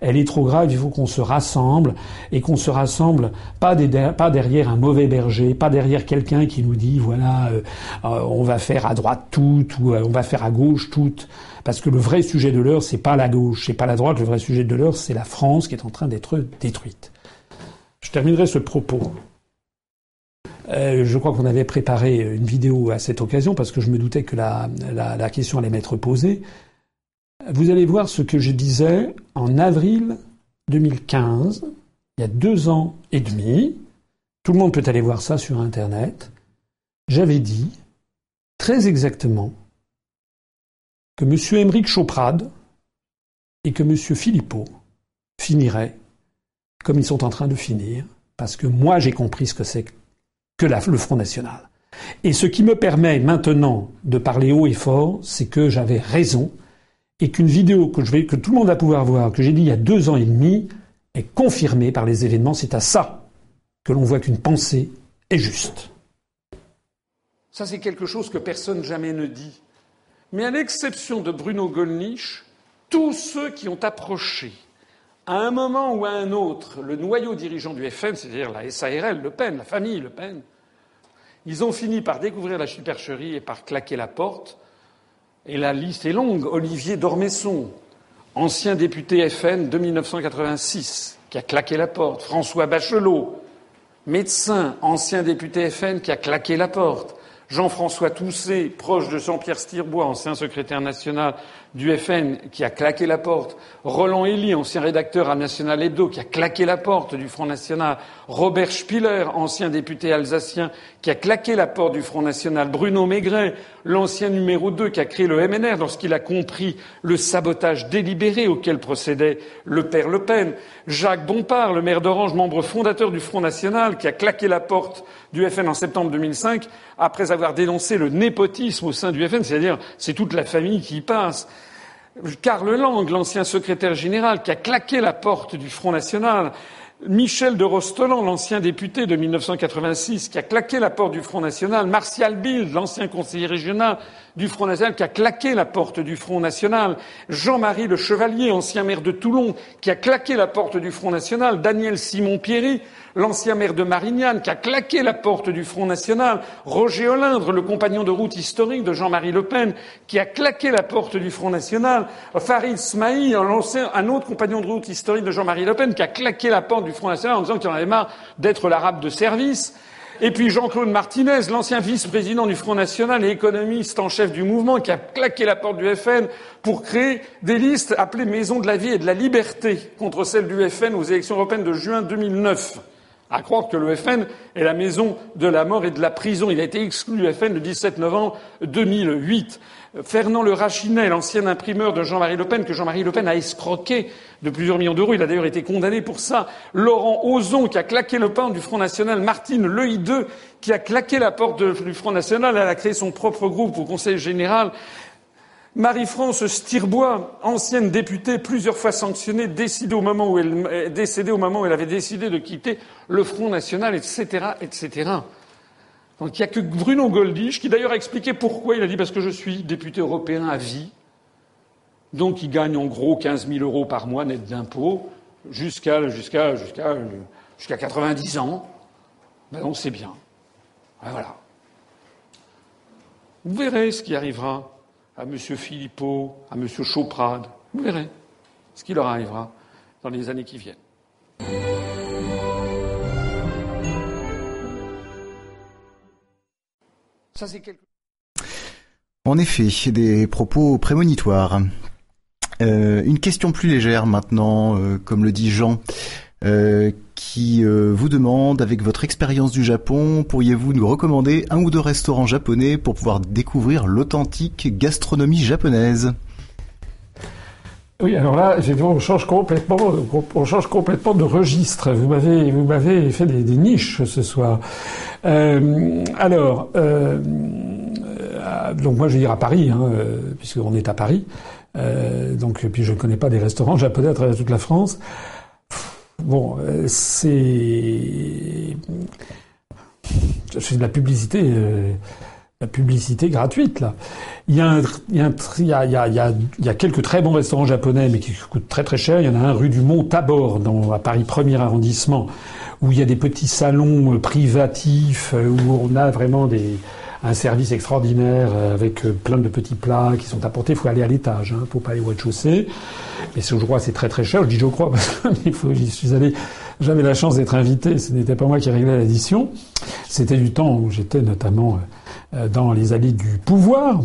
elle est trop grave, il faut qu'on se rassemble et qu'on se rassemble pas, derrière un mauvais berger, pas derrière quelqu'un qui nous dit voilà euh, euh, on va faire à droite tout ou euh, on va faire à gauche tout parce que le vrai sujet de l'heure c'est pas la gauche, c'est pas la droite, le vrai sujet de l'heure c'est la France qui est en train d'être détruite. Je terminerai ce propos. je crois qu'on avait préparé une vidéo à cette occasion parce que je me doutais que la, la question allait m'être posée. Vous allez voir ce que je disais en avril 2015, il y a deux ans et demi. Tout le monde peut aller voir ça sur Internet. J'avais dit très exactement que M. Émeric Choprade et que M. Philippot finiraient comme ils sont en train de finir, parce que moi j'ai compris ce que c'est que le Front National. Et ce qui me permet maintenant de parler haut et fort, c'est que j'avais raison et qu'une vidéo que, tout le monde va pouvoir voir, que j'ai dit il y a deux ans et demi, est confirmée par les événements. C'est à ça que l'on voit qu'une pensée est juste. Ça, c'est quelque chose que personne jamais ne dit. Mais à l'exception de Bruno Gollnisch, tous ceux qui ont approché à un moment ou à un autre le noyau dirigeant du FN, c'est-à-dire la SARL, Le Pen, la famille Le Pen, ils ont fini par découvrir la supercherie et par claquer la porte. Et la liste est longue. Olivier Dormesson, ancien député FN de 1986, qui a claqué la porte. François Bachelot, médecin, ancien député FN, qui a claqué la porte. Jean-François Tousset, proche de Jean-Pierre Stirbois, ancien secrétaire national du FN, qui a claqué la porte. Roland Elie, ancien rédacteur à National Hebdo, qui a claqué la porte du Front National. Robert Spiller, ancien député alsacien, qui a claqué la porte du Front National. Bruno Maigret, l'ancien numéro 2, qui a créé le MNR lorsqu'il a compris le sabotage délibéré auquel procédait le père Le Pen. Jacques Bompard, le maire d'Orange, membre fondateur du Front National, qui a claqué la porte du FN en septembre 2005, après avoir dénoncé le népotisme au sein du FN, c'est-à-dire c'est toute la famille qui y passe. Karl Lang, l'ancien secrétaire général, qui a claqué la porte du Front National. Michel de Rostolan, l'ancien député de 1986, qui a claqué la porte du Front National. Martial Bild, l'ancien conseiller régional du Front National, qui a claqué la porte du Front National. Jean-Marie Le Chevalier, ancien maire de Toulon, qui a claqué la porte du Front National. Daniel Simon-Pierry, l'ancien maire de Marignane, qui a claqué la porte du Front National, Roger Olindre, le compagnon de route historique de Jean-Marie Le Pen, qui a claqué la porte du Front National, Farid Smaï, un autre compagnon de route historique de Jean-Marie Le Pen, qui a claqué la porte du Front National en disant qu'il en avait marre d'être l'arabe de service. Et puis Jean-Claude Martinez, l'ancien vice-président du Front National et économiste en chef du mouvement, qui a claqué la porte du FN pour créer des listes appelées Maison de la vie et de la liberté contre celles du FN aux élections européennes de juin 2009 à croire que le FN est la maison de la mort et de la prison. Il a été exclu du FN le 17 novembre 2008. Fernand Le Rachinet, l'ancien imprimeur de Jean-Marie Le Pen, que Jean-Marie Le Pen a escroqué de plusieurs millions d'euros. Il a d'ailleurs été condamné pour ça. Laurent Ozon, qui a claqué le pain du Front National. Martine Leïdeux, qui a claqué la porte du Front National. Elle a créé son propre groupe au Conseil général. Marie-France Stirbois, ancienne députée, plusieurs fois sanctionnée, décédée au moment où elle, décédée au moment où elle avait décidé de quitter le Front National, etc., etc. Donc il n'y a que Bruno Goldich, qui d'ailleurs a expliqué pourquoi. Il a dit parce que je suis député européen à vie. Donc il gagne en gros 15 000 euros par mois net d'impôts jusqu'à 90 ans. Ben on sait bien. Ben voilà. Vous verrez ce qui arrivera à M. Philippot, à M. Choprade. Vous verrez ce qui leur arrivera dans les années qui viennent. Ça, c'est quelque... En effet, des propos prémonitoires. Euh, une question plus légère maintenant, euh, comme le dit Jean. Euh, qui euh, vous demande, avec votre expérience du Japon, pourriez-vous nous recommander un ou deux restaurants japonais pour pouvoir découvrir l'authentique gastronomie japonaise? Oui, alors là, on change complètement, on change complètement de registre. Vous m'avez, vous m'avez fait des, niches ce soir. Euh, alors, euh, donc moi je vais dire à Paris, hein, puisqu'on est à Paris. donc, puis je ne connais pas des restaurants japonais à travers toute la France. Bon, euh, c'est. C'est de la publicité. Euh, la publicité gratuite là. Il y a, a, il, y a, il, y a, il y a quelques très bons restaurants japonais mais qui coûtent très très cher. Il y en a un rue du Mont Tabor dans à Paris 1er arrondissement où il y a des petits salons euh, privatifs où on a vraiment des un service extraordinaire euh, avec euh, plein de petits plats qui sont apportés. Il faut aller à l'étage, hein, faut pas aller au rez-de-chaussée. Mais je crois c'est très très cher. Je dis je crois parce que il j'y suis allé. J'avais la chance d'être invité. Ce n'était pas moi qui réglais l'édition. C'était du temps où j'étais notamment euh, euh, dans les allées du pouvoir.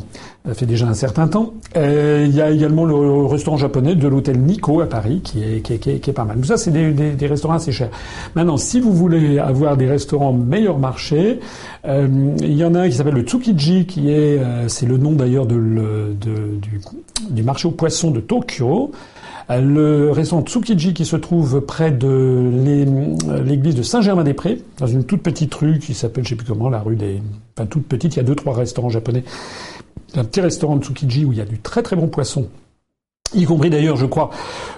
Ça fait déjà un certain temps. Euh, il y a également le restaurant japonais de l'hôtel Nico à Paris, qui est, qui est, qui est, pas mal. Tout ça, c'est des, des, restaurants assez chers. Maintenant, si vous voulez avoir des restaurants meilleur marché, euh, il y en a un qui s'appelle le Tsukiji, qui est, c'est le nom d'ailleurs de, de, du marché aux poissons de Tokyo. Le restaurant Tsukiji qui se trouve près de l'église de Saint-Germain-des-Prés, dans une toute petite rue qui s'appelle, je sais plus comment, la rue des... Enfin, toute petite, il y a deux, trois restaurants japonais. Un petit restaurant de Tsukiji où il y a du très très bon poisson y compris d'ailleurs, je crois,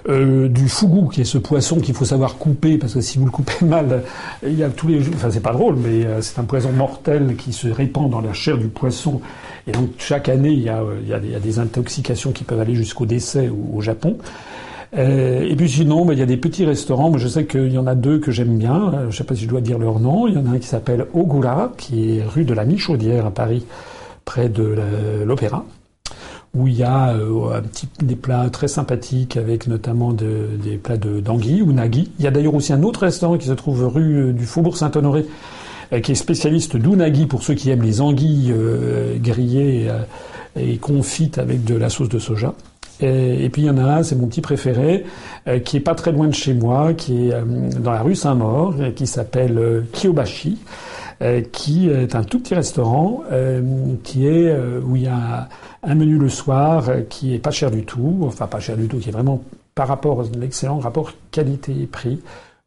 euh, du fougou, qui est ce poisson qu'il faut savoir couper, parce que si vous le coupez mal, il y a tous les... Enfin, c'est pas drôle, mais euh, c'est un poison mortel qui se répand dans la chair du poisson. Et donc, chaque année, il y a, a des, intoxications qui peuvent aller jusqu'au décès au, Japon. Euh, et puis sinon, bah, il y a des petits restaurants. Moi, je sais qu'il y en a deux que j'aime bien. Je sais pas si je dois dire leur nom. Il y en a un qui s'appelle Ogura, qui est rue de la Michaudière à Paris, près de l'Opéra où il y a euh, des plats très sympathiques avec notamment de, des plats de d'anguilles ou nagui. Il y a d'ailleurs aussi un autre restaurant qui se trouve rue euh, du Faubourg Saint-Honoré euh, qui est spécialiste d'unagi pour ceux qui aiment les anguilles grillées et confites avec de la sauce de soja. Et, puis il y en a un, c'est mon petit préféré, qui est pas très loin de chez moi, qui est dans la rue Saint-Maur, qui s'appelle Kiyobashi, qui est un tout petit restaurant qui est où il y a un menu le soir euh, qui est pas cher du tout, enfin pas cher du tout, qui est vraiment par rapport à l'excellent rapport qualité-prix,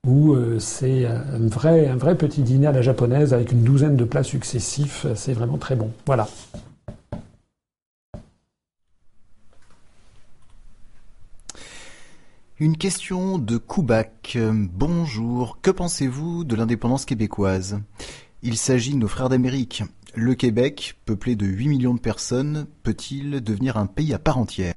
où euh, c'est un vrai, un vrai petit dîner à la japonaise avec une douzaine de plats successifs. C'est vraiment très bon. Voilà. Une question de Koubac. Bonjour, que pensez-vous de l'indépendance québécoise? Il s'agit de nos frères d'Amérique. Le Québec, peuplé de 8 millions de personnes, peut-il devenir un pays à part entière?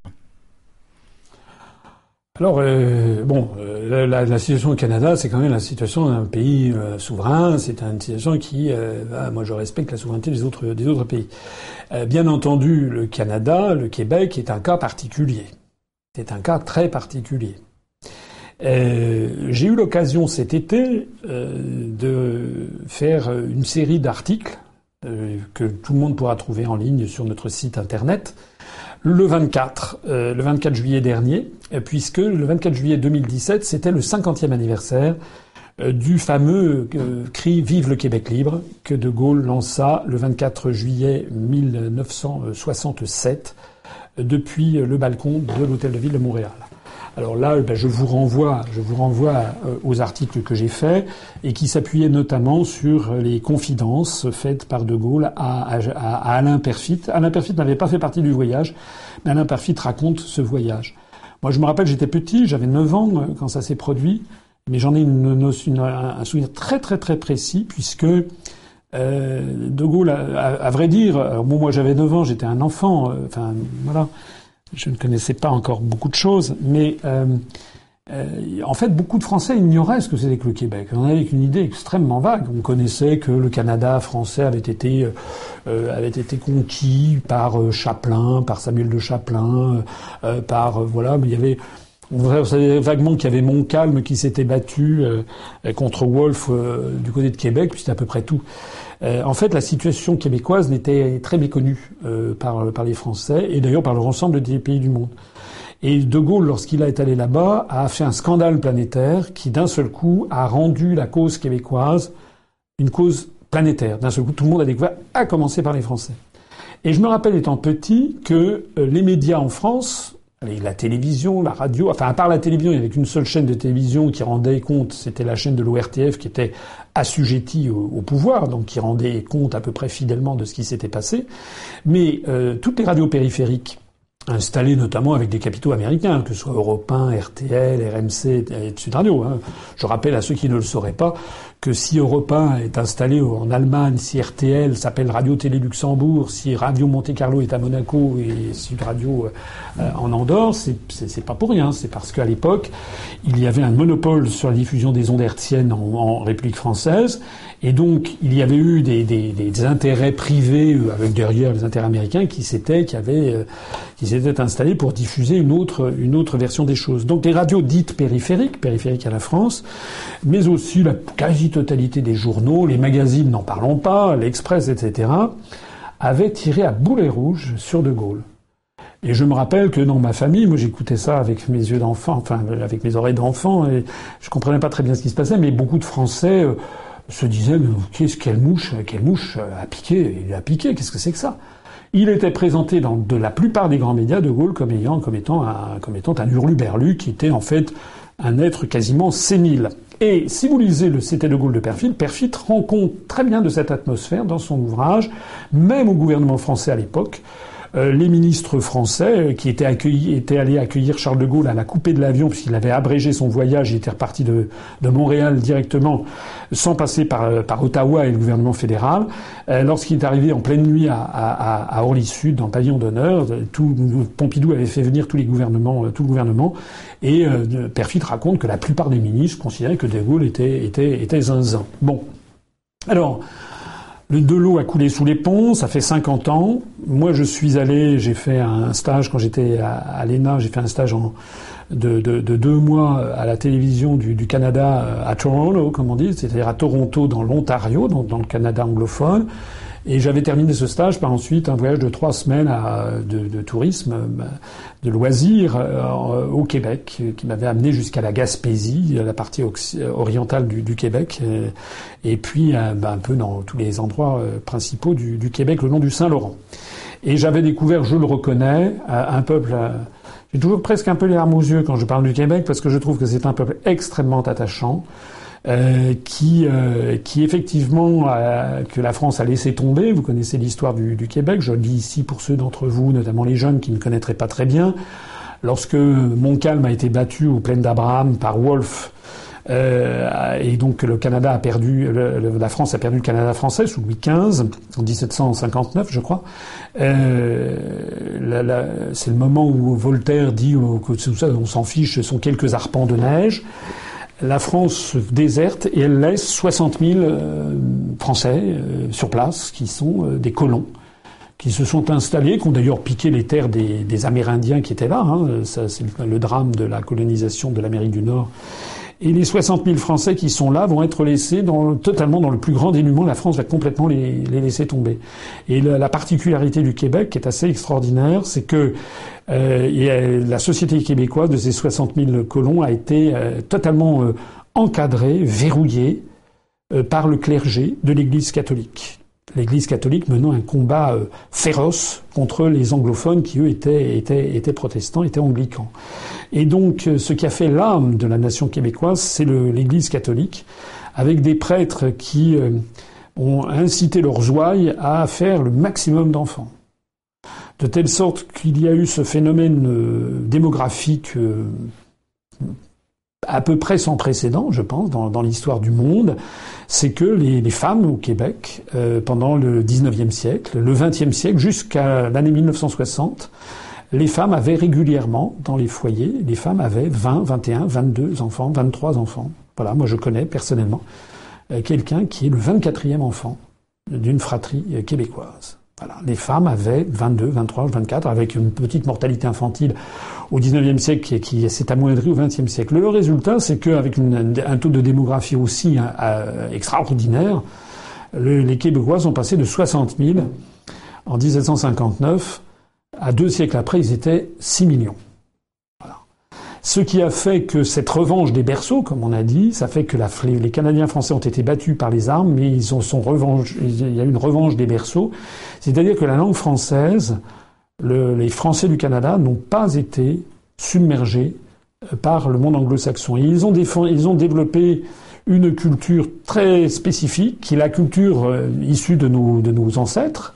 Alors, euh, bon, euh, la, situation au Canada, c'est quand même la situation d'un pays euh, souverain. C'est une situation qui, moi, je respecte la souveraineté des autres pays. bien entendu, le Canada, le Québec est un cas particulier. C'est un cas très particulier. J'ai eu l'occasion cet été de faire une série d'articles euh, que tout le monde pourra trouver en ligne sur notre site internet le 24, euh, le 24 juillet dernier, euh, puisque le 24 juillet 2017, c'était le 50e anniversaire du fameux cri Vive le Québec libre que De Gaulle lança le 24 juillet 1967 depuis le balcon de l'hôtel de ville de Montréal. Alors là, ben, je vous renvoie, je vous renvoie euh, aux articles que j'ai faits et qui s'appuyaient notamment sur les confidences faites par De Gaulle à, Alain Perfit. Alain Perfit n'avait pas fait partie du voyage, mais Alain Perfit raconte ce voyage. Moi, je me rappelle, j'étais petit, j'avais 9 ans euh, quand ça s'est produit, mais j'en ai une, un souvenir très très très précis puisque euh, De Gaulle, à, vrai dire, moi j'avais 9 ans, j'étais un enfant, enfin voilà je ne connaissais pas encore beaucoup de choses, mais euh, euh, en fait, beaucoup de Français ignoraient ce que c'était que le Québec. On avait une idée extrêmement vague. On connaissait que le Canada français avait été euh, avait été conquis par Chaplin, par Samuel de Chaplin, par voilà, mais il y avait on savait vaguement qu'il y avait Montcalm qui s'était battu contre Wolfe du côté de Québec, puis c'était à peu près tout. Euh, en fait, la situation québécoise n'était très méconnue euh, par, les Français et d'ailleurs par l'ensemble des pays du monde. Et De Gaulle, lorsqu'il a été allé là-bas, a fait un scandale planétaire qui, d'un seul coup, a rendu la cause québécoise une cause planétaire. D'un seul coup, tout le monde a découvert, à commencer par les Français. Et je me rappelle, étant petit, que euh, les médias en France, la télévision, la radio, enfin à part la télévision, il n'y avait qu'une seule chaîne de télévision qui rendait compte, c'était la chaîne de l'ORTF qui était assujettie au, pouvoir, donc qui rendait compte à peu près fidèlement de ce qui s'était passé. Mais euh, toutes les radios périphériques, installées notamment avec des capitaux américains, que ce soit Europe 1, RTL, RMC et Sud Radio. Hein. Je rappelle à ceux qui ne le sauraient pas que si Europe 1 est installé en Allemagne, si RTL s'appelle Radio Télé Luxembourg, si Radio Monte Carlo est à Monaco et Sud Radio euh, en Andorre, c'est pas pour rien. C'est parce qu'à l'époque, il y avait un monopole sur la diffusion des ondes hertziennes en, en République française et donc, il y avait eu des, des, des intérêts privés euh, avec derrière les intérêts américains qui s'étaient, qui avaient, euh, qui s'étaient installés pour diffuser une autre, une autre version des choses. Donc, les radios dites périphériques, périphériques à la France, mais aussi la quasi-totalité des journaux, les magazines, n'en parlons pas, l'Express, etc., avaient tiré à boulet rouge sur De Gaulle. Et je me rappelle que dans ma famille, moi j'écoutais ça avec mes yeux d'enfant, enfin avec mes oreilles d'enfant, et je comprenais pas très bien ce qui se passait, mais beaucoup de Français euh, se disait qu'est-ce quelle mouche, quelle mouche a piqué, il a piqué, qu'est-ce que c'est que ça? Il était présenté dans de la plupart des grands médias de Gaulle comme ayant, comme étant un, comme étant un hurluberlu qui était en fait un être quasiment sénile. Et si vous lisez le C'était de Gaulle de Perfit, Perfit rend compte très bien de cette atmosphère dans son ouvrage, même au gouvernement français à l'époque. Euh, les ministres français euh, qui étaient, accueillis, étaient allés accueillir Charles de Gaulle à la coupée de l'avion puisqu'il avait abrégé son voyage, il était reparti de, de Montréal directement sans passer par, euh, par, Ottawa et le gouvernement fédéral. Lorsqu'il est arrivé en pleine nuit à, à, à Orly-Sud, en pavillon d'honneur, tout Pompidou avait fait venir tous les gouvernements, tout le gouvernement, et euh, Perfit raconte que la plupart des ministres considéraient que de Gaulle était, était, était zinzin. Bon. Alors, de l'eau a coulé sous les ponts, ça fait 50 ans. Moi, je suis allé, j'ai fait un stage quand j'étais à, l'ENA, j'ai fait un stage de, de, de, deux mois à la télévision du, du, Canada à Toronto, comme on dit, c'est-à-dire à Toronto dans l'Ontario, donc dans le Canada anglophone. Et j'avais terminé ce stage par ensuite un voyage de trois semaines de, tourisme, de loisirs euh, au Québec, qui m'avait amené jusqu'à la Gaspésie, la partie orientale du, Québec, et, puis euh, ben, un peu dans tous les endroits euh, principaux du Québec, le long du Saint-Laurent. Et j'avais découvert, je le reconnais, un peuple. J'ai toujours presque un peu les larmes aux yeux quand je parle du Québec parce que je trouve que c'est un peuple extrêmement attachant. Euh, qui, euh, qui effectivement que la France a laissé tomber. Vous connaissez l'histoire du, Québec. Je le dis ici pour ceux d'entre vous, notamment les jeunes qui ne connaîtraient pas très bien. Lorsque Montcalm a été battu aux plaines d'Abraham par Wolfe, euh, et donc le Canada a perdu, la France a perdu le Canada français sous Louis XV en 1759, je crois. Euh, c'est le moment où Voltaire dit que tout ça, on s'en fiche, ce sont quelques arpents de neige la France déserte et elle laisse 60 000 euh, Français euh, sur place qui sont euh, des colons qui se sont installés, qui ont d'ailleurs piqué les terres des, Amérindiens qui étaient là. Hein. Ça, c'est le drame de la colonisation de l'Amérique du Nord et les 60 000 Français qui sont là vont être laissés dans, totalement dans le plus grand dénuement. La France va complètement les, laisser tomber. Et la, la, particularité du Québec, qui est assez extraordinaire, c'est que euh, la société québécoise de ces 60 000 colons a été euh, totalement euh, encadrée, verrouillée euh, par le clergé de l'Église catholique l'Église catholique menant un combat euh, féroce contre les anglophones qui, eux, étaient, étaient, étaient protestants, étaient anglicans. Et donc, euh, ce qui a fait l'âme de la nation québécoise, c'est l'Église catholique, avec des prêtres qui euh, ont incité leurs ouailles à faire le maximum d'enfants. De telle sorte qu'il y a eu ce phénomène démographique à peu près sans précédent, je pense, dans, l'histoire du monde, c'est que les, les, femmes au Québec, euh, pendant le 19e siècle, le 20e siècle, jusqu'à l'année 1960, les femmes avaient régulièrement, dans les foyers, les femmes avaient 20, 21, 22 enfants, 23 enfants. Voilà, moi je connais personnellement euh, quelqu'un qui est le 24e enfant d'une fratrie euh, québécoise. Voilà. Les femmes avaient 22, 23, 24, avec une petite mortalité infantile au 19e siècle qui, s'est amoindrie au 20e siècle. Le résultat, c'est qu'avec un taux de démographie aussi hein, euh, extraordinaire, les Québécois sont passés de 60 000 en 1759 à deux siècles après, ils étaient 6 millions. Ce qui a fait que cette revanche des berceaux, comme on a dit, ça fait que les Canadiens français ont été battus par les armes, mais ils ont son revanche, il y a une revanche des berceaux. C'est-à-dire que la langue française, les Français du Canada n'ont pas été submergés euh, par le monde anglo-saxon. Ils ont, ils ont développé une culture très spécifique, qui est la culture euh, issue de nos, de nos ancêtres,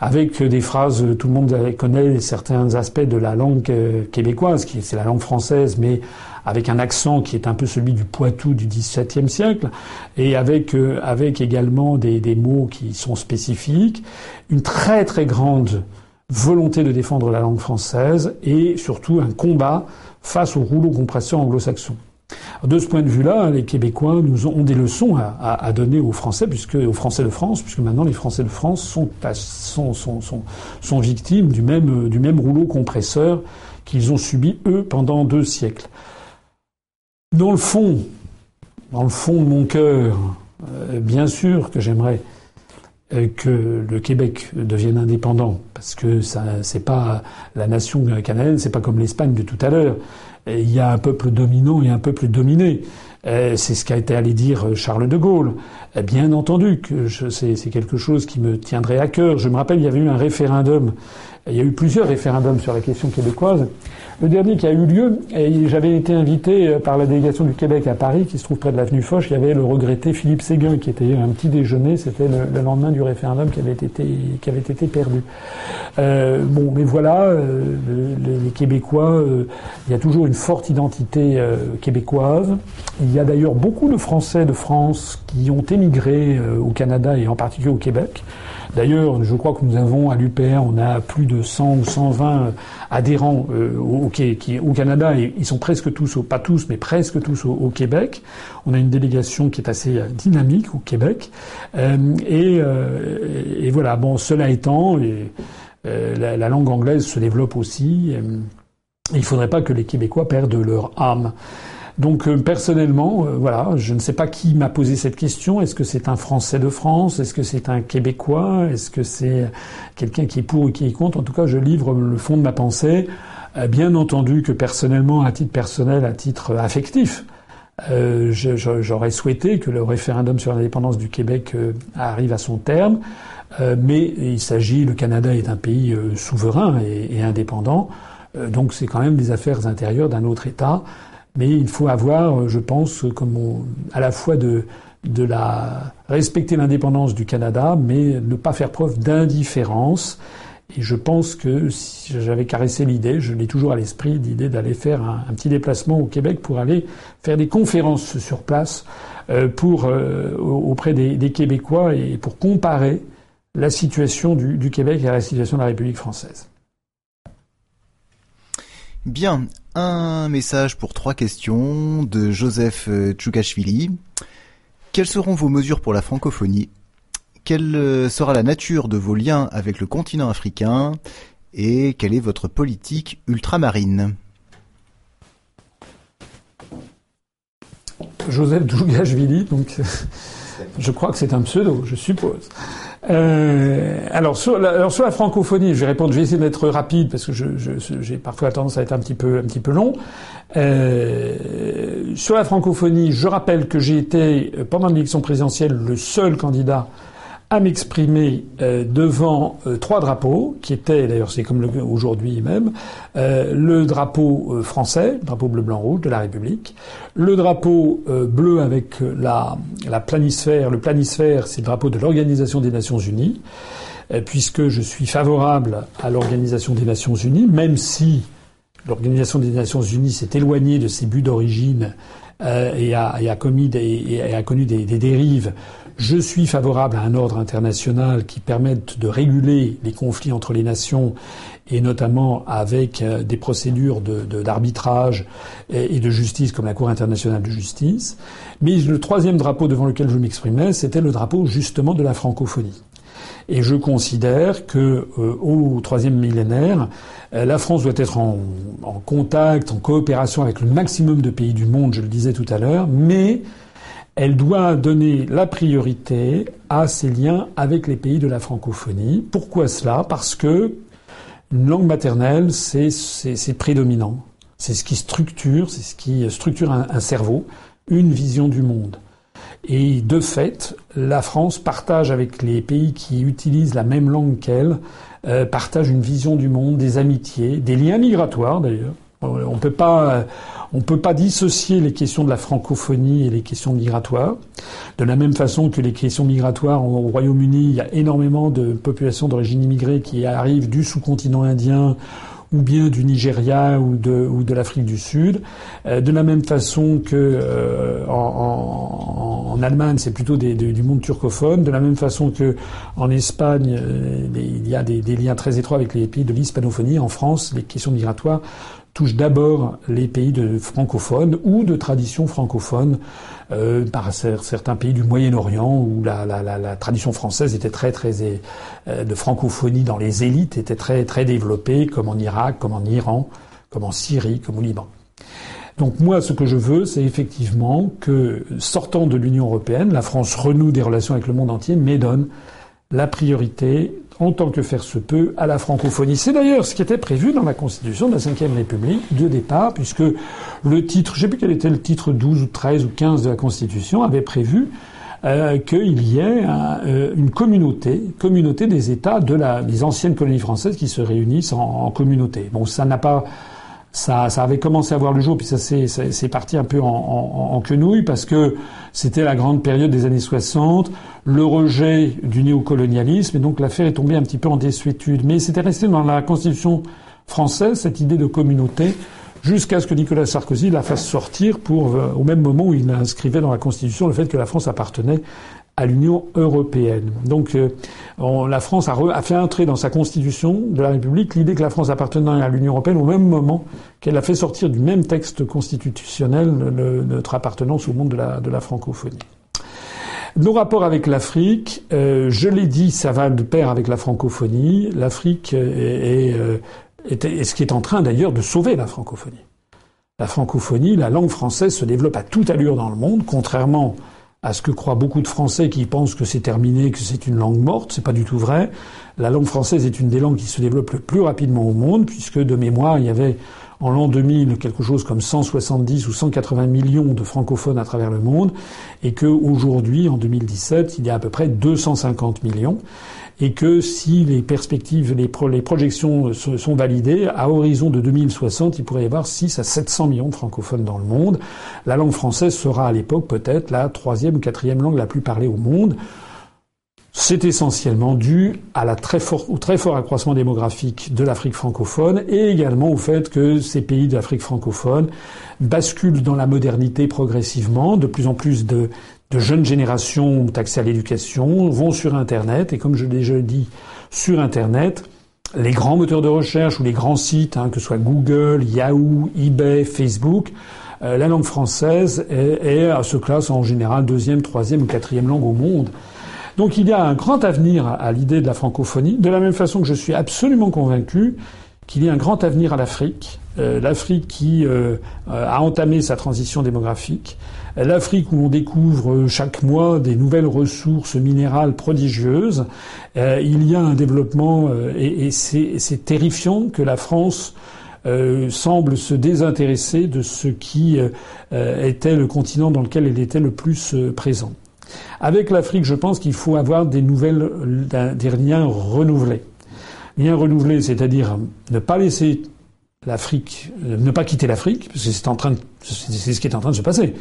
avec des phrases, tout le monde connaît certains aspects de la langue euh, québécoise, qui c'est la langue française, mais avec un accent qui est un peu celui du Poitou du XVIIe siècle, et avec euh, avec également des, des, mots qui sont spécifiques, une très très grande volonté de défendre la langue française et surtout un combat face au rouleau compresseur anglo-saxon. De ce point de vue-là, les Québécois nous ont des leçons à, donner aux Français, puisque aux Français de France, puisque maintenant les Français de France sont, victimes du même, du même rouleau compresseur qu'ils ont subi eux pendant deux siècles. Dans le fond, dans le fond de mon cœur, euh, bien sûr que j'aimerais que le Québec devienne indépendant, parce que ça, c'est pas la nation canadienne, c'est pas comme l'Espagne de tout à l'heure. Il y a un peuple dominant et un peuple dominé. C'est ce qu'a été allé dire Charles de Gaulle. Bien entendu que c'est quelque chose qui me tiendrait à cœur. Je me rappelle, il y avait eu un référendum. Il y a eu plusieurs référendums sur la question québécoise. Le dernier qui a eu lieu, j'avais été invité euh, par la délégation du Québec à Paris, qui se trouve près de l'avenue Foch. Il y avait le regretté Philippe Séguin, qui était un petit déjeuner. C'était le, lendemain du référendum qui avait été, perdu. Euh, bon, mais voilà, euh, les, Québécois, il y a toujours une forte identité québécoise. Il y a d'ailleurs beaucoup de Français de France qui ont émigré au Canada et en particulier au Québec. D'ailleurs, je crois que nous avons à l'UPR, on a plus de 100 ou 120 adhérents euh, au, Canada et ils sont presque tous, au, pas tous, mais presque tous au, Québec. On a une délégation qui est assez euh, dynamique au Québec. Euh, et, voilà. Bon, cela étant, la, langue anglaise se développe aussi. il ne faudrait pas que les Québécois perdent leur âme. Donc euh, personnellement, euh, voilà, je ne sais pas qui m'a posé cette question. Est-ce que c'est un Français de France? Est-ce que c'est un Québécois? Est-ce que c'est quelqu'un qui est pour ou qui est contre? En tout cas, je livre le fond de ma pensée. Euh, bien entendu que personnellement, à titre personnel, à titre affectif, j'aurais souhaité que le référendum sur l'indépendance du Québec arrive à son terme. mais il s'agit, le Canada est un pays souverain et indépendant. donc c'est quand même des affaires intérieures d'un autre État. Mais il faut avoir, euh, je pense, comme à la fois de, respecter l'indépendance du Canada, mais ne pas faire preuve d'indifférence. Et je pense que si j'avais caressé l'idée, je l'ai toujours à l'esprit, l'idée d'aller faire un, petit déplacement au Québec pour aller faire des conférences sur place euh, euh, auprès des, des, Québécois et pour comparer la situation du, du Québec à la situation de la République française. Bien, un message pour trois questions de Joseph euh, Tchoukachvili. Quelles seront vos mesures pour la francophonie? Quelle euh, sera la nature de vos liens avec le continent africain? Et quelle est votre politique ultramarine? Joseph Tchoukachvili, donc je crois que c'est un pseudo, je suppose. Euh, alors, sur la, francophonie, je vais répondre. Je vais essayer d'être rapide parce que j'ai je, parfois tendance à être un petit peu un petit peu long. Euh, sur la francophonie, je rappelle que j'ai été pendant l'élection présidentielle le seul candidat à m'exprimer euh, devant euh, trois drapeaux, qui étaient, d'ailleurs c'est comme aujourd'hui même, euh, le drapeau français, le drapeau bleu-blanc-rouge de la République, le drapeau bleu avec la, la planisphère, le planisphère c'est le drapeau de l'Organisation des Nations Unies, puisque je suis favorable à l'Organisation des Nations Unies, même si l'Organisation des Nations Unies s'est éloignée de ses buts d'origine et, a, et, a, commis des, et a connu des, des dérives je suis favorable à un ordre international qui permette de réguler les conflits entre les nations et notamment avec euh, des procédures d'arbitrage et de justice comme la Cour internationale de justice. Mais le troisième drapeau devant lequel je m'exprimais, c'était le drapeau justement de la francophonie. Et je considère que euh, au troisième millénaire, euh, la France doit être en, contact, en coopération avec le maximum de pays du monde, je le disais tout à l'heure, mais elle doit donner la priorité à ses liens avec les pays de la francophonie. Pourquoi cela? Parce que une langue maternelle, c'est prédominant. C'est ce qui structure, c'est ce qui structure un, cerveau, une vision du monde. Et de fait, la France partage avec les pays qui utilisent la même langue qu'elle, euh, partage une vision du monde, des amitiés, des liens migratoires d'ailleurs. On peut pas, on peut pas dissocier les questions de la francophonie et les questions migratoires. De la même façon que les questions migratoires au Royaume-Uni, il y a énormément de populations d'origine immigrée qui arrivent du sous-continent indien ou bien du Nigeria ou de, l'Afrique du Sud. Euh, de la même façon que euh, en, Allemagne, c'est plutôt du monde turcophone. De la même façon que en Espagne, euh, il y a des, des, liens très étroits avec les pays de l'hispanophonie. En France, les questions migratoires touche d'abord les pays de francophones ou de tradition francophone, euh, par certains pays du Moyen-Orient où la, tradition française était très très euh, de francophonie dans les élites était très très développée, comme en Irak, comme en Iran, comme en Syrie, comme au Liban. Donc moi, ce que je veux, c'est effectivement que, sortant de l'Union européenne, la France renoue des relations avec le monde entier, mais donne la priorité, en tant que faire se peut, à la francophonie. C'est d'ailleurs ce qui était prévu dans la Constitution de la Ve République de départ, puisque le titre, je ne sais plus quel était le titre 12 ou 13 ou 15 de la Constitution, avait prévu euh, qu'il y ait euh, une communauté, communauté des États de la, des anciennes colonies françaises qui se réunissent en, en communauté. Bon, ça n'a pas ça, ça, avait commencé à voir le jour, puis ça c'est parti un peu en, en, en, quenouille parce que c'était la grande période des années 60, le rejet du néocolonialisme, et donc l'affaire est tombée un petit peu en désuétude. Mais c'était resté dans la Constitution française cette idée de communauté jusqu'à ce que Nicolas Sarkozy la fasse sortir pour, euh, au même moment où il inscrivait dans la Constitution le fait que la France appartenait à l'Union européenne. Donc euh, la France a, a, fait entrer dans sa constitution de la République l'idée que la France appartenait à l'Union européenne au même moment qu'elle a fait sortir du même texte constitutionnel notre appartenance au monde de la, francophonie. Nos rapports avec l'Afrique, euh, je l'ai dit, ça va de pair avec la francophonie. L'Afrique euh, est, est, ce qui est en train d'ailleurs de sauver la francophonie. La francophonie, la langue française se développe à toute allure dans le monde, contrairement à ce que croient beaucoup de Français qui pensent que c'est terminé, que c'est une langue morte. C'est pas du tout vrai. La langue française est une des langues qui se développe le plus rapidement au monde, puisque de mémoire, il y avait en l'an 2000 quelque chose comme 170 ou 180 millions de francophones à travers le monde, et que aujourd'hui, en 2017, il y a à peu près 250 millions et que si les perspectives, les, les projections sont validées, à horizon de 2060, il pourrait y avoir 6 à 700 millions de francophones dans le monde. La langue française sera à l'époque peut-être la troisième ou quatrième langue la plus parlée au monde. C'est essentiellement dû à la très fort, au très fort accroissement démographique de l'Afrique francophone et également au fait que ces pays d'Afrique francophone basculent dans la modernité progressivement. De plus en plus de, de jeunes générations accès à l'éducation, vont sur Internet, et comme je l'ai déjà dit, sur Internet, les grands moteurs de recherche ou les grands sites, hein, que ce soit Google, Yahoo, eBay, Facebook, euh, la langue française est, est, se classe en général deuxième, troisième ou quatrième langue au monde. Donc il y a un grand avenir à l'idée de la francophonie, de la même façon que je suis absolument convaincu qu'il y a un grand avenir à l'Afrique, euh, l'Afrique qui euh, a entamé sa transition démographique, l'Afrique où on découvre chaque mois des nouvelles ressources minérales prodigieuses. Euh, il y a un développement euh, et, c'est terrifiant que la France euh, semble se désintéresser de ce qui euh, était le continent dans lequel elle était le plus euh, présent. Avec l'Afrique, je pense qu'il faut avoir des nouvelles, des liens renouvelés. Liens renouvelés, c'est-à-dire ne pas laisser l'Afrique, ne pas quitter l'Afrique, parce que c'est ce qui est en train de se passer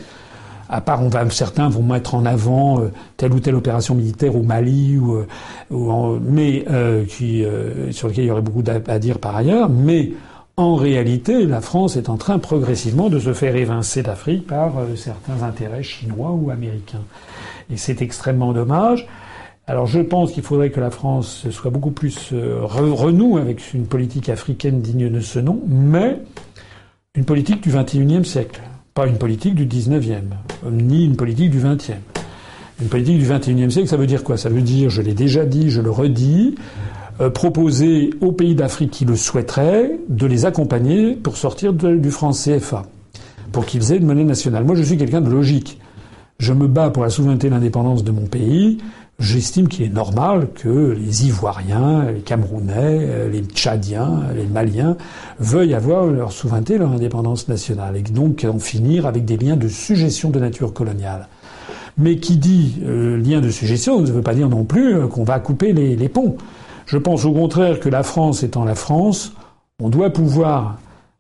à part on va, certains vont mettre en avant euh, telle ou telle opération militaire au Mali, ou, euh, mais euh, euh, sur lequel il y aurait beaucoup à dire par ailleurs. Mais en réalité, la France est en train progressivement de se faire évincer d'Afrique par certains intérêts chinois ou américains. Et c'est extrêmement dommage. Alors je pense qu'il faudrait que la France soit beaucoup plus renoue avec une politique africaine digne de ce nom, mais une politique du XXIe siècle pas une politique du 19e, ni une politique du 20e. Une politique du 21e siècle, ça veut dire quoi? Ça veut dire, je l'ai déjà dit, je le redis, euh, proposer aux pays d'Afrique qui le souhaiteraient de les accompagner pour sortir du franc CFA, pour qu'ils aient une monnaie nationale. Moi, je suis quelqu'un de logique. Je me bats pour la souveraineté et l'indépendance de mon pays. J'estime qu'il est normal que les Ivoiriens, les Camerounais, les Tchadiens, les Maliens veuillent avoir leur souveraineté, leur indépendance nationale, et donc en finir avec des liens de suggestion de nature coloniale. Mais qui dit euh, lien de suggestion ne veut pas dire non plus euh, qu'on va couper les, ponts. Je pense au contraire que la France étant la France, on doit pouvoir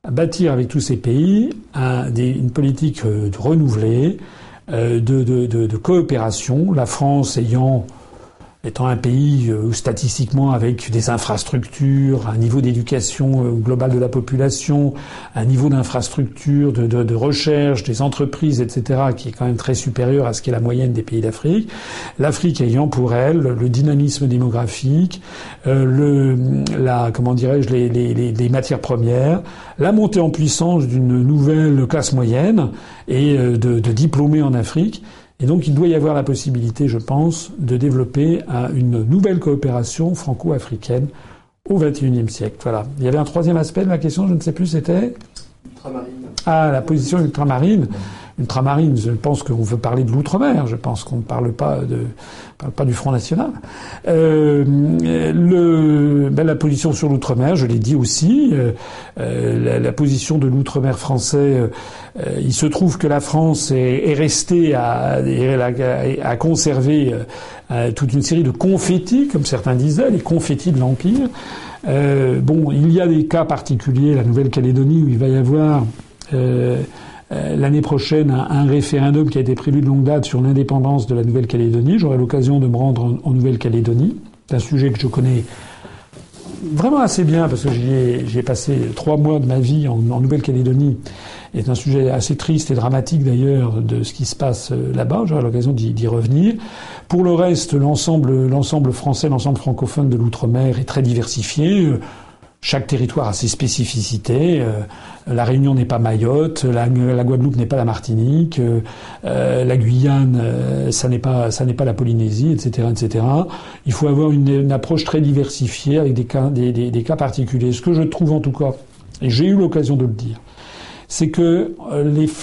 bâtir avec tous ces pays une politique euh, renouvelée, de, de, de, de, coopération. La France ayant étant un pays euh, statistiquement avec des infrastructures, un niveau d'éducation euh, globale de la population, un niveau d'infrastructure, de, recherche, des entreprises, etc., qui est quand même très supérieur à ce qu'est la moyenne des pays d'Afrique. L'Afrique ayant pour elle le dynamisme démographique, euh, la, comment dirais-je, les, matières premières, la montée en puissance d'une nouvelle classe moyenne et de diplômés en Afrique. Et donc il doit y avoir la possibilité, je pense, de développer une nouvelle coopération franco-africaine au XXIe siècle. Voilà. Il y avait un troisième aspect de la question, je ne sais plus, c'était ultramarine. Ah, la position ultramarine. Ultramarine. Je pense qu'on veut parler de l'outre-mer. Je pense qu'on ne parle pas de parle pas du Front National. Euh, ben, la position sur l'outre-mer, je l'ai dit aussi. Euh, la, la, position de l'outre-mer français. Euh, il se trouve que la France est, est restée à, à, conserver toute une série de confettis, comme certains disaient, les confettis de l'empire. bon, il y a des cas particuliers, la Nouvelle-Calédonie, où il va y avoir euh, euh, l'année prochaine un, référendum qui a été prévu de longue date sur l'indépendance de la Nouvelle-Calédonie. J'aurai l'occasion de me rendre en, Nouvelle-Calédonie. C'est un sujet que je connais vraiment assez bien parce que j'y ai, passé trois mois de ma vie en, Nouvelle-Calédonie. C'est un sujet assez triste et dramatique d'ailleurs de ce qui se passe euh, là-bas. J'aurai l'occasion d'y revenir. Pour le reste, l'ensemble, l'ensemble français, l'ensemble francophone de l'outre-mer est très diversifié. Chaque territoire a ses spécificités. Euh, la Réunion n'est pas Mayotte, la, Guadeloupe n'est pas la Martinique, euh, euh, la Guyane, ça n'est pas ça n'est pas la Polynésie, etc., etc. Il faut avoir une, approche très diversifiée avec des cas des, des, cas particuliers. Ce que je trouve en tout cas, et j'ai eu l'occasion de le dire, c'est que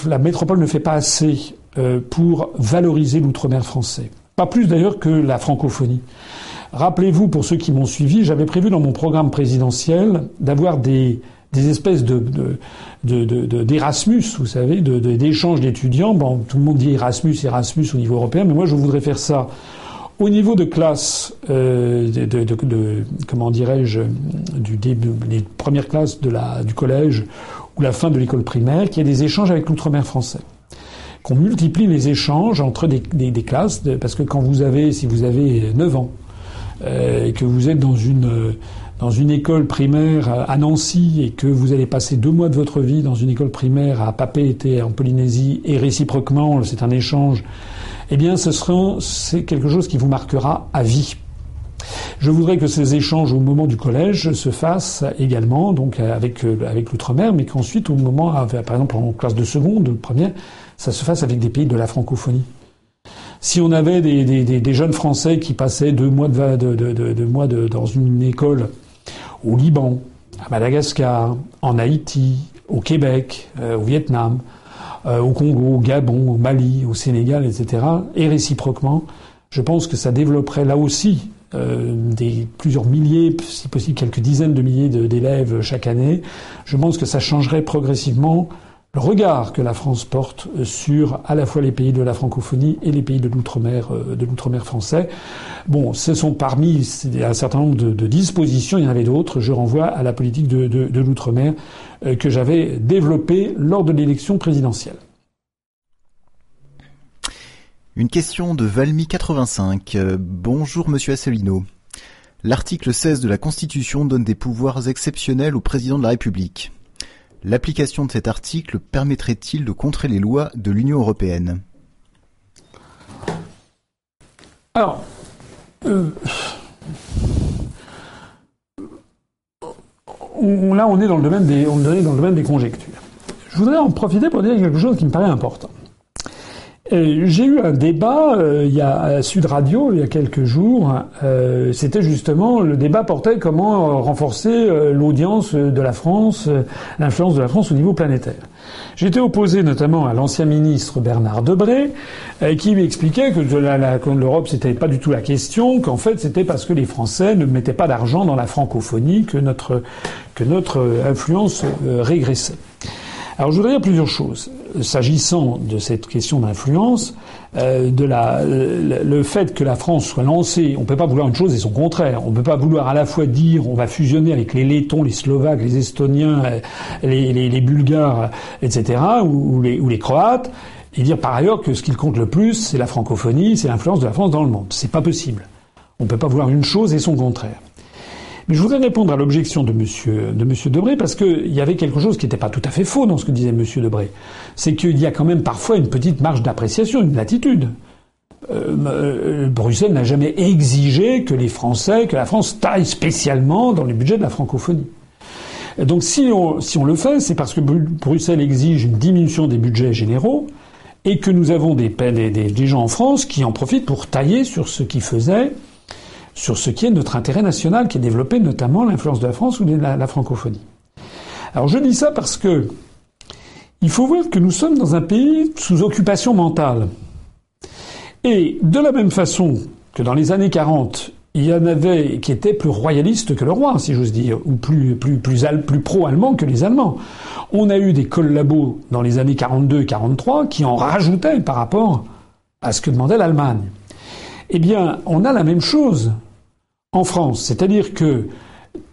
la métropole ne fait pas assez pour valoriser l'outre-mer français. Pas plus d'ailleurs que la francophonie. Rappelez-vous, pour ceux qui m'ont suivi, j'avais prévu dans mon programme présidentiel d'avoir des, des espèces de, d'Erasmus, vous savez, d'échanges d'étudiants. Bon, tout le monde dit Erasmus, Erasmus au niveau européen, mais moi je voudrais faire ça au niveau de classe, euh, de, comment dirais-je, du début, les premières classes de la, du collège ou la fin de l'école primaire, qu'il y ait des échanges avec l'outre-mer français qu'on multiplie les échanges entre des, des, des classes, parce que quand vous avez, si vous avez 9 ans, et que vous êtes dans une dans une école primaire à Nancy et que vous allez passer deux mois de votre vie dans une école primaire à Papeete en Polynésie et réciproquement, c'est un échange, eh bien ce sera c'est quelque chose qui vous marquera à vie. Je voudrais que ces échanges au moment du collège se fassent également, donc avec avec l'outre-mer, mais qu'ensuite au moment, par exemple en classe de seconde, de première, ça se fasse avec des pays de la francophonie. Si on avait des, jeunes Français qui passaient deux mois, dans une école au Liban, à Madagascar, en Haïti, au Québec, euh, au Vietnam, euh, au Congo, au Gabon, au Mali, au Sénégal, etc., et réciproquement, je pense que ça développerait là aussi euh, plusieurs milliers, si possible quelques dizaines de milliers d'élèves chaque année. Je pense que ça changerait progressivement le regard que la France porte sur à la fois les pays de la francophonie et les pays de l'outre-mer euh, français. Bon, ce sont parmi un certain nombre de, dispositions, il y en avait d'autres. Je renvoie à la politique de, de l'outre-mer euh, que j'avais développée lors de l'élection présidentielle. Une question de Valmy85. Euh, bonjour Monsieur Asselineau. L'article 16 de la Constitution donne des pouvoirs exceptionnels au président de la République. L'application de cet article permettrait-il de contrer les lois de l'Union européenne? Alors, euh, là, on est dans le domaine des, on est dans le domaine des conjectures. Je voudrais en profiter pour dire quelque chose qui me paraît important. J'ai eu un débat euh, il y a à Sud Radio il y a quelques jours. Euh, C'était justement le débat portait comment euh, renforcer euh, l'audience de la France, l'influence de la France au niveau planétaire. J'étais opposé notamment à l'ancien ministre Bernard Debré, qui m'expliquait que l'Europe c'était pas du tout la question, qu'en fait c'était parce que les Français ne mettaient pas d'argent dans la francophonie que notre influence régressait. Alors je voudrais dire plusieurs choses. S'agissant de cette question d'influence, euh, de la, le, fait que la France soit lancée, on ne peut pas vouloir une chose et son contraire. On ne peut pas vouloir à la fois dire on va fusionner avec les Lettons, les Slovaques, les Estoniens, euh, les, les, les Bulgares, etc., ou, ou, les, ou les Croates, et dire par ailleurs que ce qui compte le plus, c'est la francophonie, c'est l'influence de la France dans le monde. C'est pas possible. On ne peut pas vouloir une chose et son contraire. Mais je voudrais répondre à l'objection de Monsieur de Monsieur Debré parce qu'il y avait quelque chose qui n'était pas tout à fait faux dans ce que disait Monsieur Debré. C'est qu'il y a quand même parfois une petite marge d'appréciation, une latitude. Euh, euh, Bruxelles n'a jamais exigé que les Français, que la France taille spécialement dans les budgets de la francophonie. Donc si on, le fait, c'est parce que Bruxelles exige une diminution des budgets généraux et que nous avons des, des, des gens en France qui en profitent pour tailler sur ce qui faisait sur ce qui est notre intérêt national, qui est développé notamment l'influence de la France ou de la, francophonie. Alors je dis ça parce que Il faut voir que nous sommes dans un pays sous occupation mentale. Et de la même façon que dans les années 40, il y en avait qui étaient plus royalistes que le roi, si j'ose dire, ou plus, plus, plus, plus pro-allemands que les Allemands. On a eu des collabos dans les années 42 et 43 qui en rajoutaient par rapport à ce que demandait l'Allemagne. Eh bien, on a la même chose en France. C'est-à-dire que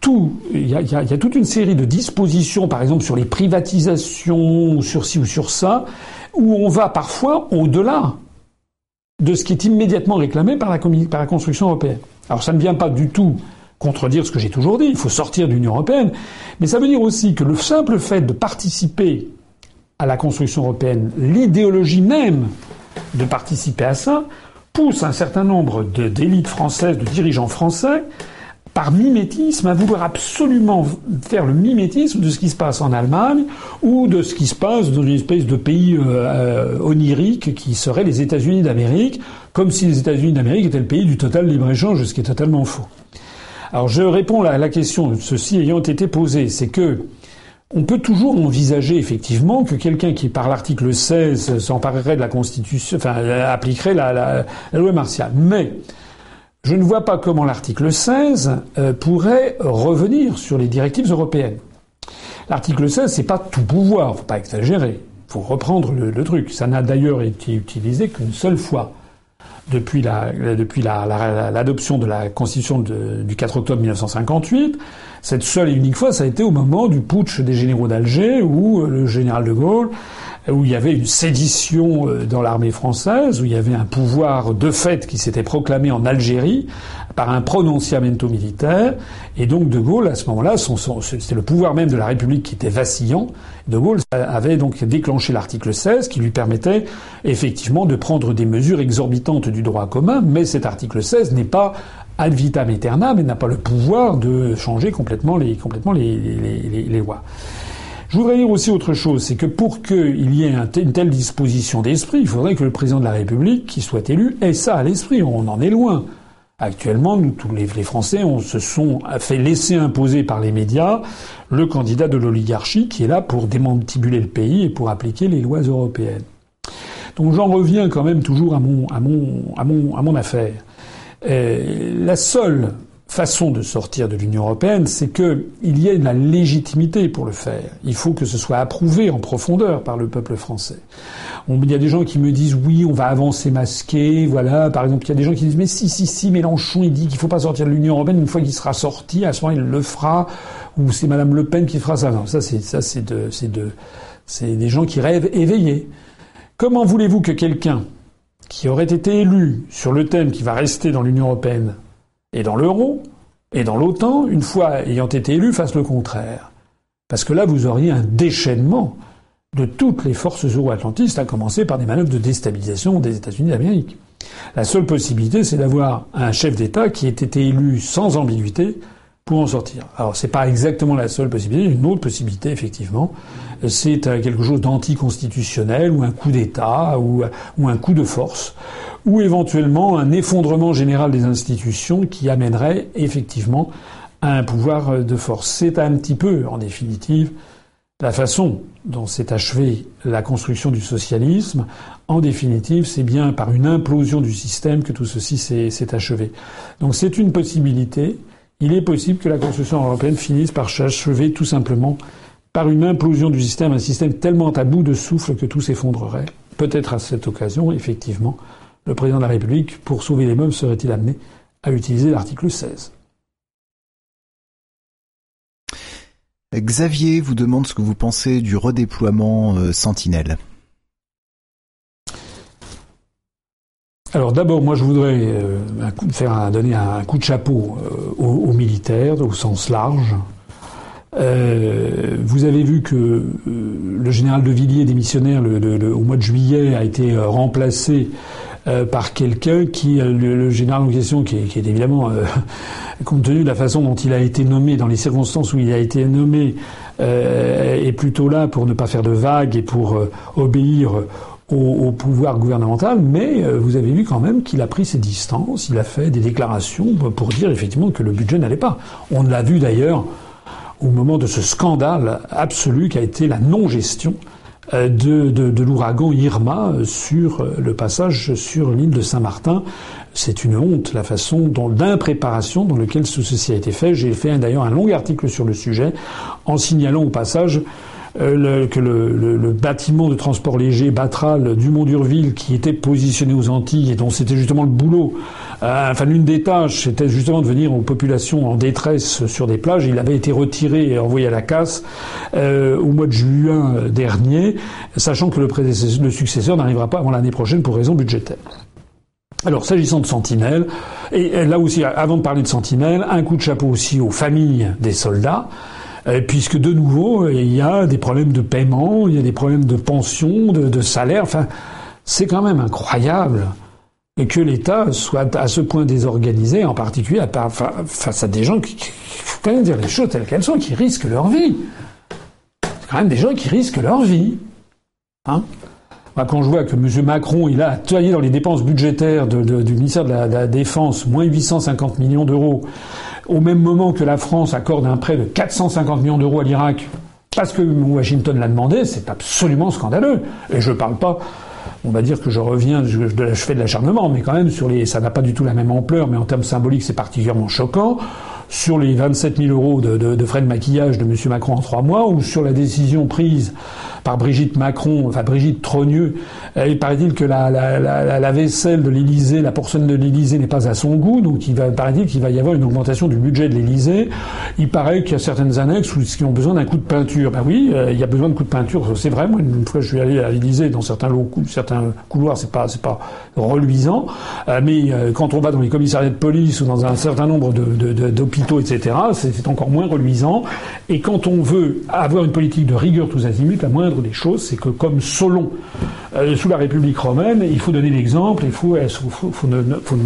tout, il y, a, toute une série de dispositions, par exemple sur les privatisations, sur ci ou sur ça, où on va parfois au-delà de ce qui est immédiatement réclamé par la, par la construction européenne. Alors ça ne vient pas du tout contredire ce que j'ai toujours dit, il faut sortir de l'Union européenne, mais ça veut dire aussi que le simple fait de participer à la construction européenne, l'idéologie même de participer à ça, pousse un certain nombre d'élites françaises, de dirigeants français, par mimétisme, à vouloir absolument faire le mimétisme de ce qui se passe en Allemagne ou de ce qui se passe dans une espèce de pays euh, euh, onirique qui serait les États-Unis d'Amérique, comme si les États-Unis d'Amérique étaient le pays du total libre-échange, ce qui est totalement faux. Alors je réponds à la question, ceci ayant été posé, c'est que on peut toujours envisager effectivement que quelqu'un qui, par l'article 16, s'emparerait de la Constitution, enfin, appliquerait la, loi martiale. Mais je ne vois pas comment l'article 16 euh, pourrait revenir sur les directives européennes. L'article 16, c'est pas tout pouvoir, faut pas exagérer. Faut reprendre le, truc. Ça n'a d'ailleurs été utilisé qu'une seule fois depuis l'adoption de la Constitution du 4 octobre 1958. Cette seule et unique fois, ça a été au moment du putsch des généraux d'Alger, où euh, le général de Gaulle où il y avait une sédition euh, dans l'armée française, où il y avait un pouvoir de fait qui s'était proclamé en Algérie par un prononciamento militaire, et donc De Gaulle, à ce moment-là, c'était le pouvoir même de la République qui était vacillant. De Gaulle avait donc déclenché l'article 16 qui lui permettait effectivement de prendre des mesures exorbitantes du droit commun, mais cet article 16 n'est pas ad vitam aeternam et n'a pas le pouvoir de changer complètement les, lois. Je voudrais dire aussi autre chose, c'est que pour qu'il y ait une telle disposition d'esprit, il faudrait que le président de la République, qui soit élu, ait ça à l'esprit. On en est loin. Actuellement, nous, tous les, Français, on se sont fait laisser imposer par les médias le candidat de l'oligarchie qui est là pour démantibuler le pays et pour appliquer les lois européennes. Donc j'en reviens quand même toujours à mon affaire. Euh, la seule façon de sortir de l'Union européenne, c'est qu'il y ait la légitimité pour le faire. Il faut que ce soit approuvé en profondeur par le peuple français. il y a des gens qui me disent oui, on va avancer masqué, voilà. Par exemple, il y a des gens qui disent mais si, si, si, Mélenchon, il dit qu'il faut pas sortir de l'Union européenne. Une fois qu'il sera sorti, à ce moment, il le fera. Ou c'est Madame Le Pen qui fera ça. Non, ça c'est ça c'est de c'est de c'est des gens qui rêvent éveillés. Comment voulez-vous que quelqu'un qui aurait été élu sur le thème qui va rester dans l'Union européenne et dans l'euro, et dans l'OTAN, une fois ayant été élu, fasse le contraire. Parce que là, vous auriez un déchaînement de toutes les forces euro-atlantistes, à commencer par des manœuvres de déstabilisation des États-Unis d'Amérique. La seule possibilité, c'est d'avoir un chef d'État qui ait été élu sans ambiguïté pour en sortir. Alors c'est pas exactement la seule possibilité, une autre possibilité effectivement, c'est euh, quelque chose d'anticonstitutionnel ou un coup d'État ou, ou un coup de force ou éventuellement un effondrement général des institutions qui amènerait effectivement à un pouvoir de force. C'est un petit peu, en définitive, la façon dont s'est achevée la construction du socialisme. En définitive, c'est bien par une implosion du système que tout ceci s'est achevé. Donc c'est une possibilité. Il est possible que la construction européenne finisse par s'achever tout simplement par une implosion du système, un système tellement à bout de souffle que tout s'effondrerait. Peut-être à cette occasion, effectivement, le président de la République, pour sauver les meubles, serait-il amené à utiliser l'article 16 Xavier vous demande ce que vous pensez du redéploiement euh, Sentinelle. Alors d'abord, moi je voudrais euh, faire donner un coup de chapeau euh, aux, militaires au sens large. vous avez vu que le général de Villiers, démissionnaire au mois de juillet, a été remplacé euh, par quelqu'un qui, euh, le, général en question, qui est, évidemment, euh, compte tenu de la façon dont il a été nommé, dans les circonstances où il a été nommé, est plutôt là pour ne pas faire de vagues et pour obéir au, pouvoir gouvernemental, mais vous avez vu quand même qu'il a pris ses distances, il a fait des déclarations pour dire effectivement que le budget n'allait pas. On l'a vu d'ailleurs au moment de ce scandale absolu qui a été la non-gestion de, de, de l'ouragan Irma sur le passage sur l'île de Saint-Martin. C'est une honte la façon dont d'impréparation dans lequel ceci a été fait. J'ai fait d'ailleurs un long article sur le sujet en signalant au passage euh, que le, bâtiment de transport léger Batral du Mont d'Urville, qui était positionné aux Antilles et dont c'était justement le boulot, euh, enfin l'une des tâches, c'était justement de venir aux populations en détresse sur des plages. Il avait été retiré et envoyé à la casse euh, au mois de juin dernier, sachant que le, successeur n'arrivera pas avant l'année prochaine pour raison budgétaire. Alors, s'agissant de Sentinelle, et là aussi, avant de parler de Sentinelle, un coup de chapeau aussi aux familles des soldats, puisque de nouveau, il y a des problèmes de paiement, il y a des problèmes de pension, de, salaire. Enfin, c'est quand même incroyable que l'État soit à ce point désorganisé, en particulier face à des gens qui, faut quand même dire les choses telles qu'elles sont, qui risquent leur vie. C'est quand même des gens qui risquent leur vie. Hein quand je vois que M. Macron, il a taillé dans les dépenses budgétaires du ministère de la, Défense moins 850 millions d'euros, au même moment que la France accorde un prêt de 450 millions d'euros à l'Irak, parce que Washington l'a demandé, c'est absolument scandaleux. Et je ne parle pas, on va dire que je reviens, je, fais de l'acharnement, mais quand même, sur les, ça n'a pas du tout la même ampleur, mais en termes symboliques, c'est particulièrement choquant sur les 27 000 euros de, de, frais de maquillage de M. Macron en trois mois, ou sur la décision prise par Brigitte Macron, enfin Brigitte Trogneux. Il paraît-il que la, vaisselle de l'Élysée, la porcelaine de l'Élysée n'est pas à son goût, donc il va, paraît-il qu'il va y avoir une augmentation du budget de l'Élysée. Il paraît qu'il y a certaines annexes qui ont besoin d'un coup de peinture. Ben oui, euh, il y a besoin de coup de peinture, c'est vrai. Moi, une fois, je suis allé à l'Élysée, dans certains, certains couloirs, c'est pas, pas reluisant. Euh, mais euh, quand on va dans les commissariats de police ou dans un certain nombre d'hôpitaux, de, etc., c'est encore moins reluisant. Et quand on veut avoir une politique de rigueur tous azimuts, la moindre des choses, c'est que comme Solon, euh, sous la République romaine, il faut donner l'exemple, il faut, faut, ne, faut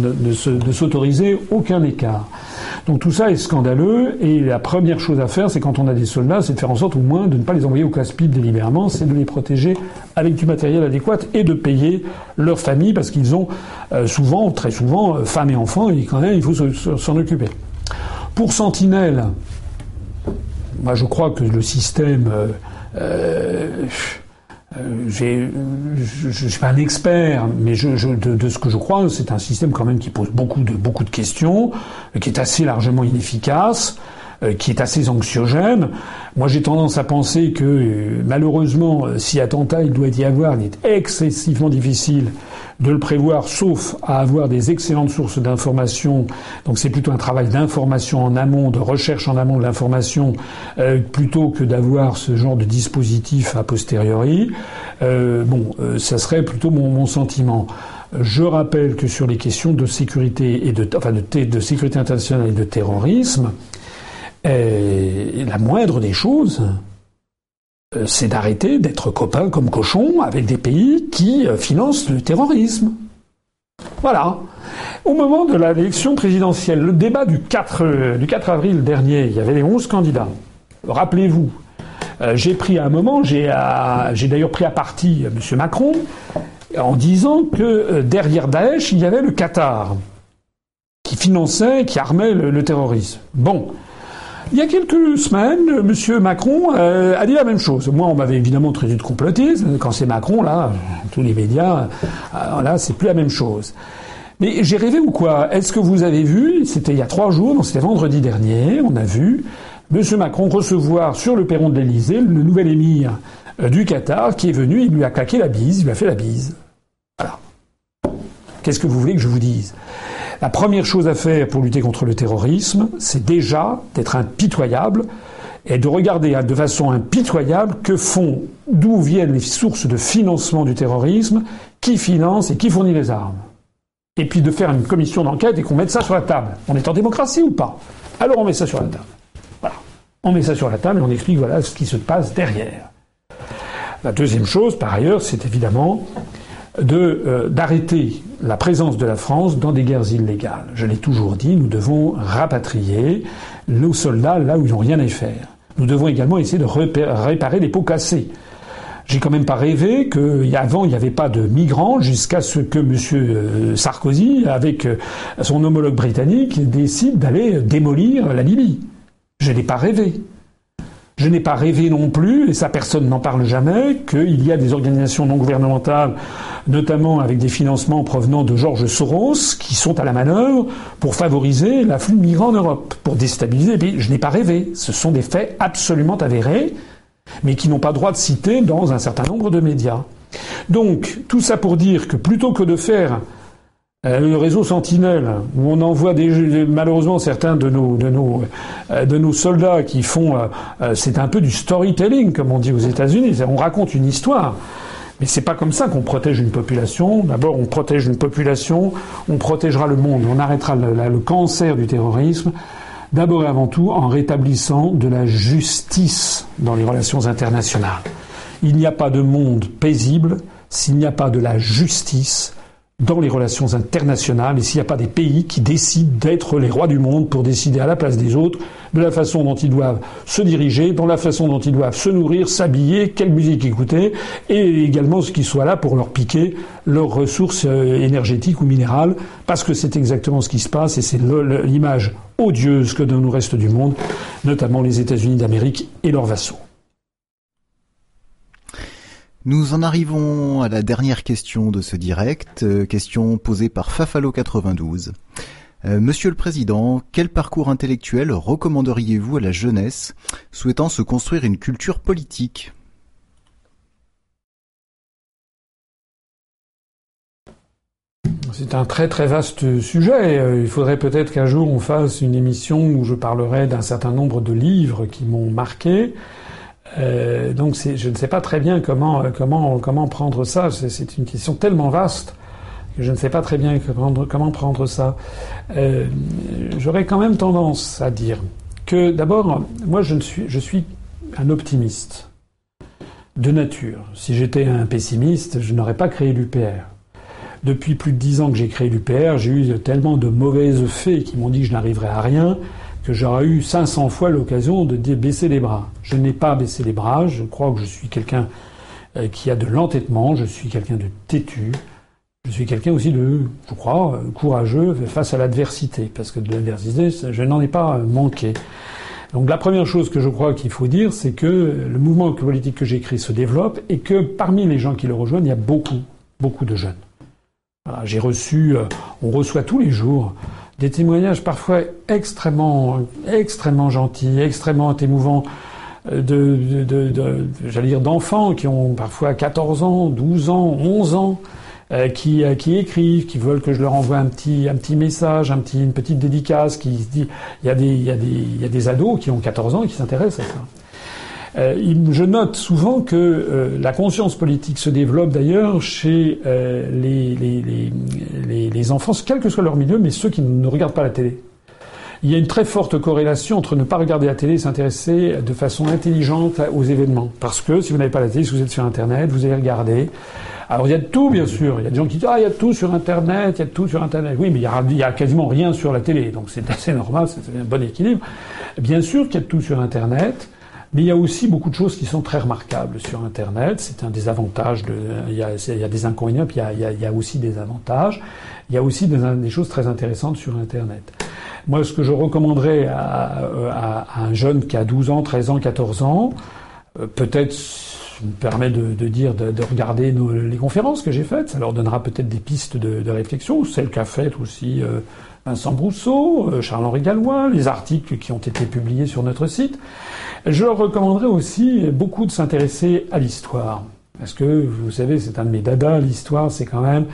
s'autoriser aucun écart. Donc tout ça est scandaleux, et la première chose à faire, c'est quand on a des soldats, c'est de faire en sorte au moins de ne pas les envoyer au casse-pipe délibérément, c'est de les protéger avec du matériel adéquat et de payer leur famille, parce qu'ils ont euh, souvent, très souvent, euh, femmes et enfants, et quand même, il faut s'en occuper. Pour Sentinelle, moi je crois que le système euh, euh, je ne suis pas un expert, mais de, ce que je crois, c'est un système quand même qui pose beaucoup de, questions, qui est assez largement inefficace, euh, qui est assez anxiogène. Moi, j'ai tendance à penser que, euh, malheureusement, si attentat il doit y avoir, il est excessivement difficile de le prévoir, sauf à avoir des excellentes sources d'information. Donc c'est plutôt un travail d'information en amont, de recherche en amont de l'information, euh, plutôt que d'avoir ce genre de dispositif a posteriori. Euh, bon, euh, ça serait plutôt mon, mon, sentiment. Je rappelle que sur les questions de sécurité et de, enfin de, de sécurité internationale et de terrorisme, la moindre des choses, euh, c'est d'arrêter d'être copain comme cochon avec des pays qui euh, financent le terrorisme. Voilà. Au moment de l'élection présidentielle, le débat du 4, euh, du 4 avril dernier, il y avait les 11 candidats. Rappelez-vous, j'ai pris à un moment, j'ai d'ailleurs pris à partie M. Macron en disant que derrière Daesh, il y avait le Qatar qui finançait, qui armait le terrorisme. Bon, il y a quelques semaines, M. Macron euh, a dit la même chose. Moi, on m'avait évidemment traité de complotiste. Quand c'est Macron, là, tous les médias, euh, là, c'est plus la même chose. Mais j'ai rêvé ou quoi? Est-ce que vous avez vu C'était il y a trois jours, donc c'était vendredi dernier. On a vu M. Macron recevoir sur le perron de l'Élysée le nouvel émir euh, du Qatar qui est venu. Il lui a claqué la bise. Il lui a fait la bise. Voilà. Qu'est-ce que vous voulez que je vous dise? La première chose à faire pour lutter contre le terrorisme, c'est déjà d'être impitoyable et de regarder de façon impitoyable que font, d'où viennent les sources de financement du terrorisme, qui finance et qui fournit les armes. Et puis de faire une commission d'enquête et qu'on mette ça sur la table. On est en démocratie ou pas? Alors on met ça sur la table. Voilà. On met ça sur la table et on explique voilà ce qui se passe derrière. La deuxième chose, par ailleurs, c'est évidemment de euh, d'arrêter la présence de la France dans des guerres illégales. Je l'ai toujours dit, nous devons rapatrier nos soldats là où ils n'ont rien à faire. Nous devons également essayer de réparer les pots cassés. J'ai quand même pas rêvé qu'avant il n'y avait pas de migrants jusqu'à ce que M. Sarkozy, avec son homologue britannique, décide d'aller démolir la Libye. Je n'ai pas rêvé. Je n'ai pas rêvé non plus, et ça personne n'en parle jamais, qu'il y a des organisations non gouvernementales, notamment avec des financements provenant de Georges Soros, qui sont à la manœuvre pour favoriser l'afflux de migrants en Europe, pour déstabiliser les. Je n'ai pas rêvé. Ce sont des faits absolument avérés, mais qui n'ont pas droit de citer dans un certain nombre de médias. Donc, tout ça pour dire que plutôt que de faire le réseau Sentinelle, où on envoie des, malheureusement certains de nos, de nos, euh, de nos soldats qui font, euh, c'est un peu du storytelling, comme on dit aux États-Unis. On raconte une histoire. Mais c'est pas comme ça qu'on protège une population. D'abord, on protège une population, on protégera le monde, on arrêtera le, le cancer du terrorisme. D'abord et avant tout en rétablissant de la justice dans les relations internationales. Il n'y a pas de monde paisible s'il n'y a pas de la justice dans les relations internationales et s'il n'y a pas des pays qui décident d'être les rois du monde pour décider à la place des autres de la façon dont ils doivent se diriger, dans la façon dont ils doivent se nourrir, s'habiller, quelle musique écouter et également ce qui soit là pour leur piquer leurs ressources euh, énergétiques ou minérales parce que c'est exactement ce qui se passe et c'est l'image odieuse que donne le reste du monde, notamment les États-Unis d'Amérique et leurs vassaux. Nous en arrivons à la dernière question de ce direct, euh, question posée par Fafalo92. Euh, Monsieur le Président, quel parcours intellectuel recommanderiez-vous à la jeunesse souhaitant se construire une culture politique? C'est un très très vaste sujet. Euh, il faudrait peut-être qu'un jour on fasse une émission où je parlerai d'un certain nombre de livres qui m'ont marqué. Euh, donc je ne sais pas très bien comment, euh, comment, comment prendre ça. C'est une question tellement vaste que je ne sais pas très bien comment prendre ça. Euh, J'aurais quand même tendance à dire que d'abord, moi je, suis, je suis un optimiste de nature. Si j'étais un pessimiste, je n'aurais pas créé l'UPR. Depuis plus de dix ans que j'ai créé l'UPR, j'ai eu tellement de mauvaises fées qui m'ont dit que je n'arriverais à rien que j'aurais eu 500 fois l'occasion de baisser les bras. Je n'ai pas baissé les bras, je crois que je suis quelqu'un euh, qui a de l'entêtement, je suis quelqu'un de têtu, je suis quelqu'un aussi de, je crois, euh, courageux face à l'adversité, parce que de l'adversité, je n'en ai pas manqué. Donc la première chose que je crois qu'il faut dire, c'est que le mouvement politique que j'écris se développe et que parmi les gens qui le rejoignent, il y a beaucoup, beaucoup de jeunes. J'ai reçu, euh, on reçoit tous les jours des témoignages parfois extrêmement, extrêmement gentils, extrêmement émouvants euh, de, de, j'allais dire d'enfants qui ont parfois 14 ans, 12 ans, 11 ans, euh, qui, euh, qui écrivent, qui veulent que je leur envoie un petit, un petit message, un petit, une petite dédicace, qui se dit, il y a des, il y a des, il y a des ados qui ont 14 ans et qui s'intéressent à ça. Euh, je note souvent que euh, la conscience politique se développe d'ailleurs chez euh, les, enfants, quel que soit leur milieu, mais ceux qui ne regardent pas la télé. Il y a une très forte corrélation entre ne pas regarder la télé et s'intéresser de façon intelligente aux événements. Parce que si vous n'avez pas la télé, si vous êtes sur Internet, vous allez regarder. Alors il y a de tout, bien sûr. Il y a des gens qui disent ah il y a de tout sur Internet, il y a tout sur Internet. Oui, mais il y a, il y a quasiment rien sur la télé, donc c'est assez normal, c'est un bon équilibre. Bien sûr qu'il y a de tout sur Internet. Mais il y a aussi beaucoup de choses qui sont très remarquables sur Internet. C'est un des avantages. De, il, y a, des inconvénients, puis il y a, aussi des avantages. Il y a aussi des, choses très intéressantes sur Internet. Moi, ce que je recommanderais à, un jeune qui a 12 ans, 13 ans, 14 ans, euh, peut-être me permet de, dire de, de regarder les conférences que j'ai faites. Ça leur donnera peut-être des pistes de, de réflexion, celles qu'a faites aussi euh, Vincent Brousseau, euh, Charles-Henri Gallois, les articles qui ont été publiés sur notre site. Je recommanderais aussi beaucoup de s'intéresser à l'histoire. Parce que, vous savez, c'est un de mes dadas, l'histoire, c'est quand même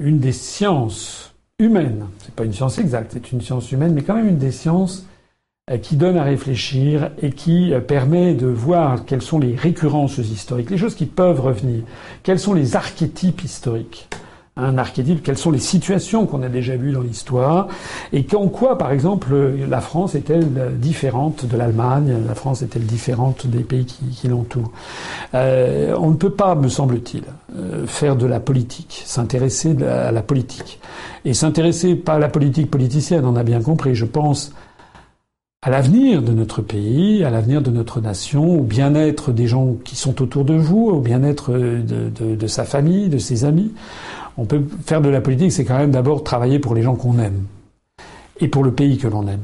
une des sciences humaines. C'est pas une science exacte, c'est une science humaine, mais quand même une des sciences euh, qui donne à réfléchir et qui euh, permet de voir quelles sont les récurrences historiques, les choses qui peuvent revenir, quels sont les archétypes historiques? Un archétype, quelles sont les situations qu'on a déjà vues dans l'histoire, et en quoi, par exemple, la France est-elle différente de l'Allemagne, la France est-elle différente des pays qui, qui l'entourent? Euh, on ne peut pas, me semble-t-il, euh, faire de la politique, s'intéresser à la politique. Et s'intéresser pas à la politique politicienne, on a bien compris, je pense à l'avenir de notre pays, à l'avenir de notre nation, au bien-être des gens qui sont autour de vous, au bien-être de, de, de sa famille, de ses amis on peut faire de la politique, c'est quand même d'abord travailler pour les gens qu'on aime et pour le pays que l'on aime.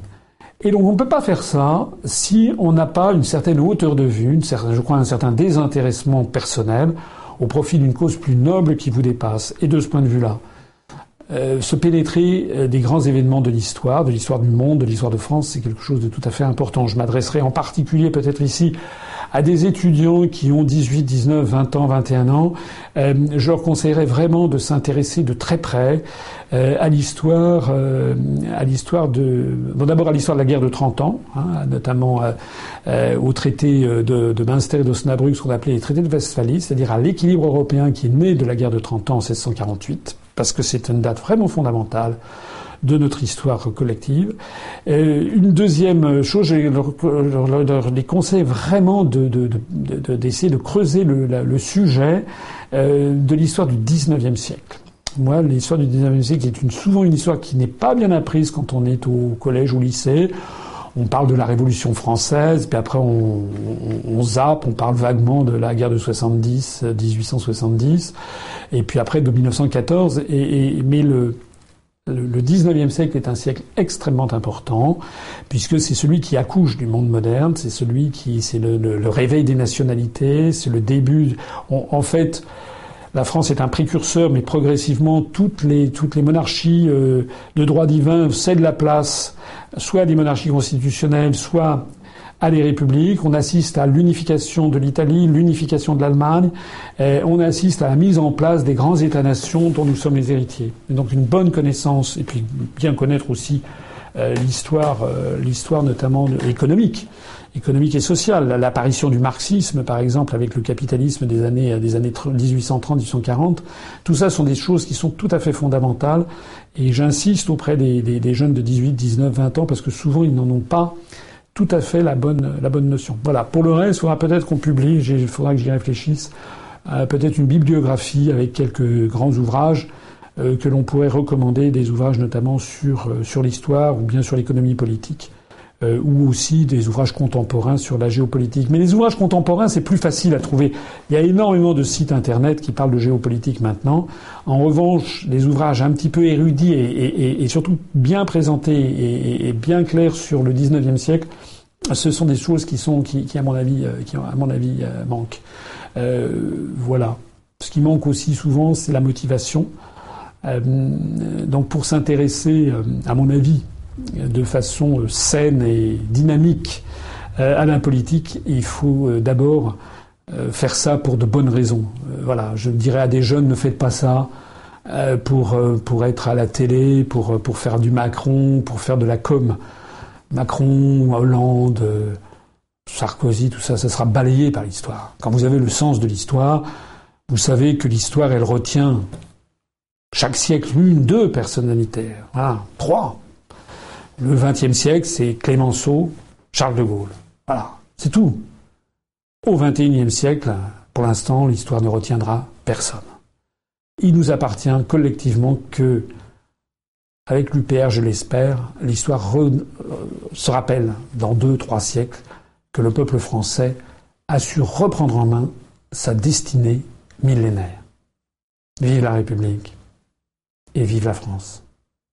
Et donc on ne peut pas faire ça si on n'a pas une certaine hauteur de vue, une certaine, je crois un certain désintéressement personnel au profit d'une cause plus noble qui vous dépasse. Et de ce point de vue-là, euh, se pénétrer euh, des grands événements de l'histoire, de l'histoire du monde, de l'histoire de France, c'est quelque chose de tout à fait important. Je m'adresserai en particulier peut-être ici à des étudiants qui ont 18, 19, 20 ans, 21 ans. Euh, je leur conseillerais vraiment de s'intéresser de très près à l'histoire, à l'histoire de, bon, d'abord à l'histoire de la guerre de 30 ans, hein, notamment au traité de, de Münster et d'Osnabrück, ce qu'on appelait les traités de Westphalie, c'est-à-dire à, l'équilibre européen qui est né de la guerre de 30 ans en 1648 parce que c'est une date vraiment fondamentale de notre histoire collective. une deuxième chose, je les conseille vraiment d'essayer de, creuser le, sujet euh, de l'histoire du XIXe siècle. Moi, l'histoire du XIXe siècle est souvent une histoire qui n'est pas bien apprise quand on est au collège ou au lycée on parle de la Révolution française, puis après on, zappe, on parle vaguement de la guerre de 70, 1870, et puis après de 1914. Et, mais le, le 19e siècle est un siècle extrêmement important, puisque c'est celui qui accouche du monde moderne, c'est celui qui, c'est le, réveil des nationalités, c'est le début. en fait, la France est un précurseur, mais progressivement, toutes les, toutes les monarchies euh, de droit divin cèdent la place soit à des monarchies constitutionnelles, soit à des républiques. On assiste à l'unification de l'Italie, l'unification de l'Allemagne. on assiste à la mise en place des grands États-nations dont nous sommes les héritiers. donc une bonne connaissance, et puis bien connaître aussi euh, l'histoire, euh, l'histoire notamment économique économique et sociale. L'apparition du marxisme, par exemple, avec le capitalisme des années, des années 1830-1840, tout ça sont des choses qui sont tout à fait fondamentales. Et j'insiste auprès des, des, des, jeunes de 18, 19, 20 ans, parce que souvent ils n'en ont pas tout à fait la bonne, la bonne notion. Voilà. Pour le reste, il faudra peut-être qu'on publie, il faudra que j'y réfléchisse, euh, peut-être une bibliographie avec quelques grands ouvrages euh, que l'on pourrait recommander, des ouvrages notamment sur, euh, sur l'histoire ou bien sur l'économie politique. Euh, ou aussi des ouvrages contemporains sur la géopolitique. Mais les ouvrages contemporains, c'est plus facile à trouver. Il y a énormément de sites internet qui parlent de géopolitique maintenant. En revanche, les ouvrages un petit peu érudits et, surtout bien présentés et, bien clairs sur le 19e siècle, ce sont des choses qui sont qui, à mon avis euh, qui à mon avis euh, manquent. voilà. Ce qui manque aussi souvent, c'est la motivation. donc pour s'intéresser, à mon avis, de façon euh, saine et dynamique euh, à la politique, il faut euh, d'abord faire ça pour de bonnes raisons. Voilà, je dirais à des jeunes ne faites pas ça pour pour être à la télé, pour pour faire du Macron, pour faire de la com. Macron, Hollande, Sarkozy, tout ça, ça sera balayé par l'histoire. Quand vous avez le sens de l'histoire, vous savez que l'histoire, elle retient chaque siècle une, deux personnalités, voilà, trois. Le XXe siècle, c'est Clémenceau, Charles de Gaulle. Voilà, c'est tout. Au XXIe siècle, pour l'instant, l'histoire ne retiendra personne. Il nous appartient collectivement que, avec l'UPR, je l'espère, l'histoire euh, se rappelle dans deux, trois siècles que le peuple français a su reprendre en main sa destinée millénaire. Vive la République et vive la France.